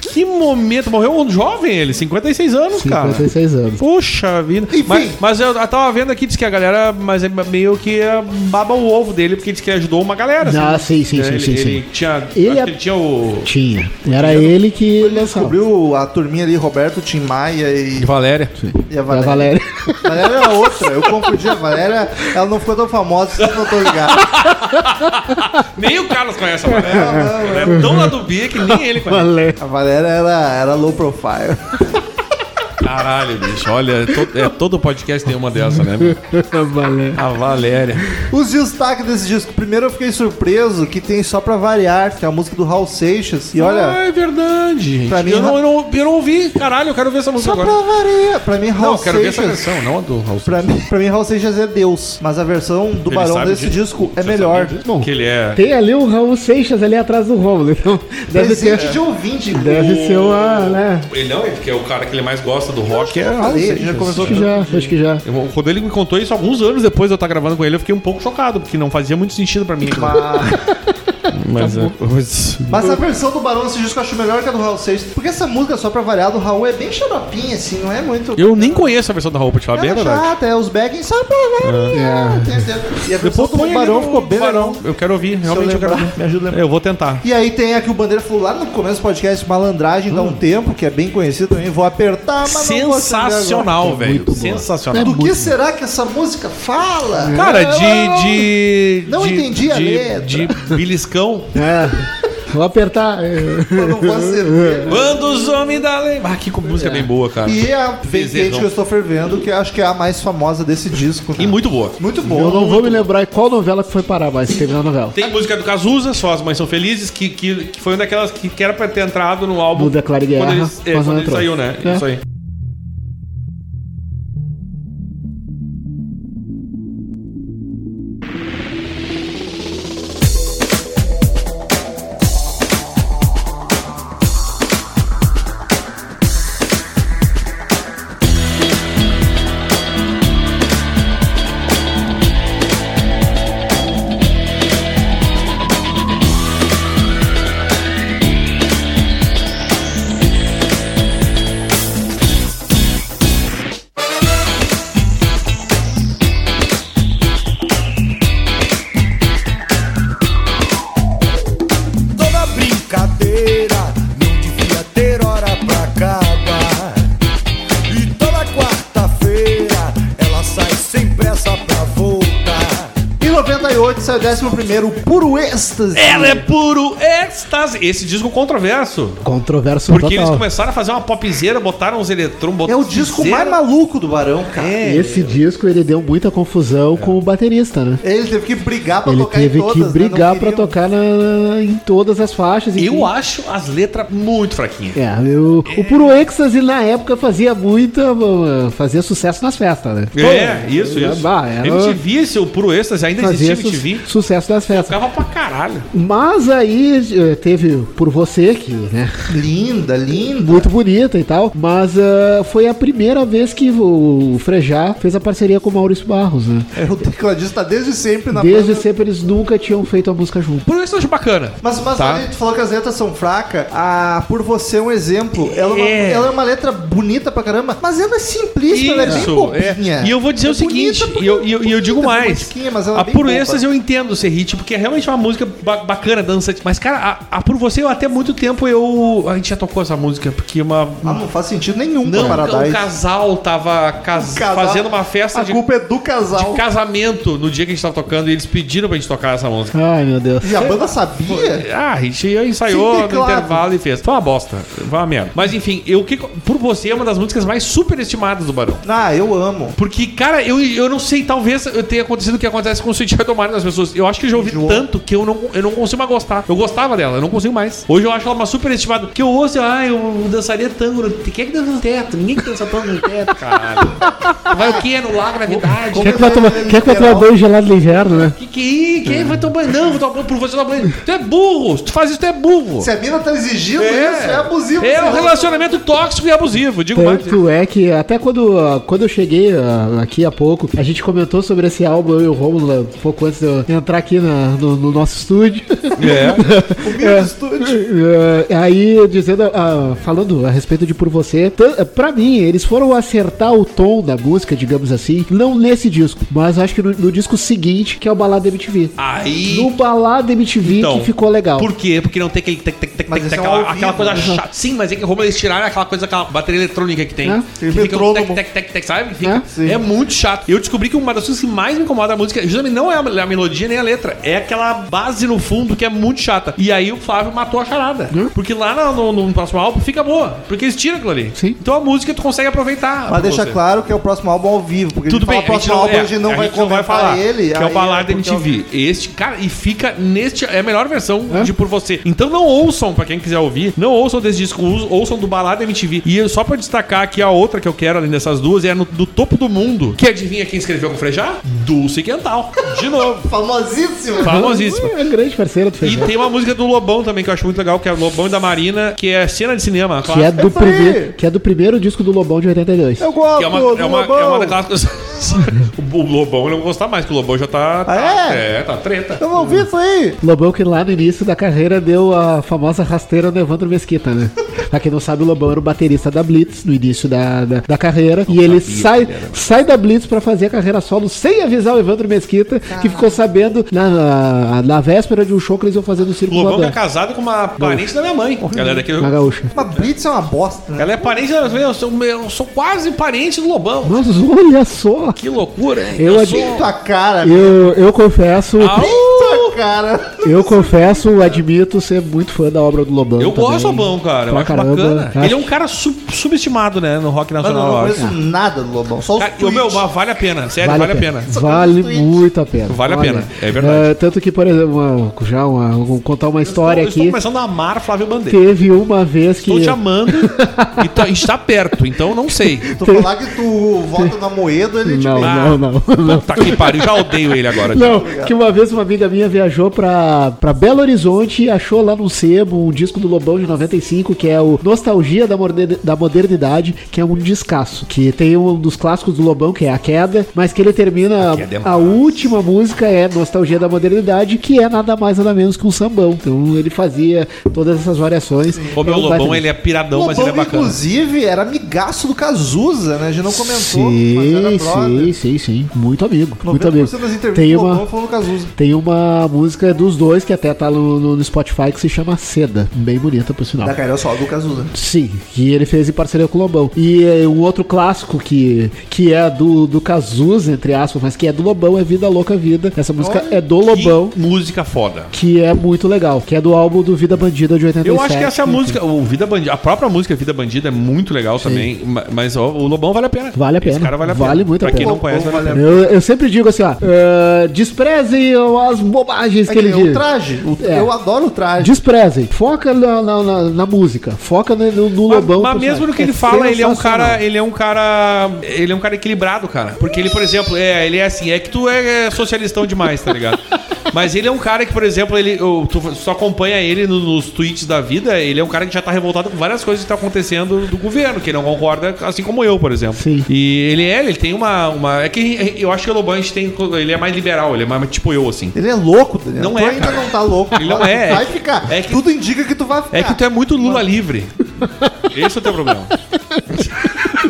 S2: Que momento. Morreu um jovem ele, 56 anos, cara.
S3: 56 anos.
S2: Puxa vida.
S1: Enfim.
S2: Mas, mas eu tava vendo aqui, diz que a galera mas é meio que é, baba o ovo dele, porque diz que ajudou uma galera.
S3: Ah,
S2: assim.
S3: sim, sim, sim,
S2: ele,
S3: sim, sim.
S2: ele tinha.
S3: Ele
S2: acho
S3: é-
S2: que ele tinha o.
S3: Tinha. Era ele que lançava.
S1: Descobriu a turminha ali, Roberto, Tim Maia e,
S2: Valéria.
S1: e a
S3: A
S1: Valéria.
S3: Valéria.
S1: A Valéria era outra, eu confundi. A Valéria, ela não ficou tão famosa, vocês não tô ligado.
S2: Nem o Carlos conhece a Valéria. Ela é tão lá do B que nem ele conhece.
S3: Valéria.
S1: A Valéria era, era low profile.
S2: Caralho, bicho. Olha, é todo, é, todo podcast tem uma dessa, né? meu?
S3: A Valéria.
S2: A Valéria.
S1: Os destaques desse disco. Primeiro eu fiquei surpreso que tem só pra variar, que é a música do Raul Seixas. E olha,
S2: Ah, é verdade.
S1: Pra mim,
S2: eu, não, eu, não, eu não ouvi. Caralho, eu quero ver essa música
S1: só
S2: agora.
S1: pra variar. Pra mim, Raul
S2: Não, eu quero ver essa
S1: Seixas.
S2: versão, não a do Raul
S1: Pra mim, pra mim, Raul Seixas é Deus. Mas a versão do
S2: Ele
S1: Barão desse
S2: disso?
S1: disco é
S2: Você
S1: melhor.
S2: sabe disso? Que ele é.
S3: Tem ali o Raul Seixas ali atrás do Rômulo. Então, deve
S1: Presente
S3: ser.
S1: de ouvinte.
S3: Deve ser uma, né?
S2: Ele não, ele que é o cara que ele mais gosta do rock. É Raul
S1: falei, a gente
S2: Seixas.
S1: já conversou
S3: Acho que já, acho que já.
S2: Eu- Quando ele me contou isso alguns anos depois de eu estar gravando com ele, eu fiquei um pouco chocado, porque não fazia muito sentido pra mim.
S1: Mas,
S2: Mas, é, mas-
S1: mas a versão do Barão desse disco eu acho melhor que a do Raul Seixas. Porque essa música, só pra variar, do Raul é bem xaropinha, assim, não é muito.
S2: eu nem conheço a versão da roupa, te falar bem
S1: é
S2: verdade.
S1: chata, é os backings só pra variar. entendeu? E a versão do
S2: ali
S1: Barão ficou bem
S2: Barão.
S1: legal.
S2: Eu quero ouvir, realmente eu, quero
S1: lembrar,
S2: ouvir.
S1: me ajuda a lembrar.
S2: Eu vou tentar.
S1: E aí tem aqui o Bandeira falou lá no começo do podcast Malandragem dá um tempo, que é bem conhecido também. Vou apertar, mas.
S2: Sensacional, velho.
S3: muito boa.
S2: Sensacional.
S1: Do que será que essa música fala?
S2: Cara, de. de
S1: Não
S2: de,
S1: entendi a
S2: de,
S1: letra.
S2: De beliscão.
S3: É. Vou apertar. é.
S1: Eu não vou acender.
S2: Quando os homens da lei. Ah, que música bem boa, cara.
S1: E a Bem
S2: Bezerrão.
S1: Quente que eu estou fervendo, que eu acho que é a mais famosa desse disco.
S2: E muito boa.
S1: Muito bom.
S3: Eu não vou me lembrar qual novela que foi parar, mas teve uma novela.
S2: Tem música do Cazuza, Só as Mães São Felizes, que, que, que foi uma daquelas que, que era pra ter entrado no álbum.
S3: Do Declare Guerra,
S2: Quando ele, é,
S3: mas
S2: quando
S3: não
S2: ele
S3: entrou.
S2: saiu, né?
S3: É.
S2: Isso aí.
S1: 98 saiu o 11 primeiro, Puro Êxtase.
S2: Ela é puro êxtase. Esse disco controverso.
S3: Controverso
S2: Porque eles
S3: total.
S2: começaram a fazer uma popzeira, botaram uns eletrônicos.
S1: É o disco mais maluco do Barão, cara.
S2: É.
S3: Esse disco ele deu muita confusão com o baterista, né?
S1: Ele teve que brigar pra
S3: Ele
S1: tocar
S3: teve
S1: em todas,
S3: que
S1: né?
S3: Brigar pra
S1: queriam.
S3: tocar na- em todas as faixas. enfim.
S2: Eu acho as letras muito fraquinhas.
S3: É, eu- o Puro Êxtase na época fazia muita. fazia sucesso nas festas, né?
S2: É, isso, isso.
S3: Bah, era-
S2: MTV, esse o puro êxtase, ainda
S3: fazia
S2: existia
S3: su-
S2: MTV?
S3: sucesso das festas.
S2: Ficava pra caralho.
S3: Mas aí teve Por Você, que, né,
S1: Linda, linda.
S3: muito bonita e tal, mas ah, foi a primeira vez que o Frejá fez a parceria com o Maurício Barros, né?
S1: É, o tecladista desde sempre na
S3: Desde
S1: banda.
S3: sempre eles nunca tinham feito a música junto.
S2: Por isso eu acho bacana.
S1: Mas, mas
S2: Tá.
S1: ali, tu falou que as letras são fracas. A Por Você é um exemplo. Ela é, uma,
S2: É.
S1: ela é uma letra bonita pra caramba, mas ela é simplista, ela é bem
S2: Isso,
S1: bobinha.
S2: é. E eu vou dizer
S1: É
S2: o seguinte, e eu, e eu, eu digo mais.
S1: romantiquinha, mas ela é
S2: A
S1: bem
S2: Por. Essas eu entendo ser hit, porque é realmente uma música ba- bacana, dançante. Mas, cara, a, a Por Você, eu até muito tempo eu. A gente já tocou essa música, porque uma.
S1: Ah, não faz sentido nenhum
S2: Não,
S1: pra
S2: o
S1: Paradise.
S2: casal tava cas-
S1: Casal-
S2: fazendo uma festa
S1: A
S2: de,
S1: culpa é do casal.
S2: de casamento no dia que a gente tava tocando e eles pediram pra gente tocar essa música.
S3: Ai, meu Deus.
S1: E a banda sabia?
S2: Ah, a gente ensaiou
S1: Sem
S2: no
S1: teclado.
S2: intervalo e fez. Foi uma bosta. Foi uma merda. Mas enfim, eu que por você é uma das músicas mais superestimadas do Barão.
S1: Ah, eu amo.
S2: Porque, cara, eu, eu não sei, talvez eu tenha acontecido o que acontece com o Sweet O' Mine nas pessoas. Eu acho que eu já ouvi
S1: Enjoou.
S2: tanto que eu não, eu não consigo mais gostar. Eu gostava dela, eu não consigo mais. Hoje eu acho ela uma superestimada. Que eu ouço, ah, eu dançaria tango. no- Quem é que dança no teto? Ninguém que dança tango no teto, caralho. Vai o quê? No lago, na verdade?
S3: Quem é que vai tomar, quem é que vai tomar banho gelado no inverno, né?
S2: Que que é? Quem vai tomar banho? Não, vou tomar banho por você tomar banho. Tu é burro. Se tu faz isso, tu é burro.
S1: Se a mina tá exigindo isso, é abusivo.
S2: É um relacionamento tóxico e abusivo, digo mais.
S3: Tanto é que até quando, quando eu cheguei ah, aqui há pouco, a gente comentou sobre esse álbum, eu e o Romulo, né, um pouco antes de eu entrar aqui na- no, no nosso estúdio.
S2: É.
S1: Humilde estúdio.
S3: É, aí, dizendo, ah, falando a respeito de Por Você, pra mim, eles foram acertar o tom da música, digamos assim, não nesse disco, mas acho que no, no disco seguinte, que é o Balada MTV.
S2: Aí.
S3: No Balada MTV
S2: Então,
S3: que ficou legal.
S2: Por quê? Porque não tem aquele tec, tec, tec,
S1: Mas
S2: tec,
S1: esse é
S2: aquela,
S1: ao
S2: aquela coisa
S1: né?
S2: chata. Sim, mas é que como eles tiraram aquela coisa, aquela bateria eletrônica que tem.
S3: É.
S2: Que fica um tec, tec, tec, tec, sabe? Fica-
S1: Sim.
S2: é muito chato. Eu descobri que uma das coisas que mais me incomoda a música justamente não é a, a melodia nem a letra, é aquela base no fundo que é muito chata. E aí o Flávio matou a charada. Porque lá no, no- no próximo álbum fica boa. Porque eles tiram aquilo ali.
S3: Sim.
S2: Então a música tu consegue aproveitar.
S1: Mas deixa
S2: você.
S1: claro que é o próximo álbum ao vivo. Porque
S2: Tudo bem, a gente
S1: próximo
S2: não,
S1: álbum,
S2: é,
S1: a gente não
S2: a
S1: vai
S2: gente não vai falar
S1: ele.
S2: que é o
S1: aí
S2: Balada
S1: é o-
S2: MTV. Este, cara, e fica neste. É a melhor versão
S3: É?
S2: de Por Você. Então não ouçam, pra quem quiser ouvir, não ouçam desse disco, ouçam do Balada MTV. E eu- só pra destacar aqui a outra que eu quero, além dessas duas, é no, do topo do mundo. Que adivinha quem escreveu com o Frejá? Dulce Quental. De novo.
S1: Famosíssimo.
S2: Famosíssima.
S3: É grande parceiro do
S2: E
S3: Feijão.
S2: tem uma música do Lobão também que eu acho muito legal, que é o Lobão e da Marina, que é cena de cinema.
S3: Que é, do primeiro, que é do primeiro disco do Lobão de 82.
S1: Eu gosto
S2: Que é uma,
S1: do
S2: é, uma,
S1: Lobão.
S2: é uma daquelas coisas. o Lobão eu não gostar mais, que o Lobão já tá. tá
S1: Ah,
S2: é? tá treta.
S1: Eu não vi isso aí.
S3: Lobão que lá no início da carreira deu a famosa rasteira no Evandro Mesquita, né? pra quem não sabe, o Lobão era o baterista da Blitz no início da, da, da carreira. e ele sai, sai da Blitz pra fazer a carreira solo sem avisar o Evandro Mesquita, que ficou sabendo na, na, na véspera de um show que eles iam fazer no
S2: O
S3: Circo
S2: Lobão que é casado com uma parente da minha mãe. Ela é daquele.
S3: Na gaúcha.
S1: Mas Blitz é uma bosta. né?
S2: Ela é parente da. Eu sou, eu sou quase parente do Lobão.
S3: Mas olha só!
S2: Que loucura, hein?
S3: Eu
S2: sou-
S3: admito-
S1: Tua cara.
S3: Eu, eu confesso,
S2: Au!
S1: Tua cara.
S3: eu confesso, admito ser muito fã da obra do Lobão.
S2: Eu
S3: também.
S2: gosto do Lobão, cara. Eu
S3: Pra
S2: acho
S3: caramba.
S2: bacana.
S3: Acho-
S2: Ele é um cara sub- subestimado, né? No rock
S1: Mano, eu
S2: nacional,
S1: não
S2: eu acho.
S1: conheço nada do Lobão. Só os
S2: Cara, eu, meu, mas vale a pena. Sério, vale, a pena.
S3: Vale
S1: tweets.
S3: muito a pena.
S2: Vale a pena, é verdade.
S3: eh, tanto que, por exemplo, uma- já uma, vou contar uma história
S2: eu estou
S3: aqui.
S2: começando a amar Flávio Bandeira.
S3: Teve uma vez que.
S2: Estou te amando e tá- está perto, então não sei.
S1: Tu falar que tu vota na Moedo, ele te
S3: Não, não, não, não.
S2: Puta que pariu, já odeio ele agora.
S3: Não, que uma vez uma amiga minha viajou pra, pra Belo Horizonte e achou lá no sebo um disco do Lobão de 95, que é o Nostalgia da, Morde- da Modernidade, que é um descasso. Que tem um dos clássicos do Lobão, que é A Queda, mas que ele termina.
S2: A é
S3: a última música é Nostalgia da Modernidade, que é nada mais nada menos que um sambão. Então ele fazia todas essas variações.
S2: O meu
S3: É um
S2: Lobão, ele é piradão, mas ele é
S1: Lobão,
S2: bacana.
S1: inclusive, era amigaço do Cazuza, né? A gente não comentou, mas era
S3: Sim, sim, sim, sim. Muito amigo.
S1: 90%
S3: Muito amigo. Tem
S1: do
S3: uma,
S1: Lobão.
S3: Tem uma música dos dois que até tá no, no- no Spotify que se chama Seda. Bem bonita, por sinal.
S1: Da carreira só do Cazuza.
S3: Sim, que ele fez em parceria com o Lobão. E eh, um outro clássico que, que é do, do Cazuza, entre aspas, mas que é do Lobão, é Vida Louca Vida. Essa música é do Lobão,
S2: Que música foda.
S3: que é muito legal. Que é do álbum do Vida Bandida de 87.
S2: Eu acho que essa é a música, o Vida Bandida, a própria música Vida Bandida é muito legal também, ma- mas ó, o Lobão vale a pena.
S3: Vale a
S2: Esse
S3: pena.
S2: cara vale a
S3: Vale
S2: pena.
S3: muito a
S2: pra quem
S3: pena.
S2: não conhece,
S1: Lobão
S2: vale a
S1: vale
S2: pena.
S3: Eu, eu sempre digo assim, ó, eh, desprezem as bobagens
S1: É
S3: que
S1: que
S3: ele
S1: o
S3: diz.
S1: traje. O-
S3: É.
S1: Eu adoro o traje.
S3: Desprezem. Foca na, na, na- na música. Foca no, no, no
S2: Mas,
S3: lobão.
S2: mas mesmo no que
S1: É
S2: ele fala, ele é um cara, ele é um cara, ele é um cara equilibrado, cara. Porque ele, por exemplo, é, ele é assim, é que tu é socialistão demais, tá ligado? Mas ele é um cara que, por exemplo, ele, tu só acompanha ele no- nos tweets da vida, ele é um cara que já tá revoltado com várias coisas que tá acontecendo do governo, que ele não concorda, assim como eu, por exemplo.
S3: Sim.
S2: E ele é, ele tem uma, uma é que eu acho que o gente tem, ele é mais liberal, ele é mais tipo eu assim.
S1: Ele é louco, Daniel.
S2: Não
S1: tu
S2: é,
S1: ainda
S2: cara.
S1: não tá louco.
S2: Ele não é.
S1: Vai ficar.
S2: É que-
S1: Tudo indica que tu vai ficar.
S2: É que tu é muito Lula livre. Esse é o teu problema.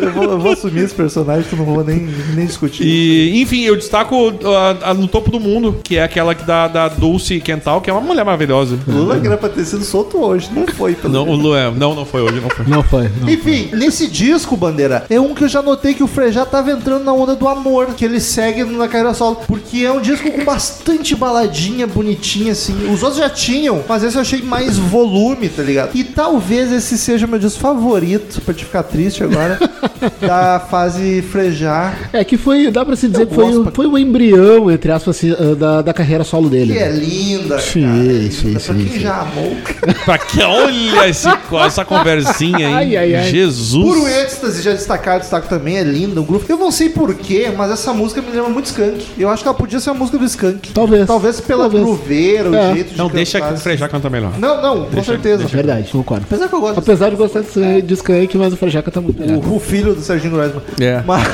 S1: Eu, vou, eu vou assumir esse personagem, tu não vou nem, nem discutir.
S2: E, enfim, eu destaco a- a- no topo do mundo, que é aquela que da, da Dulce Quental, que é uma mulher maravilhosa.
S1: Lula que era pra ter sido solto hoje. Não foi, pelo
S2: Não, o
S1: menos.
S2: Lu é, não, não foi hoje, não foi.
S3: Não foi. não.
S1: Enfim, nesse disco, Bandeira, é um que eu já notei que o Frejá tava entrando na onda do amor, que ele segue na carreira solo. Porque é um disco com bastante baladinha, bonitinha, assim. Os outros já tinham, mas esse eu achei mais volume, tá ligado? E talvez esse seja o meu disco favorito, pra te ficar triste agora, da fase Frejá.
S3: É que foi, dá pra se dizer
S1: Eu
S3: que foi, um-
S1: pra-
S3: foi um embrião, entre aspas, assim, ah, da, da carreira solo dele.
S1: Que é linda,
S3: Sim,
S1: cara. é linda.
S3: sim,
S1: pra
S3: sim,
S1: quem
S3: sim.
S1: já amou.
S2: Pra que, olha esse, essa conversinha, hein?
S3: Ai, ai, ai.
S2: Jesus.
S1: Puro êxtase, já destacar, destaco também, é linda. O grupo. Eu não sei porquê, mas essa música me lembra muito Skank. Eu acho que ela podia ser a música do Skank.
S3: Talvez.
S1: Talvez pela
S3: Talvez.
S1: grooveira, o
S3: É.
S1: jeito de
S2: Não, deixa
S1: cantar,
S2: que o Frejá canta melhor.
S1: Não, não, com certeza.
S3: Verdade, concordo.
S1: Apesar que eu gosto
S3: Apesar de gostar de, de Skank, mas o Frajaca tá muito melhor.
S1: o, o filho do Serginho Grossman.
S2: É.
S1: Mas,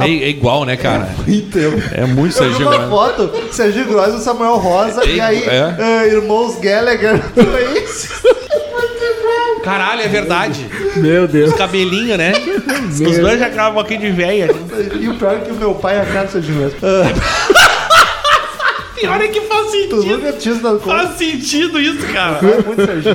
S2: É, é igual, né, cara?
S1: então.
S2: É muito
S1: Eu vi
S2: Serginho
S1: uma foto, Serginho Grossman, Samuel Rosa, e aí,
S2: É.
S1: ah, irmãos Gallagher. Foi isso.
S2: Caralho, é verdade.
S3: Meu Deus.
S2: Cabelinho, né? Os dois já gravam aqui de véia.
S1: E o pior é que o meu pai é a cara do Serginho Grossman. Ah,
S2: Pior é que faz
S1: tu
S2: sentido.
S1: nunca tinha se dado conta.
S2: Faz sentido isso, cara.
S1: É muito Serginho.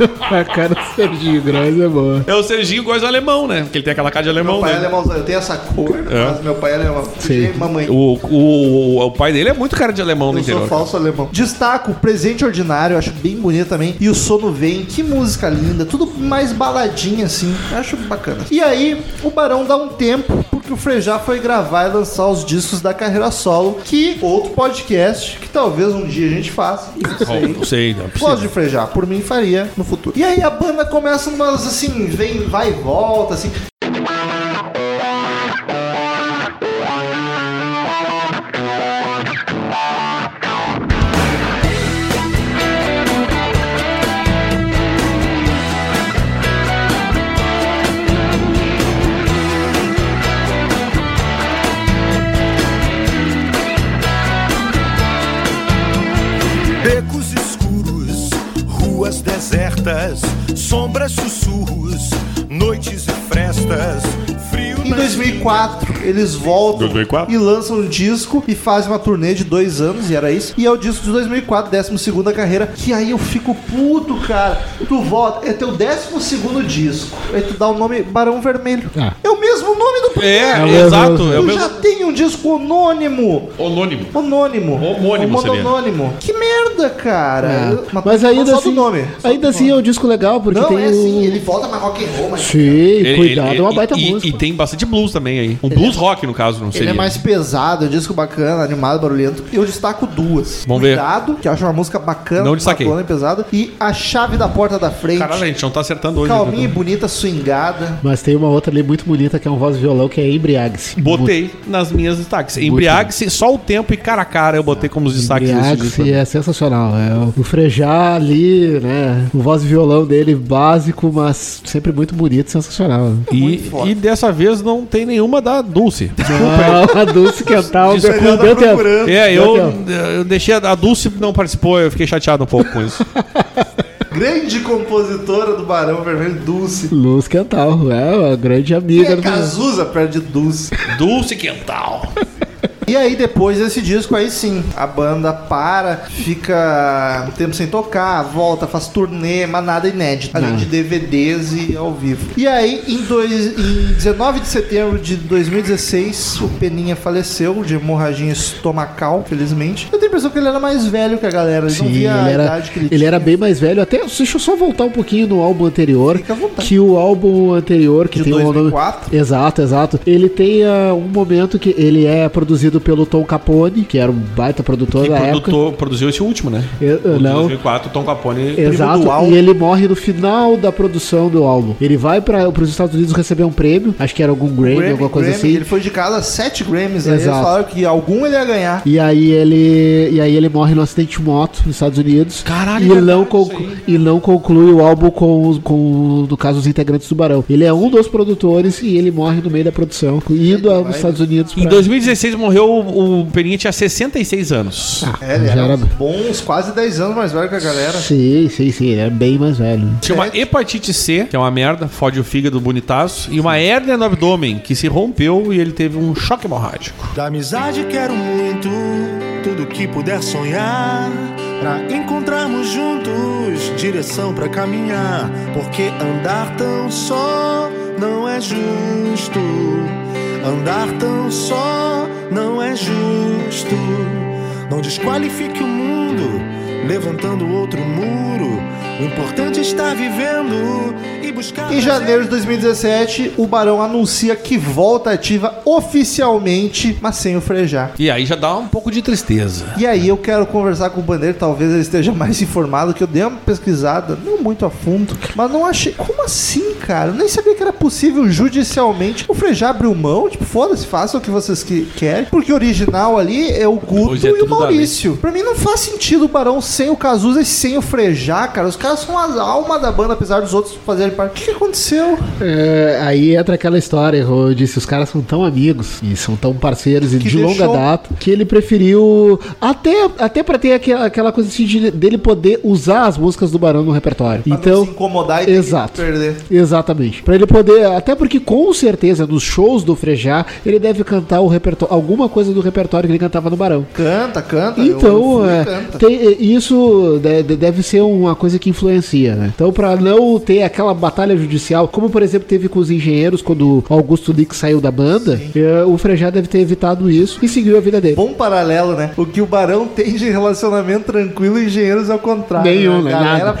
S3: A cara do Serginho Gross é boa.
S2: É o Serginho gosta de alemão, né? Porque ele tem aquela cara de alemão,
S1: Meu pai é
S2: né?
S1: alemãozão. Eu tenho essa cor, mas meu pai é alemão.
S3: Sim.
S1: Mamãe.
S2: O, o, o pai dele é muito cara de alemão no
S1: Eu sou
S2: interior.
S1: falso alemão. Destaco o Presente Ordinário, acho bem bonito também. E o Sono Vem, que música linda. Tudo mais baladinha assim. Acho bacana. E aí, o Barão dá um tempo, porque o Frejá foi gravar e lançar os discos da carreira solo. Que outro podcast, que talvez um dia a gente faça. Não sei.
S2: Não sei, não é
S1: Gosto de frejar, por mim faria no futuro. E aí a banda começa umas assim, vem, vai e volta, assim.
S7: Sombras, sussurros, noites e frestas,
S1: Em
S7: nas
S1: 2004, eles voltam
S2: 2004?
S1: e lançam um disco e fazem uma turnê de dois anos, e era isso. E é o disco de 2004, 12 carreira, que aí eu fico puto, cara. Tu volta, é teu 12 disco. Aí tu dá o nome Barão Vermelho.
S3: Ah.
S1: É o mesmo nome do
S2: É,
S3: É o mesmo.
S2: exato. É o
S1: Tu
S2: mesmo.
S1: já tem um disco anônimo.
S2: Anônimo.
S1: Anônimo.
S2: Homônimo.
S1: Anônimo. Que merda, cara.
S3: É.
S1: Mas,
S3: Mas
S1: só
S3: ainda
S1: do
S3: assim,
S1: nome. Só
S3: ainda
S1: do
S3: assim é
S1: nome.
S3: um disco legal, porque
S1: Não,
S3: tem
S1: é
S3: o...
S1: assim, ele volta mais rock and roll, mas
S3: Sim,
S2: Ele-
S3: cuidado,
S2: ele-
S3: é uma baita
S2: e,
S3: música.
S2: E tem bastante blues também aí. Um blues rock, no caso, não
S1: Ele
S2: seria.
S1: é mais pesado, é um disco bacana, animado, barulhento. Eu destaco duas.
S2: Vamos ver.
S1: Cuidado, que eu acho uma música bacana,
S2: Não destaquei.
S1: e pesada. E A Chave da Porta da Frente.
S2: Caralho, a gente não tá acertando hoje.
S1: Calminha e
S2: né?
S1: bonita, swingada.
S3: Mas tem uma outra ali muito bonita que é um voz e violão que é Embriague-se.
S2: Botei nas minhas destaques. Embriague-se, só o tempo e cara a cara eu botei como os destaques.
S3: Embriague-se é sensacional. É o- Frejá ali, né? O voz e violão dele básico, mas sempre muito bonito, sensacional.
S2: E,
S1: Muito
S2: e dessa vez não tem nenhuma da Dulce.
S3: Não, a Dulce
S2: Desculpa,
S1: ele tá
S3: deu tempo.
S2: É, eu, eu deixei a, a Dulce não participou, eu fiquei chateado um pouco com isso.
S1: Grande compositora do Barão Vermelho, Dulce.
S3: Luz Quental, é uma grande amiga.
S1: é
S3: do-
S1: Cazuza perto de Dulce.
S2: Dulce Quental.
S1: E aí, depois desse disco, aí sim, a banda para, fica um tempo sem tocar, volta, faz turnê, mas nada inédito, além
S3: Não.
S1: de DVDs e ao vivo. E aí, em, dois, em 19 de setembro de 2016, o Peninha faleceu de hemorragia estomacal, felizmente. Eu tenho a impressão que ele era mais velho que a galera, ele não
S3: Sim,
S1: via
S3: ele
S1: a
S3: era,
S1: idade que ele,
S3: ele
S1: tinha.
S3: era bem mais velho. Até, deixa eu só voltar um pouquinho no álbum anterior.
S1: Fica à vontade.
S3: Que o álbum anterior, que
S1: De
S3: tem o nome.
S1: 2004?
S3: Exato, exato. Ele tem ah, um momento que ele é produzido produzido pelo Tom Capone, que era um baita produtor
S2: Que
S3: da época.
S2: produziu esse último, né?
S3: Eu- eu
S2: O de
S3: não.
S2: 2004, Tom Capone.
S3: Exato,
S1: do álbum.
S3: e ele morre no final da produção do álbum. Ele vai para os Estados Unidos receber um prêmio, acho que era algum Grammy,
S1: Grammy,
S3: alguma coisa
S1: Grammy,
S3: assim.
S1: Ele foi indicado a 7 Grammys. Aí eles
S3: Exato.
S1: falaram que algum ele ia ganhar.
S3: E aí ele e aí ele morre num acidente de moto nos Estados Unidos.
S2: Caralho,
S3: e
S2: verdade,
S3: não e não conclui o álbum com, os- com no caso os integrantes do Barão. Ele é um dos produtores e ele morre no meio da produção, indo aos Estados Unidos
S2: Em
S3: pra-
S2: 2016 morreu o, o Peninha tinha 66 anos.
S1: É, ele
S3: Já
S1: era
S3: era-
S1: bons quase 10 anos mais velho que a galera.
S3: Sim, sim, sim, ele é bem mais velho.
S2: Tinha uma hepatite C, que é uma merda, fode o fígado bonitaço, e uma hérnia no abdômen, que se rompeu e ele teve um choque hemorrágico.
S7: Da amizade quero muito, tudo que puder sonhar. Pra encontrarmos juntos direção pra caminhar. Porque andar tão só não é justo. Andar tão só não é justo. Não desqualifique o mundo, levantando outro muro. O importante é estar vivendo e buscar.
S1: Em janeiro de 2017, o Barão anuncia que volta ativa oficialmente, mas sem o frejar.
S2: E aí já dá um pouco de tristeza.
S1: E aí eu quero conversar com o Bandeira, talvez ele esteja mais informado, que eu dei uma pesquisada, não muito a fundo, mas não achei. Como assim, cara? Eu nem sabia que era possível judicialmente o Frejá abriu mão, tipo, foda-se, façam o que vocês que querem, porque o original ali é o Guto
S2: é,
S1: e o Maurício. Pra mim não faz sentido o Barão sem o Cazuza e sem o Frejá, cara. Os caras são as almas da banda, apesar dos outros fazerem parte. O que, que aconteceu?
S3: É, aí entra aquela história, eu disse, os caras são tão amigos e são tão parceiros e
S1: Que
S3: de
S1: deixou-
S3: longa data que ele preferiu até até para ter aquela, aquela coisa assim de, dele poder usar as músicas do Barão no repertório.
S1: Pra
S3: então,
S1: se incomodar e
S3: exato.
S1: perder.
S3: Exatamente. Pra ele poder, até porque com certeza nos shows do Frejá, ele deve cantar o repertório, alguma coisa do repertório que ele cantava no Barão.
S1: Canta, canta.
S3: Então, é,
S1: canta.
S3: tem- isso de- de- deve ser uma coisa que influencia, né? Então, pra não ter aquela batalha judicial, como por exemplo teve com os engenheiros quando Augusto Lick saiu da banda, é, o Frejá deve ter evitado isso e seguiu a vida dele.
S1: Bom paralelo, né? O que o Barão tem de relacionamento tranquilo, engenheiros ao contrário.
S3: Nenhum, né?
S1: Galera,
S3: Nada.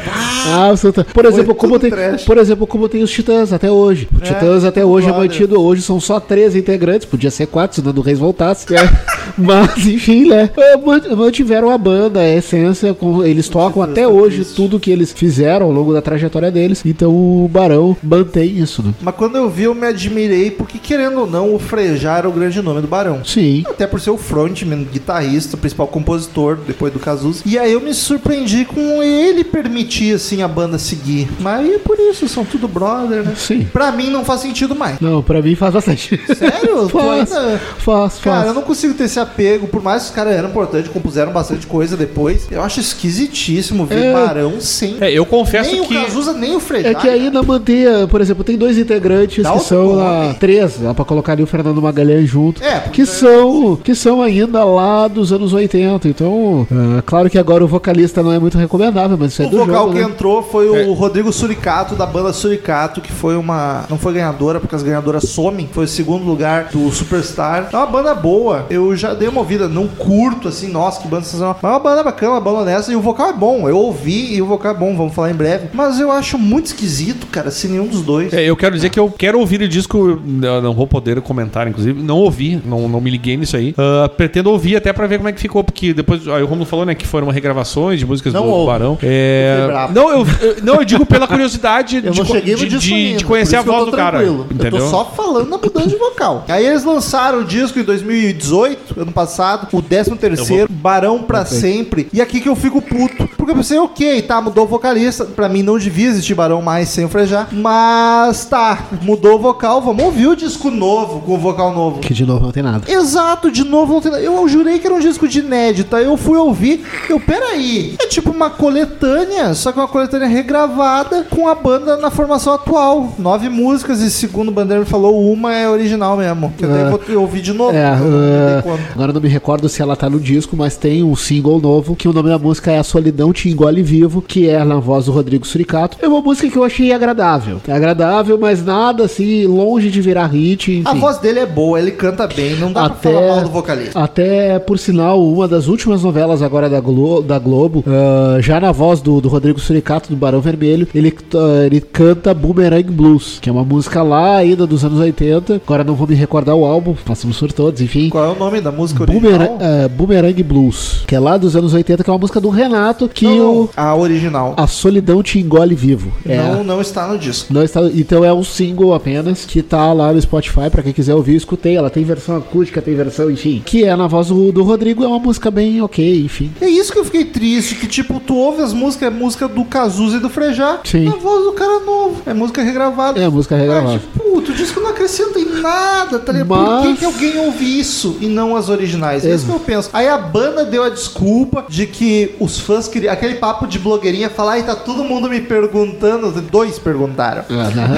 S3: Ah, absoluta. Por exemplo, como tem,
S1: trash.
S3: por exemplo, como tem os Titãs até hoje. O
S1: É,
S3: Titãs até hoje é
S1: brother.
S3: mantido. Hoje são só três integrantes. Podia ser quatro se o Nando Reis voltasse. É. Mas, enfim, né? É, mant- Mantiveram a banda, a essência. eles tocam até hoje tudo que eles fizeram ao longo da trajetória deles. Então o Barão mantém isso, né?
S1: Mas quando eu vi, eu me admirei, porque querendo ou não, o Frejá era o grande nome do Barão.
S3: Sim.
S1: Até por ser o frontman, guitarrista, principal compositor, depois do Cazuza. E aí eu me surpreendi com ele permitir, assim, a banda seguir. Mas é por isso, são tudo brother, né?
S3: Sim.
S1: Pra mim não faz sentido mais.
S3: Não, pra mim faz bastante.
S1: Sério?
S3: Faz,
S1: ainda-
S3: faz,
S1: Cara,
S3: faz.
S1: eu não consigo ter esse apego, por mais que os caras eram importantes, compuseram bastante coisa depois. Eu acho esquisitíssimo ver
S3: É.
S1: Barão sem.
S2: É, eu confesso
S1: nem
S2: que.
S1: o Cazuza, nem o Frejá.
S3: É que ainda manter, por exemplo, tem dois integrantes
S1: Dá
S3: que são lá, três, dá pra colocar ali o Fernando Magalhães junto,
S1: É, porque-
S3: que são que são ainda lá dos anos 80. Então, é, claro que agora o vocalista não é muito recomendável, mas isso é
S1: O
S3: do
S1: vocal
S3: jogo,
S1: que
S3: né?
S1: entrou foi o Rodrigo Suricato, da banda Suricato, que foi uma. Não foi ganhadora, porque as ganhadoras somem. Foi o segundo lugar do Superstar. É uma banda boa. Eu já dei uma ouvida. Não curto, assim, nossa, que banda sensacional. Mas é uma banda bacana, uma banda honesta. E o vocal é bom. Eu ouvi e o vocal é bom, vamos falar em breve. Mas eu acho muito esquisito, cara, se nenhum dos dois.
S2: É, eu quero dizer que eu quero ouvir o disco, eu não vou poder comentar, inclusive. Não ouvi, não, não me liguei nisso aí. Ah, pretendo ouvir até pra ver como é que ficou, porque depois aí o Romulo falou, né, que foram regravações de músicas
S1: Não
S2: do
S1: ouve.
S2: Barão.
S1: Eu
S2: É...
S1: bravo.
S2: Não, eu, eu- não, eu digo pela curiosidade
S1: Eu
S2: de, de, de- de conhecer a
S1: eu
S2: voz do cara. Entendeu?
S1: Eu tô só falando da mudança de vocal. Aí eles lançaram o disco em 2018, ano passado, o 13 terceiro, Barão pra sempre. E aqui que eu fico puto. Porque eu pensei, ok, tá, mudou o vocalista. Pra mim não devia existir Barão mais sem o Frejá. Mas tá, mudou o vocal. Vamos ouvir o disco novo com o vocal novo.
S3: Que de novo não tem nada.
S1: Exato, de novo não tem nada. Eu jurei que era um disco de inédita. Eu fui ouvir. Eu, peraí. É tipo uma coletânea, só que uma coletânea regravada com a banda na formação atual. Nove músicas e segundo o Bandeira me falou, uma é original mesmo. Que eu
S3: É.
S1: daí vou ouvir de novo.
S3: É,
S1: não
S3: uh,
S1: conta.
S3: agora não me recordo se ela tá no disco, mas tem um single novo, que o nome da música é A Solidão Te Engole Vivo, que é na voz do Rodrigo Suricato. É uma música que eu achei agradável. É agradável, mas nada assim, longe de virar hit. Enfim.
S1: A voz dele é boa, ele canta bem, não dá pra falar mal do vocalista.
S3: Até, por sinal, uma das últimas novelas agora da, Glo da Globo, ah, já na voz do, do Rodrigo Suricato, do Barão Vermelho, ele, ah, ele canta Boomerang Blues, que é uma música lá ainda dos anos 80. Agora não vou me recordar o álbum, passamos por todos, enfim.
S1: Qual é o nome da música
S3: Boomerang,
S1: original?
S3: ah, Boomerang Blues, que é lá dos anos 80, que é uma música do Renato, que
S1: Não,
S3: o,
S1: a original.
S3: A Solidão Te Engole Vivo. É
S1: Não,
S3: a-
S1: não está no disco.
S3: não está, então é um single apenas que tá lá no Spotify pra quem quiser ouvir, escutei. Ela tem versão acústica, tem versão, enfim, que é na voz do, do Rodrigo, é uma música bem ok, enfim.
S1: É isso que eu fiquei triste, que tipo, tu ouve as músicas, é música do Cazuza e do Frejá,
S3: Sim.
S1: na voz do cara novo, é música regravada.
S3: É a música regravada.
S1: Ah, tipo, puto, o disco não acrescenta em nada, tá ligado? Por
S3: Mas-
S1: que, que alguém ouve isso e não as originais? É isso que eu penso. Aí a banda deu a desculpa de que os fãs queriam. Aquele papo de blogueirinha falar, ai, tá todo mundo me perguntando. Dois perguntaram.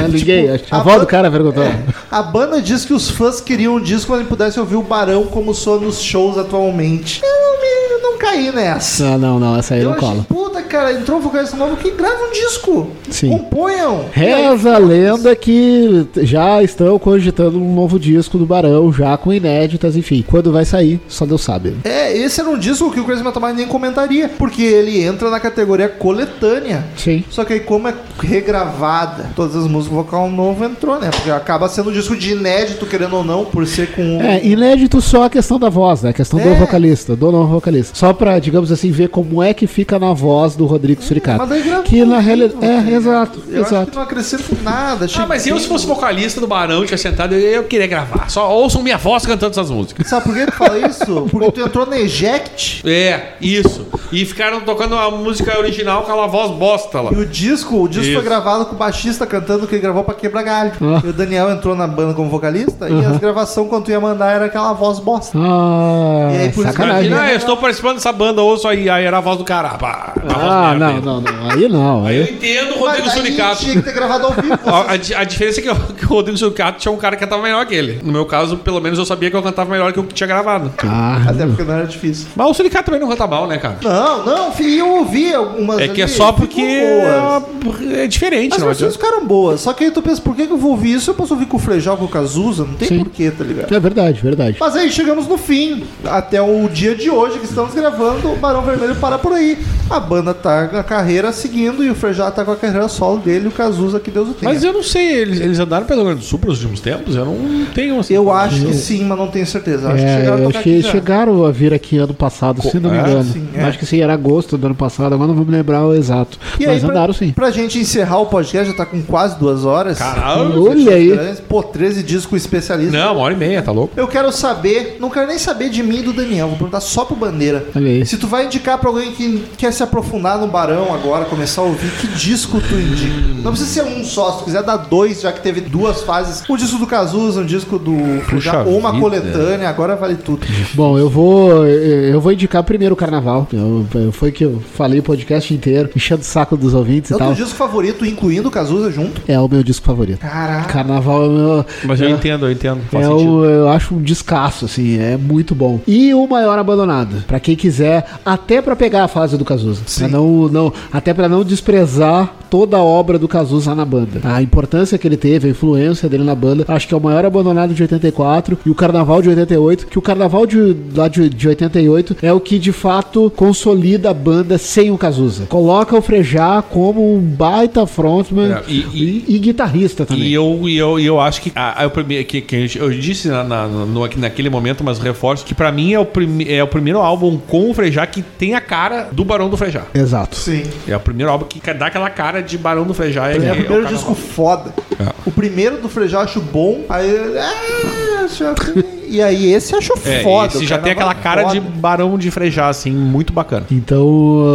S1: Tipo,
S3: acho que a
S1: a
S3: avó do cara perguntou.
S1: É. A banda diz que os fãs queriam um disco onde pudessem ouvir o Barão como soa nos shows atualmente. Eu não, me, eu não caí nessa.
S3: Não, não, não, essa aí
S1: Eu
S3: não cola.
S1: puta, cara, entrou um vocalista novo que grava um disco.
S3: Sim.
S1: Componham.
S3: Reza a lenda que já estão cogitando um novo disco do Barão, já com inéditas, enfim. Quando vai sair, só Deus sabe.
S1: É, esse era um disco que o Crazy Metal Mind nem comentaria, porque ele entra na categoria coletânea.
S3: Sim.
S1: Só que aí, como é regravada, todas as músicas vocal novo entrou, né? Porque acaba sendo um disco de inédito, querendo ou não, por ser com.
S3: É, inédito só a questão da voz, né? A questão do
S1: É.
S3: vocalista, do novo vocalista. Só pra, digamos assim, ver como é que fica na voz do Rodrigo Suricato.
S1: Mas daí gravou
S3: Que na realidade. É, exato,
S1: Eu acho que
S3: exato.
S1: não acrescenta nada.
S2: Ah, mas eu, se fosse vocalista do Barão, tinha sentado, eu, eu queria gravar. Só ouçam minha voz cantando essas músicas.
S1: Sabe por que tu fala isso? Porque tu entrou na Eject
S2: É, isso. E ficaram tocando a música original com aquela voz bosta lá.
S1: e o disco, o disco
S2: Isso.
S1: foi gravado com o baixista cantando que ele gravou pra quebrar galho.
S3: Ah.
S1: E o Daniel entrou na banda como vocalista e as gravações quando tu ia mandar era aquela voz bosta.
S3: Ah,
S1: E aí, por isso
S3: sacanagem.
S2: Imagina, ah, eu estou participando dessa banda, ouço aí, aí era a voz do cara. Pá,
S3: Ah, não,
S2: aí.
S3: não, não. Aí não.
S2: Eu
S3: Aí...
S2: entendo o Rodrigo Suricato.
S1: tinha que ter gravado ao vivo.
S2: A, a a diferença é que, o- que o Rodrigo Suricato tinha um cara que cantava melhor que ele. No meu caso, pelo menos eu sabia que eu cantava melhor que o que tinha gravado.
S3: Ah,
S1: Até porque não era difícil.
S2: Mas o Suricato também não canta mal, né, cara?
S1: Não, não, filho, eu ouvi algumas.
S2: É que é só porque é, é diferente,
S1: As
S2: não
S1: versões
S2: adianta.
S1: ficaram boas. Só que aí tu pensa, por que, que eu vou ouvir isso? Eu posso ouvir com o Frejal, com o Cazuza? Não tem
S3: Sim.
S1: porquê, tá ligado?
S3: é verdade, verdade.
S1: Mas aí chegamos no fim, até o dia de hoje que estamos gravando, o Barão Vermelho para por aí. A banda tá na carreira seguindo e o Frejá tá com a carreira solo dele e o Cazuza, que Deus o tenha.
S2: Mas eu não sei, eles, eles andaram pelo Rio Grande do Sul pelos últimos tempos? Eu não tenho assim.
S1: Eu acho que sim, mas não tenho certeza. Eu Acho que
S3: É,
S1: chegaram a
S3: eu
S1: tocar
S3: acho que
S1: aqui já.
S3: chegaram a vir aqui ano passado, se não me
S2: é?
S3: engano.
S1: Sim, é.
S3: Acho que sim, era agosto do ano passado, agora não vou me lembrar o exato.
S1: E
S3: Mas
S1: aí,
S3: andaram
S1: pra,
S3: sim.
S1: pra gente encerrar o podcast, já tá com quase duas horas.
S2: Caralho.
S3: Olha aí.
S1: Pô, 13 discos especialistas.
S2: Não, uma hora e meia, tá louco?
S1: Eu quero saber, não quero nem saber de mim e do Daniel, vou perguntar só pro Bandeira. Se tu vai indicar pra alguém que quer se aprofundar no Barão agora, começar a ouvir, que disco tu indica? Não precisa ser um só, se tu quiser dar dois, já que teve duas fases. Um disco do Cazuza, um disco do Frujá, ou uma
S2: vida.
S1: coletânea, agora vale tudo.
S3: Bom, eu vou eu vou indicar primeiro o carnaval. Eu, eu- foi que eu falei o podcast inteiro, enchendo o saco dos ouvintes
S1: É
S3: e
S1: o teu disco favorito, incluindo o Cazuza junto?
S3: É o meu disco favorito.
S1: Caraca.
S3: Carnaval é o meu.
S2: Mas eu
S3: é-
S2: entendo, eu entendo. Faz
S3: É o, eu acho um descasso, assim, é muito bom. E o Maior Abandonado, pra quem quiser, até pra pegar a fase do Cazuza. Não, não, até pra não desprezar toda a obra do Cazuza na banda. A importância que ele teve, a influência dele na banda, acho que é o Maior Abandonado de 84 e o Carnaval de 88, que o Carnaval de, lá de, de 88 é o que de fato consolida a banda sem o Cazuza. Coloca o Frejá como um baita frontman
S2: É, e-
S3: e, e guitarrista também.
S2: E eu, e eu, e eu acho que, a, a, que, que eu disse na, na- no- naquele momento, mas reforço, que pra mim é o, prime, é o primeiro álbum com o Frejá que tem a cara do Barão do Frejá.
S3: Exato.
S1: Sim.
S2: É o primeiro álbum que dá aquela cara de Barão do Frejá.
S1: É, o
S2: é
S1: primeiro
S2: Carnaval.
S1: disco foda.
S2: É.
S1: O primeiro do Frejá eu acho bom, aí. É, acho- e aí esse eu acho
S2: É,
S1: foda.
S2: esse já tem aquela
S1: Carnaval
S2: cara de
S1: foda.
S2: Barão de Frejá, assim, muito bacana.
S3: Então,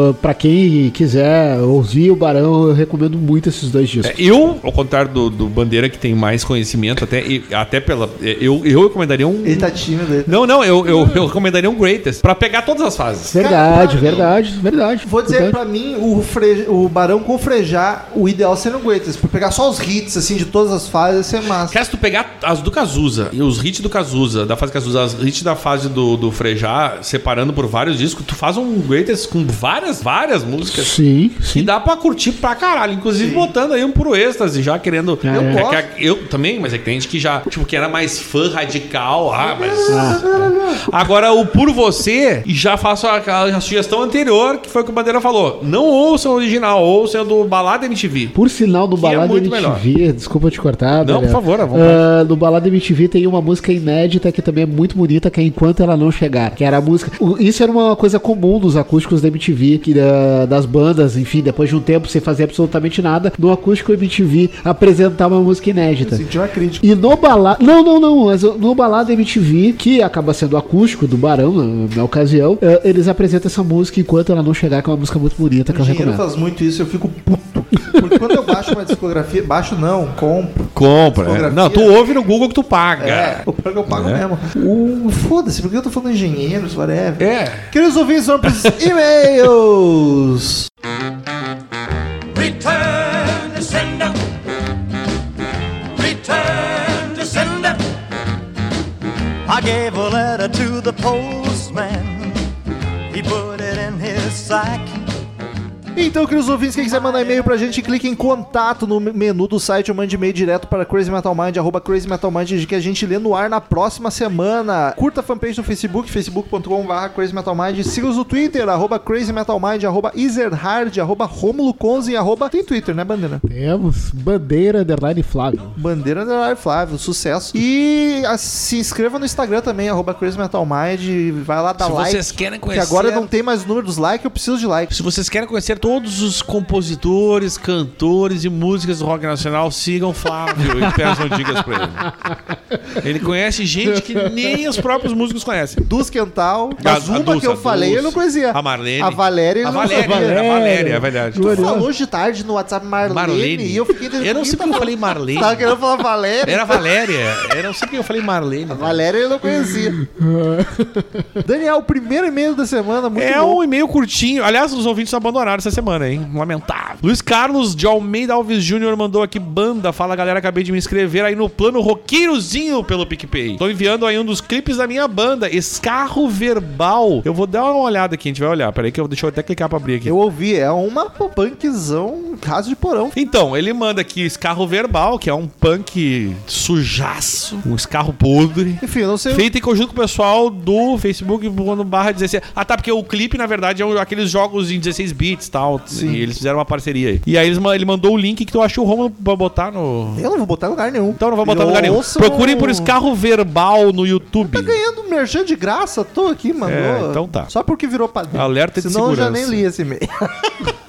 S3: uh, pra quem quiser ouvir o Barão, eu recomendo muito esses dois discos.
S2: É, eu, ao contrário do, do Bandeira, que tem mais conhecimento, até, e- até pela. é, Eu, eu recomendaria um.
S1: Ele tá tímido. Ele...
S2: Não, não, eu, eu, eu recomendaria um Greatest pra pegar todas as fases.
S3: Verdade,
S1: Cara,
S3: verdade, verdade.
S1: Vou dizer,
S3: Verdade.
S1: pra mim, o, Fre... o Barão com Frejá, o ideal seria um Greatest. Pra pegar só os hits, assim, de todas as fases, ia ser massa.
S2: Quer se tu pegar as do Cazuza e os hits do Cazuza Cazuza, da fase Cazuza, as hits da fase do, do Frejá, separando por vários discos, tu faz um greatest com várias, várias músicas.
S3: Sim,
S2: E
S3: sim.
S2: dá pra curtir pra caralho. Inclusive botando aí um pro êxtase, já querendo.
S3: É,
S2: eu,
S3: é.
S2: é que eu também, mas é que tem gente que já, tipo, que era mais fã radical. Ah, mas. Agora, o Por Você, já faço a, a sugestão anterior, que foi o que o Bandeira falou. Não ouçam o original, ouçam o do Balada MTV.
S3: Por sinal,
S2: Que é
S3: Balada
S2: muito
S3: MTV, desculpa te cortar.
S2: Não,
S3: Daniel.
S2: por favor, à vontade.
S3: Ah, no Balada MTV tem uma música inédita que também é muito bonita, que é Enquanto Ela Não Chegar, que era a música. Isso era uma coisa comum dos acústicos da MTV, que da- das bandas, enfim, depois de um tempo sem fazer absolutamente nada, no acústico MTV apresentar uma música inédita.
S1: Sentiu uma crítica.
S3: E no balada. Não, não, não. Mas no balada MTV, que acaba sendo acústico do Barão, na, na ocasião, eh, eles apresentam essa música enquanto ela não chegar, que é uma música muito bonita que
S1: O
S3: eu recomendo.
S1: faz muito isso, eu fico puto. Porque quando eu baixo uma discografia, baixo não, compro.
S2: Compra.
S1: Discografia.
S2: Não, tu ouve no Google que tu paga.
S1: É, o que eu pago
S2: É.
S1: mesmo. O, Foda-se, porque eu tô falando engenheiros, whatever.
S2: É.
S1: Queridos ouvintes, vamos pros e-mails.
S4: Return to sender. Return to sender. I gave a letter to the postman. He put it in his sack.
S1: Então, queridos ouvintes, quem quiser mandar e-mail pra gente, clique em contato no menu do site ou mande e-mail direto para crazymetalmind, arroba crazymetalmind, que a gente lê no ar na próxima semana. Curta a fanpage no Facebook, facebook.com.br crazymetalmind. Siga-os no Twitter, arroba crazymetalmind, arroba ezerhard, arroba romulo Conze, arroba... Tem Twitter, né, Bandeira?
S3: Temos Bandeira Underline Flávio.
S1: Bandeira Underline Flávio, sucesso. E ah, se inscreva no Instagram também, arroba crazymetalmind, vai lá dar
S2: Se
S1: like.
S2: vocês querem
S1: Que
S2: conhecer.
S1: agora não tem mais o número dos likes, eu preciso de likes.
S2: Se vocês querem conhecer todos os compositores, cantores e músicas do rock nacional, sigam o Flávio e peçam dicas pra ele. Ele conhece gente que nem os próprios músicos conhecem.
S1: Dus Quental,
S2: A-
S1: mas
S2: a
S1: uma
S2: Dulce,
S1: que eu
S2: a
S1: falei
S2: Dulce.
S1: eu não conhecia.
S2: A Marlene.
S1: A Valéria
S2: A Valéria,
S1: sabia.
S2: a Valéria, é verdade.
S1: Tu falou hoje de tarde no WhatsApp Marlene,
S2: Marlene.
S1: e eu fiquei...
S2: Eu não sei porque eu falei Marlene.
S1: Tava querendo falar Valéria.
S2: Era a Valéria. Eu não sei porque eu falei Marlene.
S1: A Valéria eu não conhecia. Daniel, o primeiro e-mail da semana, muito
S2: É
S1: bom.
S2: um e-mail curtinho. Aliás, os ouvintes abandonaram essa semana, hein? Lamentável. Luiz Carlos de Almeida Alves Júnior mandou aqui banda. Fala, galera, acabei de me inscrever aí no plano roqueirozinho pelo PicPay. Tô enviando aí um dos clipes da minha banda, Escarro Verbal. Eu vou dar uma olhada aqui, a gente vai olhar. Peraí que eu deixa eu até clicar pra abrir aqui.
S1: Eu ouvi, é uma punkzão, caso de porão.
S2: Então, ele manda aqui Escarro Verbal, que é um punk sujaço, um escarro podre.
S1: Enfim, eu não sei...
S2: Feito em conjunto com o pessoal do Facebook no barra 16. Ah, tá, porque o clipe, na verdade, é um- aqueles jogos em 16 bits e
S1: Sim.
S2: E eles fizeram uma parceria aí. E aí eles ele mandou o link que tu achou o Romulo pra botar no.
S1: Eu não vou botar em lugar nenhum.
S2: Então não vou botar em lugar nenhum. Procurem por escarro verbal no YouTube.
S1: Tá ganhando merchan de graça, tô aqui, mandou.
S2: É, então tá.
S1: Só porque virou padrinho.
S2: Alerta de
S1: Senão eu já
S2: segurança.
S1: nem li esse e-mail.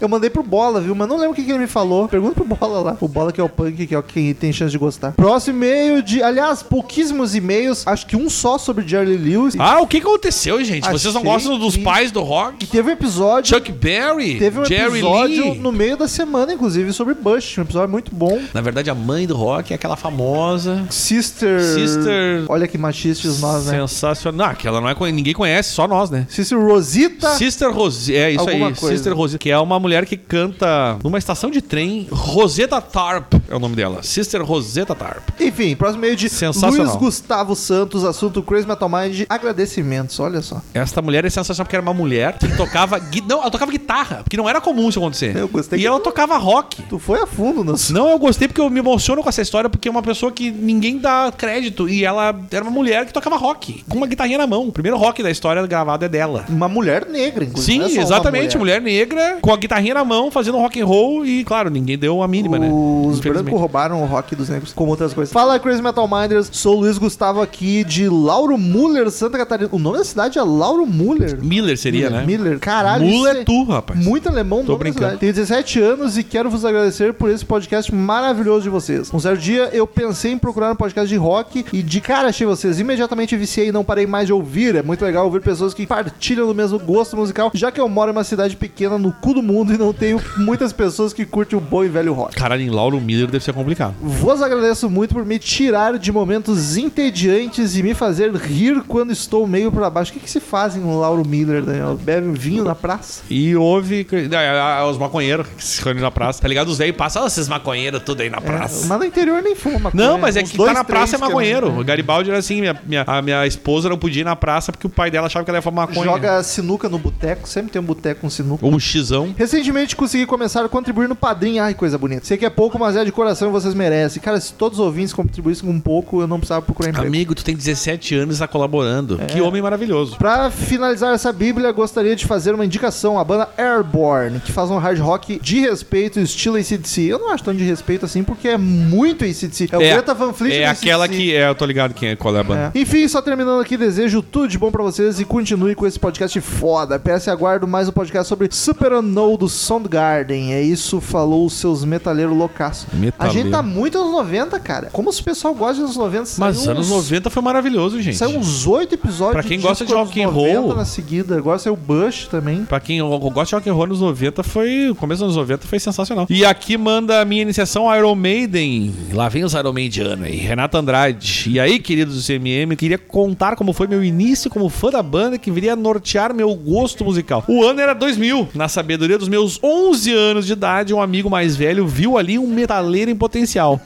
S1: eu mandei pro Bola, viu? Mas não lembro o que, que ele me falou. Pergunta pro Bola lá. O Bola que é o punk, que é o que tem chance de gostar. Próximo e-mail de... Aliás, pouquíssimos e-mails. Acho que um só sobre Jerry Lewis.
S2: Ah, o que aconteceu, gente? Vocês não
S1: Achei
S2: gostam dos
S1: que-
S2: pais do
S1: E
S2: rock?
S1: teve um episódio...
S2: Chuck Berry?
S1: Teve um
S2: Jerry
S1: episódio
S2: Lee?
S1: no meio da semana, inclusive, sobre Bush. Um episódio muito bom.
S2: Na verdade, a mãe do rock é aquela famosa.
S1: Sister...
S2: Sister-
S1: Olha que machistas nós, né?
S2: Sensacional. Não, aquela não é. Ninguém conhece, só nós, né?
S1: Sister Rosita...
S2: Sister Rosita, é isso
S1: Alguma
S2: aí,
S1: coisa.
S2: Sister Rosita, que é uma mulher que canta numa estação de trem, Rosetta Tarp é o nome dela, Sister Rosetta Tarp.
S1: Enfim, próximo e-mail de
S2: Sensacional.
S1: Luiz Gustavo Santos, assunto Crazy Metal Mind, agradecimentos, olha só.
S2: Esta mulher é sensacional porque era uma mulher que tocava, gui- não, ela tocava guitarra, porque não era comum isso acontecer.
S1: Eu gostei
S2: E
S1: que-
S2: ela tocava rock.
S1: Tu foi a fundo no
S2: Não, eu gostei porque eu me emociono com essa história, porque é uma pessoa que ninguém dá crédito. E ela era uma mulher que tocava rock, com uma guitarrinha na mão. O primeiro rock da história gravado é dela.
S1: Uma mulher negra, inclusive.
S2: Sim,
S1: não é
S2: exatamente. Mulher. negra, com a guitarrinha na mão, fazendo rock and roll. E, claro, ninguém deu a mínima, né?
S1: Os brancos roubaram o rock dos negros, como outras coisas. Fala, Crazy Metal Minders. Sou o Luiz Gustavo aqui de Lauro Muller, Santa Catarina. O nome da cidade é Lauro Muller.
S2: Miller seria, né?
S1: Miller. Caralho, isso
S2: é tu, rapaz.
S1: Muito alemão,
S2: Tô brincando.
S1: Tenho 17 anos e quero vos agradecer por esse podcast maravilhoso de vocês. Um certo dia eu pensei em procurar um podcast de rock e de cara achei vocês. Imediatamente viciei e não parei mais de ouvir. É muito legal ouvir pessoas que partilham do mesmo gosto musical, já que eu moro em uma cidade pequena no cu do mundo e não tenho muitas pessoas que curtem o bom e velho rock.
S2: Caralho, em Lauro Miller deve ser complicado.
S1: Vos agradeço muito por me tirar de momentos entediantes e me fazer rir quando estou meio pra baixo. O que, que se faz em Lauro Miller, Daniel? Bebe um vinho na praça?
S2: E houve ah, ah, os maconheiros que se reúnem na praça, tá ligado? Os velhos passam, "Ah, esses maconheiros tudo aí na praça.
S1: Mas no interior nem fuma. maconha.
S2: Não, mas é que
S1: dois,
S2: tá na praça é maconheiro. O Garibaldi era assim, minha, minha, a minha esposa não podia ir na praça porque o pai dela achava que ela ia fumar maconha.
S1: Joga sinuca no boteco, sempre tem um boteco com sinuca.
S2: Ou um xizão.
S1: Recentemente consegui começar a contribuir no Padrim. Ai, coisa bonita. Sei que é pouco, mas é de coração e vocês merecem. Cara, se todos os ouvintes contribuíssem um pouco, eu não precisava procurar emprego.
S2: Amigo, tu tem 17 anos e tá colaborando. Que homem maravilhoso.
S1: Pra finalizar essa bíblia, gostaria de fazer uma indicação à banda Airborne, que faz um hard rock de respeito, estilo ACDC. Eu não acho tão de respeito assim, porque é muito ACDC. É o Greta Van Fleet
S2: é aquela que. É, eu tô ligado quem é, qual é a banda.
S1: É. Enfim, só terminando aqui, desejo tudo de bom pra vocês e continue com esse podcast foda. PS aguardo mais um podcast sobre Super Unknown do Soundgarden. É isso, falou os seus metaleiros loucaços. A
S2: Metaleiro.
S1: gente tá muito anos 90, cara. Como o pessoal gosta dos anos 90?
S2: Mas
S1: Saiu
S2: anos
S1: uns-
S2: 90 foi maravilhoso, gente.
S1: Saiu uns oito episódios
S2: Pra quem gosta de rock and
S1: 90
S2: roll-
S1: na seguida. Agora saiu Bush também.
S2: Pra quem gosta de rock and roll nos 90, foi. O começo dos anos 90 foi sensacional. E aqui manda a minha iniciação Iron Maiden. Lá vem os Iron Maidano aí. Renato Andrade. E aí, queridos do CMM, queria contar como foi meu início como fã da banda que viria a nortear meu gosto musical. O ano era 2000. Na sabedoria dos meus 11 anos de idade, um amigo mais velho viu ali um metaleiro em potencial.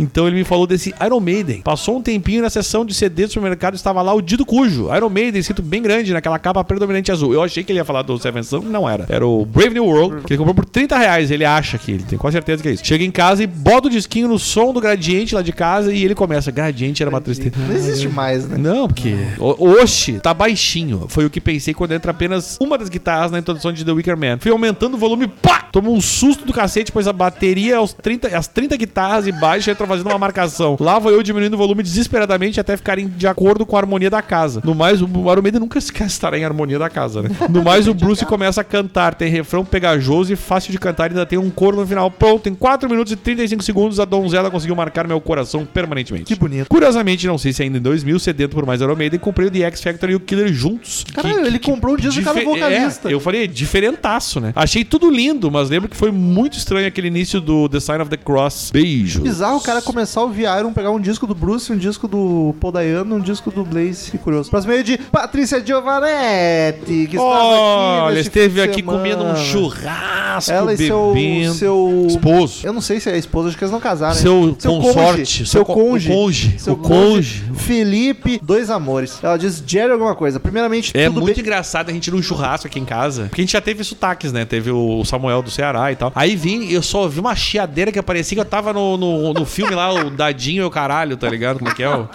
S2: Então ele me falou desse Iron Maiden. Passou um tempinho na seção de CD do supermercado, estava lá o Dido Cujo. Iron Maiden, escrito bem grande, naquela capa predominante azul. Eu achei que ele ia falar do Seven Sun, não era. Era o Brave New World, que ele comprou por 30 reais. Ele acha que ele tem quase certeza que é isso. Chega em casa e bota o disquinho no som do Gradiente lá de casa e ele começa. Gradiente era uma tristeza.
S1: Não existe mais, né?
S2: Não, porque. O- Oxi, tá baixinho. Foi o que pensei quando entra apenas uma das guitarras na introdução de The Wicker Man. Fui aumentando o volume, pá! Tomou um susto do cacete, pois a bateria, aos 30, as 30 guitarras e baixo entrou fazendo uma marcação. Lá vou eu diminuindo o volume desesperadamente até ficarem de acordo com a harmonia da casa. No mais, o Maiden nunca se quer estar em harmonia da casa, né? No mais, o Bruce começa a cantar. Tem refrão pegajoso e fácil de cantar e ainda tem um coro no final. Pronto, em 4 minutos e 35 segundos, a donzela conseguiu marcar meu coração permanentemente.
S1: Que bonito.
S2: Curiosamente, não sei se ainda em 2000, sedento por mais Maiden, comprei o The X Factor e o Killer juntos.
S1: Caralho, ele comprou um disco de cada vocalista.
S2: É, eu falei, diferentaço, né? Achei tudo lindo, mas lembro que foi muito estranho aquele início do The Sign of the Cross. Beijos.
S1: Bizarro o cara começar a ouvir Iron, pegar um disco do Bruce, um disco do Paul Dayano, um disco do Blaze. Que curioso. Próximo meio de Patrícia Giovanetti, que estava aqui.
S2: Olha, esteve aqui
S1: semana.
S2: comendo um churrasco,
S1: Ela e seu,
S2: bebendo.
S1: seu.
S2: Esposo.
S1: Eu não sei se é esposa, acho que eles não casaram.
S2: Seu
S1: cônjuge,
S2: consorte,
S1: Seu
S2: seu o conge,
S1: Seu
S2: conge.
S1: Felipe, dois amores. Ela diz Jerry alguma coisa. Primeiramente,
S2: É
S1: tudo
S2: muito
S1: bem.
S2: engraçado a gente ir num churrasco aqui em casa. Porque a gente já teve sotaques, né? Teve o Samuel do Ceará e tal. Aí vim eu só ouvi uma chiadeira que parecia que eu tava no, no, no filme lá, o Dadinho e o caralho, tá ligado? Como é que é? O-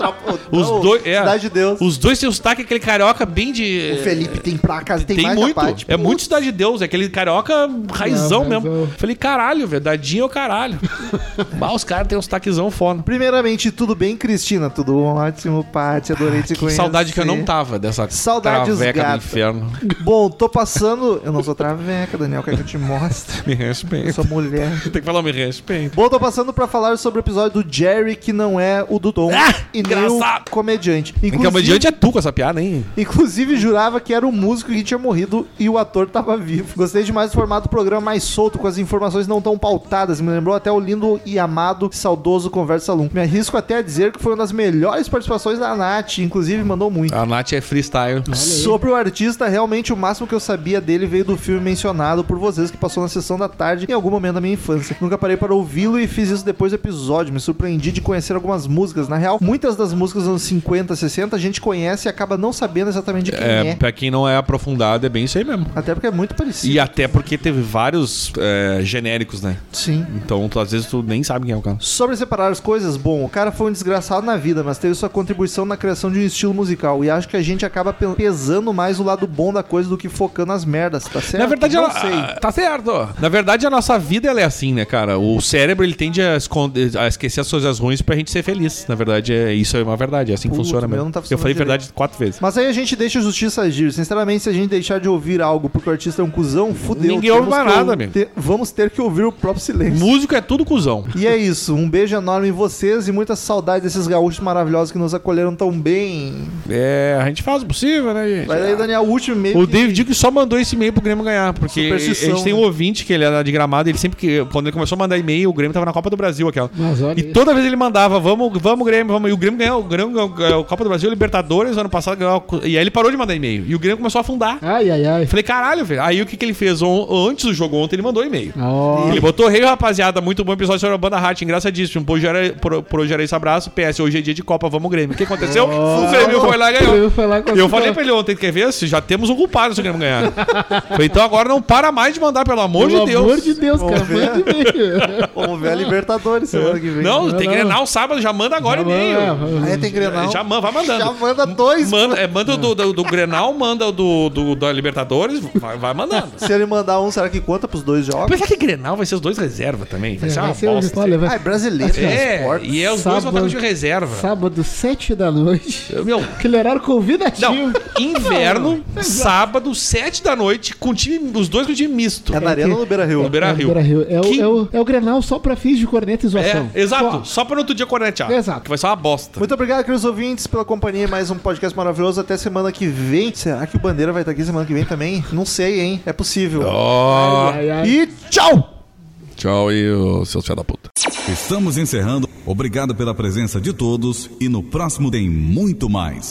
S2: Os
S1: Não,
S2: dois. É,
S1: Cidade de Deus.
S2: Os dois têm o sotaque, aquele carioca bem de.
S1: O Felipe tem pra casa, tem,
S2: Tem,
S1: mais
S2: muito.
S1: parte.
S2: é muito Cidade de Deus. É aquele carioca raizão
S3: Não,
S2: mesmo. Falei, caralho, velho. Dadinho é o caralho. bah, os caras têm um sotaquezão foda.
S1: Primeiramente, tudo bem, Cristina? Tudo ótimo, Paty, adorei te
S2: Que
S1: conhecer.
S2: saudade que eu não tava dessa
S1: Saudades
S2: traveca
S1: gata.
S2: do inferno.
S1: Bom, tô passando... Eu não sou traveca, Daniel, quer que eu te mostre?
S2: Me
S1: Eu
S2: respeita.
S1: sou mulher.
S2: Tem que falar, me respeita.
S1: Bom, tô passando pra falar sobre o episódio do Jerry, que não é o do Tom
S2: Ah,
S1: e nem o comediante. Inclusive,
S2: comediante é tu com essa piada, hein?
S1: inclusive, jurava que era o músico que tinha morrido e o ator tava vivo. Gostei demais do formato do programa mais solto, com as informações não tão pautadas. Me lembrou até o lindo e amado e saudoso Conversa Lum. Me arrisco até a dizer que foi uma das melhores participações da Nath, inclusive mandou muito.
S2: A Nath é freestyle.
S1: Sobre o artista, realmente o máximo que eu sabia dele veio do filme mencionado por vocês que passou na sessão da tarde em algum momento da minha infância. Nunca parei para ouvi-lo e fiz isso depois do episódio. Me surpreendi de conhecer algumas músicas. Na real, muitas das músicas dos anos 50, 60 a gente conhece e acaba não sabendo exatamente de quem é.
S2: É, pra quem não é aprofundado, é bem isso aí mesmo.
S1: Até porque é muito parecido.
S2: E até porque teve vários é, genéricos, né?
S1: Sim.
S2: Então, tu, às vezes, tu nem sabe quem é o cara.
S1: Sobre separar as coisas, bom, o cara foi um desgraçado na vida, mas teve sua contribuição na criação de um estilo musical. E acho que a gente acaba pe- pesando mais o lado bom da coisa do que focando nas merdas, tá certo?
S2: Na verdade,
S1: não
S2: ela,
S1: sei.
S2: tá certo. Na verdade, a nossa vida ela é assim, né, cara? O cérebro ele tende a, esconder, a esquecer as coisas ruins pra gente ser feliz. Na verdade, é, isso é uma verdade. É assim que
S1: Puta,
S2: funciona mesmo.
S1: não tá
S2: Eu falei
S1: direito.
S2: verdade quatro vezes.
S1: Mas aí a gente deixa a justiça agir. Sinceramente, se a gente deixar de ouvir algo porque o artista é um cuzão, fudeu.
S2: Ninguém ouve mais nada, amigo.
S1: ter- vamos ter que ouvir o próprio silêncio.
S2: Músico é tudo cuzão.
S1: E é isso, um beijo enorme em vocês e muita saudade desses gaúchos maravilhosos que nos acolheram tão bem.
S2: É, a gente faz o possível, né, gente?
S1: Vai aí, Daniel, o último e-mail.
S2: O
S1: que-
S2: David Dick só mandou esse e-mail pro Grêmio ganhar, porque a gente tem um
S1: né?
S2: ouvinte que ele era de gramado, ele sempre que. Quando ele começou a mandar e-mail, o Grêmio tava na Copa do Brasil, aquela.
S3: Mas olha
S2: E toda vez ele mandava, vamos, vamos, Grêmio, vamos. E o Grêmio ganhou, o Grêmio ganhou, a Copa do Brasil, Libertadores, ano passado ganhou. E aí ele parou de mandar e-mail. E o Grêmio começou a afundar.
S3: Ai, ai, ai.
S2: Falei, caralho, velho. Aí o que, que ele fez? On- Antes do jogo ontem, ele mandou e-mail.
S3: Ó,
S2: Ele botou rei, rapaziada. Muito bom episódio sobre a banda Hart. Engraçadíssimo. Por hoje era, por, por hoje era esse abraço. PS, hoje é dia de Copa, vamos Grêmio. O que aconteceu? o Grêmio foi lá e ganhou.
S3: Lá com
S2: Eu falei pra ele ontem, quer ver? Se Já temos um culpado se o Grêmio ganhar. Falei, então agora não para mais de mandar, pelo amor
S3: Pelo
S2: de Deus.
S3: amor de Deus, cara.
S1: Vamos ver. Vamos ver a Libertadores semana que vem.
S2: Não, tem
S3: não.
S2: Grenal sábado, já manda agora e-mail.
S1: Aí tem Grenal.
S2: Já manda, vai mandando.
S1: Já manda dois.
S2: Manda, é, manda o do, do, do Grenal, manda o do, do, da Libertadores, vai, vai mandando.
S1: Se ele mandar um, será que conta pros dois jogos?
S2: Mas será que Grenal vai ser os dois reserva também? Vai ser uma
S3: Vai ser,
S2: bosta.
S3: vai-
S1: Ah, é brasileiro.
S2: É,
S1: esporte.
S2: e é os dois vão estar de reserva.
S3: Sábado, sete da noite.
S2: Meu,
S3: Aquele horário convidativo.
S2: não, inverno, sábado, sete da noite, com time, os dois com time misto.
S1: É na Arena ou no Beira Rio?
S2: No Beira Rio.
S3: Beira Rio. É, o, é, o, é o Grenal só pra fins de corneta e zoação.
S2: É, exato.
S3: Só.
S2: Só para no outro dia cornetear.
S3: Exato.
S2: Que vai ser uma bosta.
S1: Muito obrigado, queridos ouvintes, pela companhia. Mais um podcast maravilhoso. Até semana que vem. Será que o Bandeira vai estar aqui semana que vem também? Não sei, hein? É possível.
S3: Ai, ai.
S1: E tchau!
S2: Tchau aí, ô, seus filha da puta.
S8: Estamos encerrando. Obrigado pela presença de todos e no próximo tem muito mais.